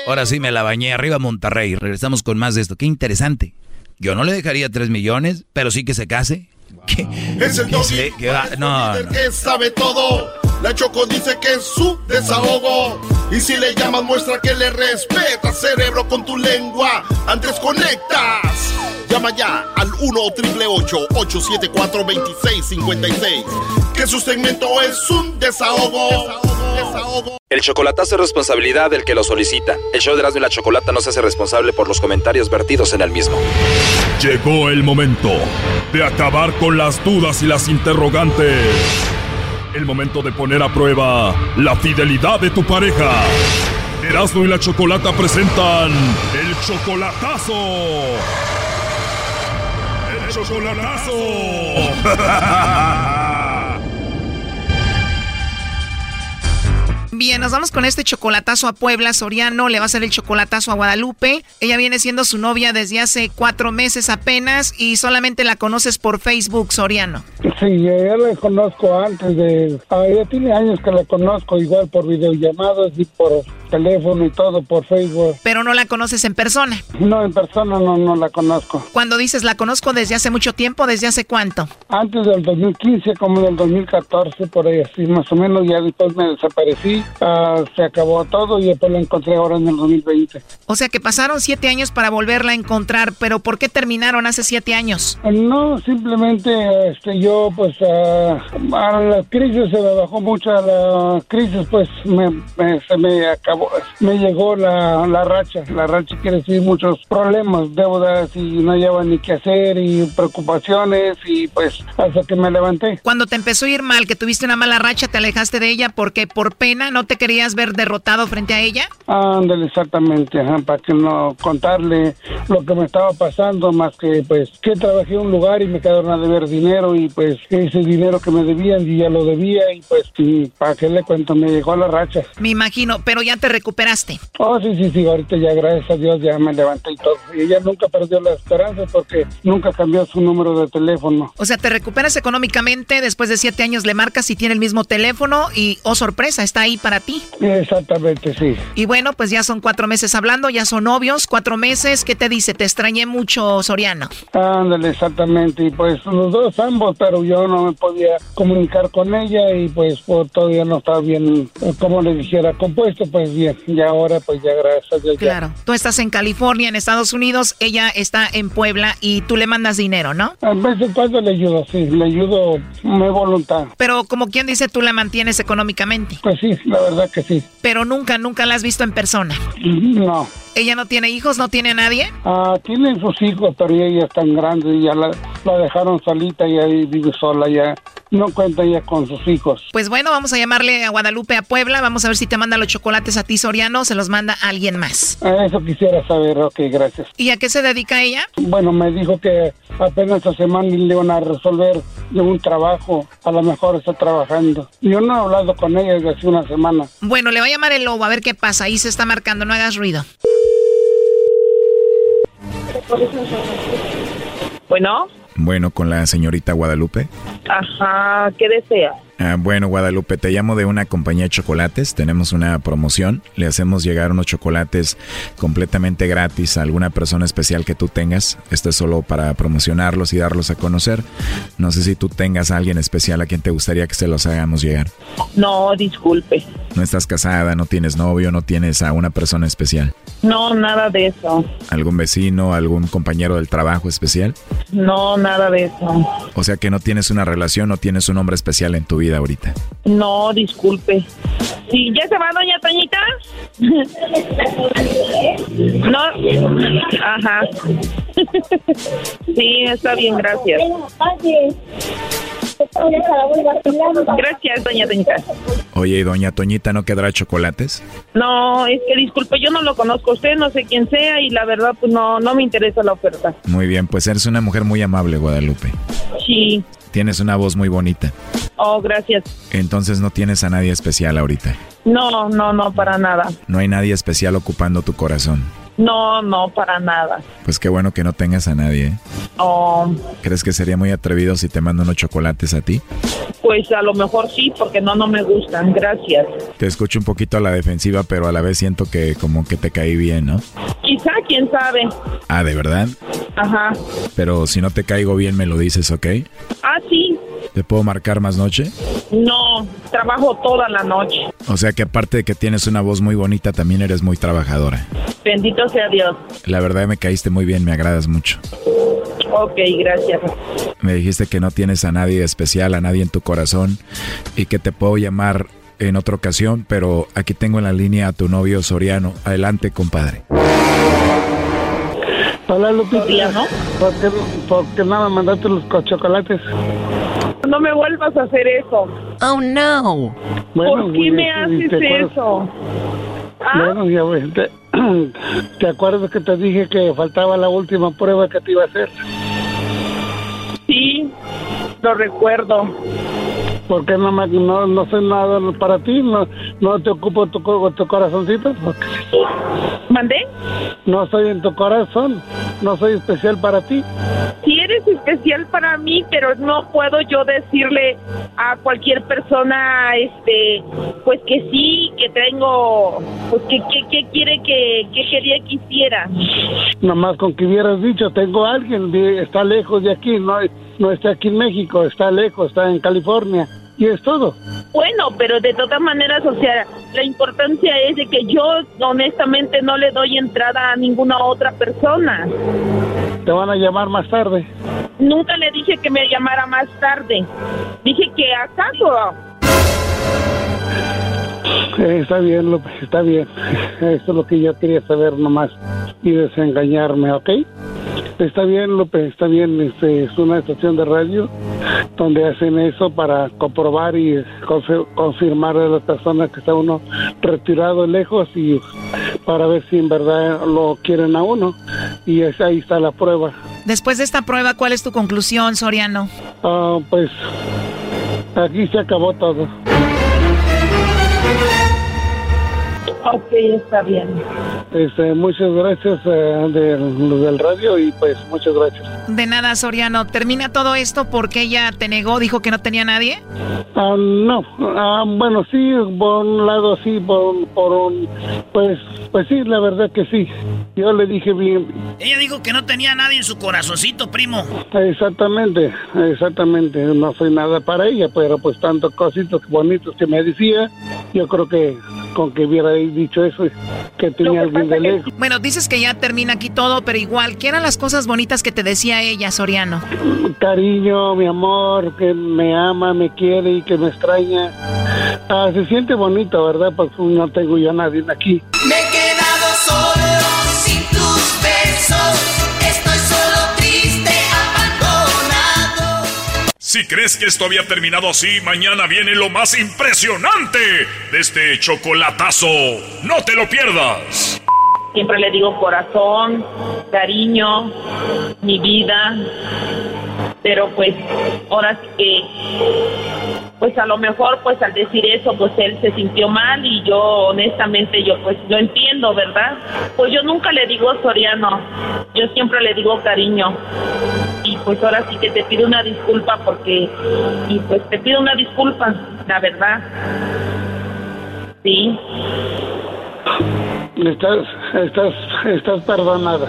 Ahora sí me la bañé. Arriba Monterrey. Regresamos con más de esto. Qué interesante. Yo no le dejaría 3 millones, pero sí que se case. ¿Qué? Es el ¿Qué doggy. no. que sabe todo. La Choco dice que es su desahogo. Y si le llamas, muestra que le respeta, cerebro, con tu lengua. Antes conectas. Llama ya al 1-888-874-2656. Que su segmento es un desahogo. Desahogo. El chocolatazo es responsabilidad del que lo solicita. El show de Erasmo y la Chocolata no se hace responsable por los comentarios vertidos en el mismo. Llegó el momento de acabar con las dudas y las interrogantes. El momento de poner a prueba la fidelidad de tu pareja. Erasmo y la Chocolata presentan el chocolatazo. El chocolatazo. (laughs) Bien, nos vamos con este chocolatazo a Puebla. Soriano le va a hacer el chocolatazo a Guadalupe. Ella viene siendo su novia desde hace cuatro meses apenas y solamente la conoces por Facebook, Soriano. Sí, ya la conozco antes de... ah, ya tiene años que la conozco, igual por videollamadas y por teléfono y todo, por Facebook. Pero no la conoces en persona. No, en persona no, no la conozco. Cuando dices la conozco desde hace mucho tiempo, ¿desde hace cuánto? Antes del 2015, como del 2014, por ahí así, más o menos, ya después me desaparecí, ah, se acabó todo y después la encontré ahora en el 2020. O sea que pasaron siete años para volverla a encontrar, pero ¿por qué terminaron hace siete años? No, simplemente este, yo, pues, ah, a la crisis se me bajó mucho, a la crisis, pues, me, me- se me acabó, me llegó la, la racha. La racha quiere decir muchos problemas, deudas y no lleva ni qué hacer y preocupaciones y, pues, hasta que me levanté. Cuando te empezó a ir mal, que tuviste una mala racha, te alejaste de ella porque por pena no te querías ver derrotado frente a ella. Ándale, exactamente, ajá, para que no contarle lo que me estaba pasando, más que pues que trabajé en un lugar y me quedaron a deber dinero y pues ese dinero que me debían y ya lo debía y pues y para qué le cuento, me llegó la racha. Me imagino, pero ya te recuperaste. Oh, sí, sí, sí, ahorita ya gracias a Dios ya me levanté y todo. Y ella nunca perdió la esperanza porque nunca cambió su número de teléfono. O sea, te recuperas económicamente, después de siete años le marcas y tiene el mismo teléfono y, oh sorpresa, está ahí para ti. Exactamente, sí. Y bueno, pues ya son cuatro meses hablando, ya son novios, cuatro meses. ¿Qué te dice? Te extrañé mucho, Soriano. Ándale, exactamente. Y pues los dos, ambos, pero yo no me podía comunicar con ella y pues por todavía no estaba bien, eh, como le dijera, compuesto, pues bien. Y ahora pues ya gracias a Dios. ya. Claro. Tú estás en California, en Estados Unidos, ella está en Puebla y tú le mandas dinero, ¿no? A veces cuando le ayudo, sí, le ayudo mi voluntad. Pero como quien dice, tú la mantienes económicamente. Pues sí, la verdad que sí. Pero nunca, nunca la has visto en persona. No. ¿Ella no tiene hijos? ¿No tiene nadie? Ah, tienen sus hijos, pero ella es tan grande y ya la, la dejaron solita y ahí vive sola, ya no cuenta ya con sus hijos. Pues bueno, vamos a llamarle a Guadalupe a Puebla. Vamos a ver si te manda los chocolates a ti, Soriano, o se los manda a alguien más. Eso quisiera saber, ok, gracias. ¿Y a qué se dedica ella? Bueno, me dijo que apenas esta semana le iban a resolver de un trabajo, a lo mejor está trabajando. Yo no he hablado con ella desde hace una semana. Bueno, le va a llamar el lobo a ver qué pasa. Ahí se está marcando, no hagas ruido. Bueno, Bueno, con la señorita Guadalupe. ajá, ¿qué desea? Ah, bueno, Guadalupe, te llamo de una compañía de chocolates. Tenemos una promoción. Le hacemos llegar unos chocolates completamente gratis a alguna persona especial que tú tengas. Esto es solo para promocionarlos y darlos a conocer. No sé si tú tengas a alguien especial a quien te gustaría que se los hagamos llegar. No, disculpe. No estás casada, no tienes novio, no tienes a una persona especial. No, nada de eso. ¿Algún vecino, algún compañero del trabajo especial? No, nada de eso. O sea que no tienes una relación, no tienes un hombre especial en tu vida ahorita. No, disculpe. Sí, ¿ya se va doña Toñita? (laughs) no. Ajá. (laughs) sí, está bien, gracias. Gracias, doña Toñita. Oye, ¿y doña Toñita no quedará chocolates? No, es que disculpe, yo no lo conozco a usted, no sé quién sea y la verdad pues no, no me interesa la oferta. Muy bien, pues eres una mujer muy amable, Guadalupe. Sí. Tienes una voz muy bonita. Oh, gracias. Entonces no tienes a nadie especial ahorita. No, no, no, para nada. No hay nadie especial ocupando tu corazón. No, no, para nada. Pues qué bueno que no tengas a nadie. ¿eh? Oh, ¿Crees que sería muy atrevido si te mando unos chocolates a ti? pues a lo mejor sí, porque no, no me gustan. Gracias. Te escucho un poquito a la defensiva, pero a la vez siento que como que te caí bien, ¿no? Quizá, quién sabe. Ah, ¿de verdad? Ajá. Pero si no te caigo bien me lo dices, ¿ok? Ah, sí. ¿Te puedo marcar más noche? No, trabajo toda la noche. O sea que aparte de que tienes una voz muy bonita, también eres muy trabajadora. Bendito sea Dios. La verdad me caíste muy bien, me agradas mucho. Ok, gracias. Me dijiste que no tienes a nadie especial, a nadie en tu corazón y que te puedo llamar en otra ocasión, pero aquí tengo en la línea a tu novio Soriano. Adelante, compadre. Hola, Lupita. ¿Por qué, por qué no me mandaste los co- chocolates? No me vuelvas a hacer eso. Oh, no. ¿Por qué me ¿te haces eso? ¿Ah? Bueno, ya ves, te, (clears throat) ¿te acuerdas que te dije que faltaba la última prueba que te iba a hacer? Sí, lo recuerdo. ¿Por qué no, me, no, no soy nada para ti? ¿No, no te ocupo tu, tu corazoncito? Porque ¿Mandé? No soy en tu corazón. No soy especial para ti. Sí eres especial para mí, pero no puedo yo decirle a cualquier persona, este, pues que sí, que tengo, pues que, que, que quiere que, que quería que hiciera. Nomás con que hubieras dicho, tengo a alguien, está lejos de aquí, no, no está aquí en México, está lejos, está en California. Y es todo. Bueno, pero de todas maneras, o sea, la importancia es de que yo honestamente no le doy entrada a ninguna otra persona. Te van a llamar más tarde. Nunca le dije que me llamara más tarde. Dije que acaso. Eh, está bien, López, está bien. Eso es lo que yo quería saber nomás y desengañarme, ¿ok? Está bien, López, está bien. Este, es una estación de radio donde hacen eso para comprobar y confi- confirmar a la persona que está uno retirado lejos y para ver si en verdad lo quieren a uno. Y es- ahí está la prueba. Después de esta prueba, ¿cuál es tu conclusión, Soriano? Ah, pues aquí se acabó todo. Ok, está bien. Este, muchas gracias eh, de los del radio y pues muchas gracias. De nada, Soriano. ¿Termina todo esto porque ella te negó, dijo que no tenía nadie? Ah, no, ah, bueno, sí, por un lado sí, por, por un, pues, pues sí, la verdad que sí. Yo le dije bien, Ella dijo que no tenía nadie en su corazoncito, primo. exactamente, exactamente, no soy nada para ella, pero pues tantos cositos bonitos que me decía, yo creo que con que dicho eso, que tenía alguien de lejos. Bueno, dices que ya termina aquí todo, pero igual, ¿qué eran las cosas bonitas que te decía ella, Soriano? Cariño, mi amor, que me ama, me quiere y que me extraña. Ah, se siente bonito, ¿verdad? Pues no tengo yo a nadie aquí. Me Si crees que esto había terminado así, mañana viene lo más impresionante de este chocolatazo. No te lo pierdas. Siempre le digo corazón, cariño, mi vida. Pero pues ahora sí que, pues a lo mejor pues al decir eso pues él se sintió mal y yo honestamente yo pues lo entiendo, ¿verdad? Pues yo nunca le digo Soriano, yo siempre le digo cariño. Pues ahora sí que te pido una disculpa porque, y pues te pido una disculpa, la verdad. Sí. Estás, estás, estás perdonada.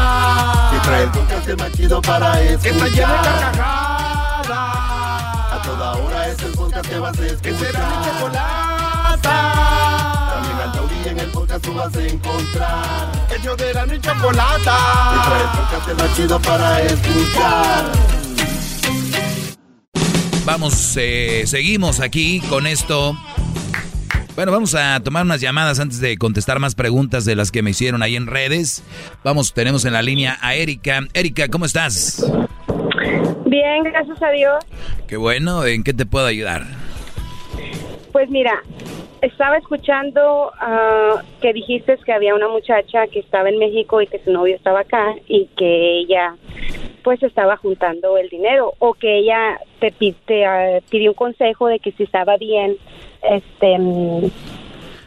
El más chido para escuchar. Que está llena de carcajadas. A toda hora es el podcast que vas a escuchar. Que será mi chocolata. También al taurí en el podcast tú vas a encontrar. Ellos de la ni chocolata. Y trae el podcast más chido para escuchar. Vamos, eh, seguimos aquí con esto. Bueno, vamos a tomar unas llamadas antes de contestar más preguntas de las que me hicieron ahí en redes. Vamos, tenemos en la línea a Erika. Erika, ¿cómo estás? Bien, gracias a Dios. Qué bueno, ¿en qué te puedo ayudar? Pues mira, estaba escuchando ah, que dijiste que había una muchacha que estaba en México y que su novio estaba acá y que ella pues estaba juntando el dinero o que ella te, te ah, pidió un consejo de que si estaba bien este mm,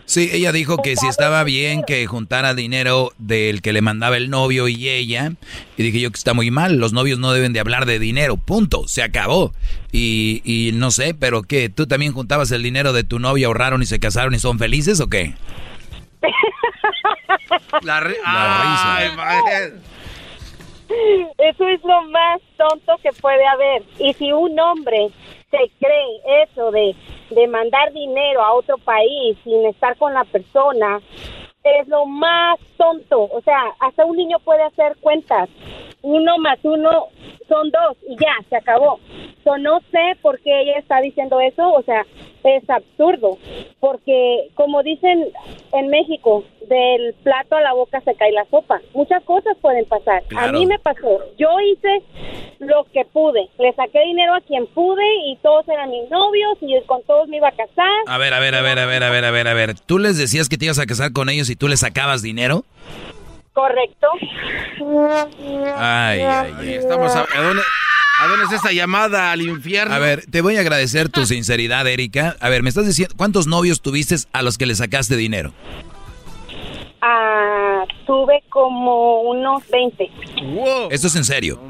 Sí, ella dijo que si estaba bien que juntara dinero del que le mandaba el novio y ella. Y dije yo que está muy mal, los novios no deben de hablar de dinero, punto, se acabó. Y, y no sé, pero ¿qué? ¿Tú también juntabas el dinero de tu novia, ahorraron y se casaron y son felices o qué? (laughs) La, risa. Eso es lo más tonto que puede haber. Y si un hombre se cree eso de, de mandar dinero a otro país sin estar con la persona, es lo más tonto. O sea, hasta un niño puede hacer cuentas. Uno más uno son dos y ya, se acabó. So, no sé por qué ella está diciendo eso, o sea, es absurdo, porque como dicen en México, del plato a la boca se cae la sopa. Muchas cosas pueden pasar. A mí me pasó. Yo hice lo que pude. Le saqué dinero a quien pude y todos eran mis novios y con todos me iba a casar. A ver, a ver, a ver, a ver, a ver, a ver, a ver. ¿Tú les decías que te ibas a casar con ellos y tú les sacabas dinero? Correcto. Ay, ay, ay. Estamos a, ¿a dónde, ¿A dónde es esta llamada al infierno? A ver, te voy a agradecer tu sinceridad, Erika. A ver, me estás diciendo, ¿cuántos novios tuviste a los que le sacaste dinero? Ah, tuve como unos 20. ¿Esto es en serio?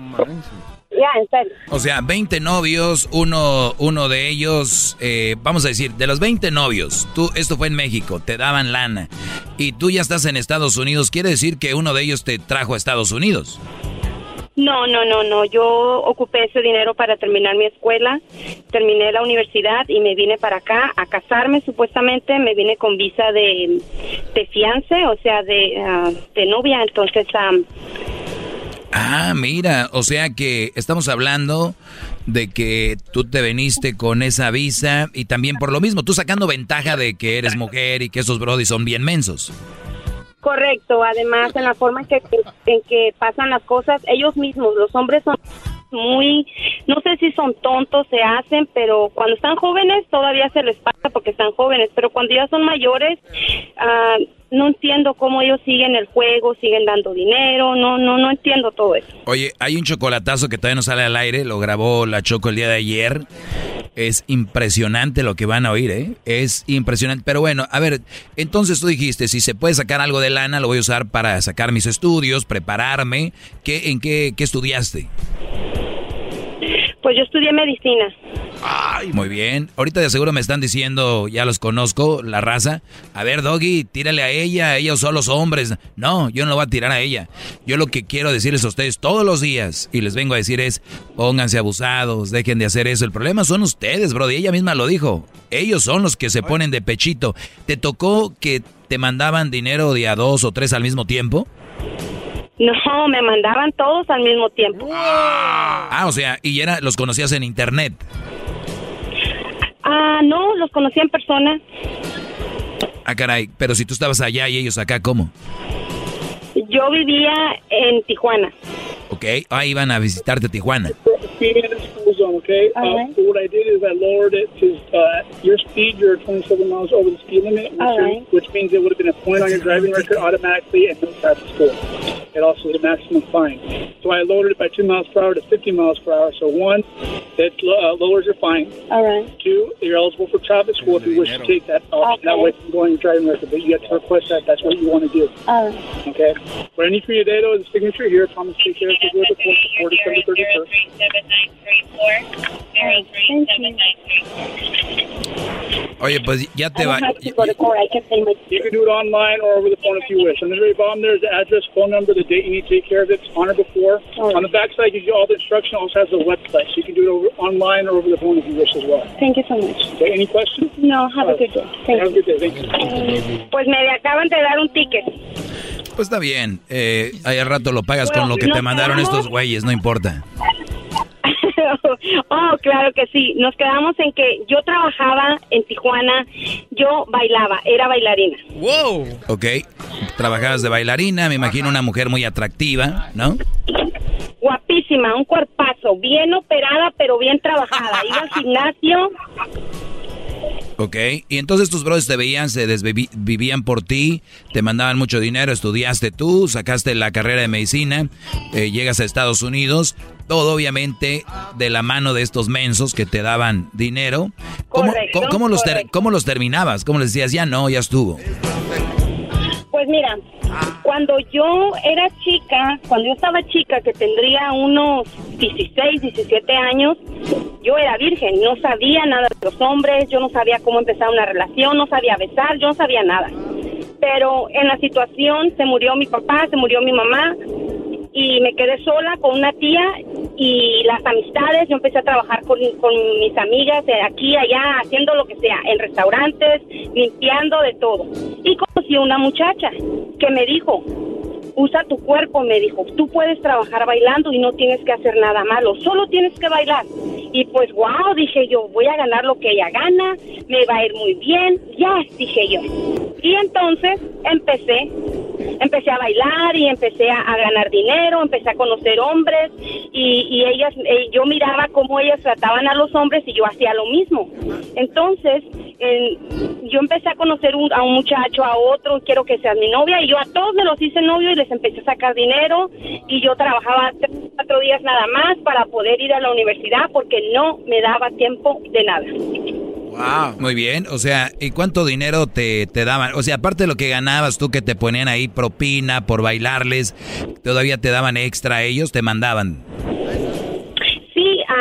Ya, en serio. O sea, 20 novios, uno, uno de ellos, eh, vamos a decir, de los 20 novios, tú, esto fue en México, te daban lana, y tú ya estás en Estados Unidos, quiere decir que uno de ellos te trajo a Estados Unidos. No, no, no, no. Yo ocupé ese dinero para terminar mi escuela, terminé la universidad y me vine para acá a casarme supuestamente. Me vine con visa de, de fiance, o sea, de, ah, de novia. Entonces, Ah, mira, o sea que estamos hablando de que tú te veniste con esa visa y también por lo mismo, tú sacando ventaja de que eres mujer y que esos brodis son bien mensos. Correcto, además en la forma en que, en que pasan las cosas, ellos mismos, los hombres son muy, no sé si son tontos, se hacen, pero cuando están jóvenes todavía se les pasa porque están jóvenes, pero cuando ya son mayores, ah, no entiendo cómo ellos siguen el juego, siguen dando dinero, no, no, no entiendo todo eso. Oye, hay un chocolatazo que todavía no sale al aire, lo grabó la Choco el día de ayer. Es impresionante lo que van a oír, ¿eh? Es impresionante. Pero bueno, a ver, entonces tú dijiste, si se puede sacar algo de lana, lo voy a usar para sacar mis estudios, prepararme. ¿Qué, ¿En qué, qué estudiaste? Pues yo estudié medicina. Ay, muy bien. Ahorita de seguro me están diciendo, ya los conozco, la raza. A ver, Doggy, tírale a ella, ellos son los hombres. No, yo no lo voy a tirar a ella. Yo lo que quiero decirles a ustedes todos los días, y les vengo a decir es, pónganse abusados, dejen de hacer eso. El problema son ustedes, bro, y ella misma lo dijo. Ellos son los que se ponen de pechito. ¿Te tocó que te mandaban dinero de a dos o tres al mismo tiempo? No, me mandaban todos al mismo tiempo. Ah, o sea, y era, los conocías en internet. Ah, no, los conocí en persona. Ah, caray, pero si tú estabas allá y ellos acá, ¿cómo? Yo vivía en Tijuana. Ok, ah, iban a visitarte a Tijuana. Zone, okay? Uh, Alright. so what I did is I lowered it to uh, your speed. You're 27 miles over the speed limit, which, Alright. which means it would have been a point on your driving record automatically and no traffic score. It also was a maximum fine. So I lowered it by two miles per hour to 50 miles per hour. So one, it uh, lowers your fine. All right. Two, you're eligible for traffic school if you wish to take that option. That way, from going your driving record, but you have to request that. That's what you want to do. All right. Okay. What I need for you today, though, is a signature here. Promise to take care of it with the court before December 31st. Oye, pues ya te va. You can do it online or over the phone if you wish. On the very bottom, there's the address, phone number, the date you need to take care of it, on or before. On the back side, gives you all the instruction. Also has the website, so you can do it over, online or over the phone if you wish as well. Thank you so much. Okay. Any questions? No, have a good day. Thank Have a good day. Thank you. Pues me acaban de dar un ticket. Pues está bien. Eh, ahí al rato lo pagas con lo que te mandaron estos güeyes, no importa. (laughs) oh, claro que sí. Nos quedamos en que yo trabajaba en Tijuana, yo bailaba, era bailarina. Wow. Ok. Trabajabas de bailarina, me imagino una mujer muy atractiva, ¿no? Guapísima, un cuerpazo, bien operada, pero bien trabajada. Iba al gimnasio. Ok. Y entonces tus brothers te veían, se desvivían por ti, te mandaban mucho dinero, estudiaste tú, sacaste la carrera de medicina, eh, llegas a Estados Unidos, todo obviamente de la mano de estos mensos que te daban dinero. ¿Cómo, Correcto, cómo- cómo los, ter- cómo los terminabas? ¿Cómo les decías, ya no, ya estuvo? Pues mira, cuando yo era chica, cuando yo estaba chica, que tendría unos 16, 17 años, yo era virgen, no sabía nada de los hombres, yo no sabía cómo empezar una relación, no sabía besar, yo no sabía nada. Pero en la situación se murió mi papá, se murió mi mamá y me quedé sola con una tía y las amistades, yo empecé a trabajar con, con mis amigas de aquí, allá, haciendo lo que sea, en restaurantes, limpiando de todo. Y conocí a una muchacha que me dijo, usa tu cuerpo, me dijo, tú puedes trabajar bailando y no tienes que hacer nada malo, solo tienes que bailar. Y pues, wow, dije yo, voy a ganar lo que ella gana, me va a ir muy bien, ya, dije yo. Y entonces empecé, empecé a bailar y empecé a, a ganar dinero, empecé a conocer hombres y, y ellas, eh, yo miraba cómo ellas trataban a los hombres y yo hacía lo mismo. Entonces, en- yo empecé a conocer un- a un muchacho, a otro, quiero que seas mi novia, y yo a todos me los hice novio y les empecé a sacar dinero, y yo trabajaba tres, cuatro días nada más para poder ir a la universidad porque no me daba tiempo de nada. Wow. Muy bien, o sea, ¿y cuánto dinero te, te daban? O sea, aparte de lo que ganabas tú que te ponían ahí propina por bailarles, todavía te daban extra ellos, te mandaban.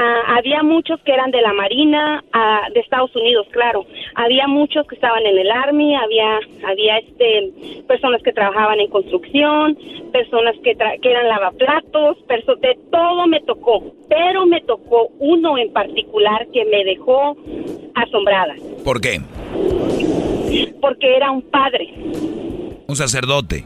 Ah, había muchos que eran de la Marina, ah, de Estados Unidos, claro. Había muchos que estaban en el Army, había, había este, personas que trabajaban en construcción, personas que, tra- que eran lavaplatos, perso- de todo me tocó. Pero me tocó uno en particular que me dejó asombrada, ¿Por qué? porque era un padre, Un sacerdote.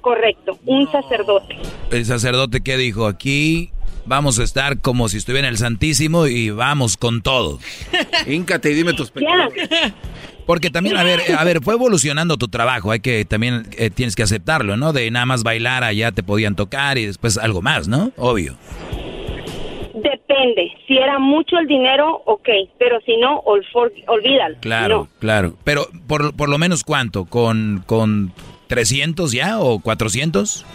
correcto, un sacerdote. El sacerdote que dijo, aquí vamos a estar como si estuviera en el Santísimo y vamos con todo. (laughs) Híncate y dime tus pecados. Porque también, a ver, a ver, fue evolucionando tu trabajo, hay que también eh, tienes que aceptarlo, ¿no? De nada más bailar allá te podían tocar y después algo más, ¿no? Obvio. Depende, si era mucho el dinero, ok, pero si no, ol- for- olvídalo. Claro, claro. Pero por, por lo menos cuánto, con, con 300 ya o 400?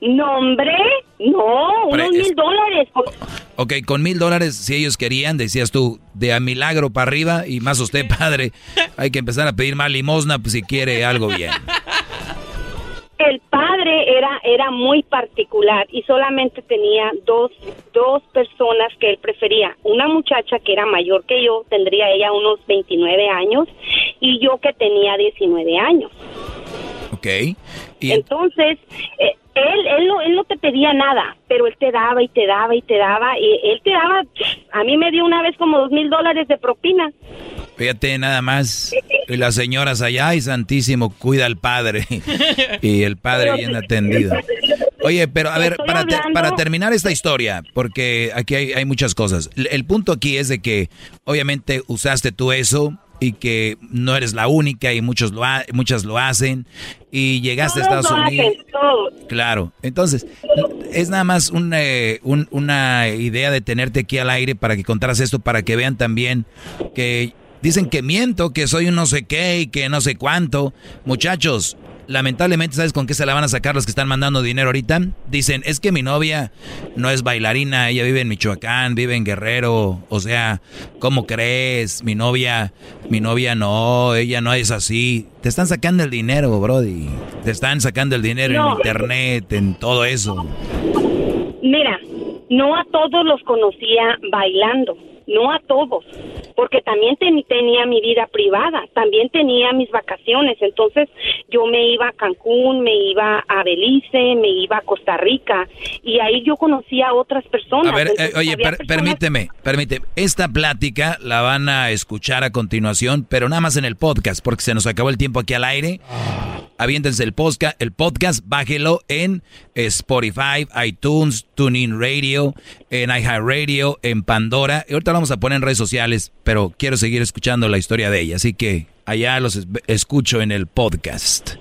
No, hombre, no, unos mil dólares. Ok, con mil dólares, si ellos querían, decías tú, de a milagro para arriba y más usted, padre, hay que empezar a pedir más limosna pues, si quiere algo bien. El padre era, era muy particular y solamente tenía dos, dos personas que él prefería. Una muchacha que era mayor que yo, tendría ella unos 29 años, y yo que tenía 19 años. Ok. Entonces, eh, él, él, no, él no te pedía nada, pero él te daba y te daba y te daba, y él te daba, a mí me dio una vez como dos mil dólares de propina. Fíjate nada más, y las señoras allá, ay santísimo, cuida al padre. y el padre bien atendido. Oye, pero a ver, para, te- para terminar esta historia, porque aquí hay, hay muchas cosas. El, el punto aquí es de que obviamente usaste tú eso, y que no eres la única y muchos lo muchas lo hacen y llegaste a Estados Unidos. Claro, entonces es nada más eh, una idea de tenerte aquí al aire para que contaras esto, para que vean también que dicen que miento, que soy un no sé qué y que no sé cuánto. Muchachos, lamentablemente, ¿sabes con qué se la van a sacar los que están mandando dinero ahorita? Dicen, es que mi novia no es bailarina, ella vive en Michoacán, vive en Guerrero, o sea, ¿cómo crees? Mi novia, mi novia no, ella no es así. Te están sacando el dinero, Brody. Te están sacando el dinero en internet, en todo eso. Mira, no a todos los conocía bailando no a todos, porque también tenía mi vida privada, también tenía mis vacaciones, entonces yo me iba a Cancún, me iba a Belice, me iba a Costa Rica y ahí yo conocía a otras personas. A ver, eh, oye, permíteme, permíteme, esta plática la van a escuchar a continuación, pero nada más en el podcast, porque se nos acabó el tiempo aquí al aire. Aviéntense el podcast, el podcast, bájelo en Spotify, iTunes, TuneIn Radio, en iHeartRadio, en Pandora. Y ahorita vamos a poner en redes sociales, pero quiero seguir escuchando la historia de ella, así que allá los escucho en el podcast.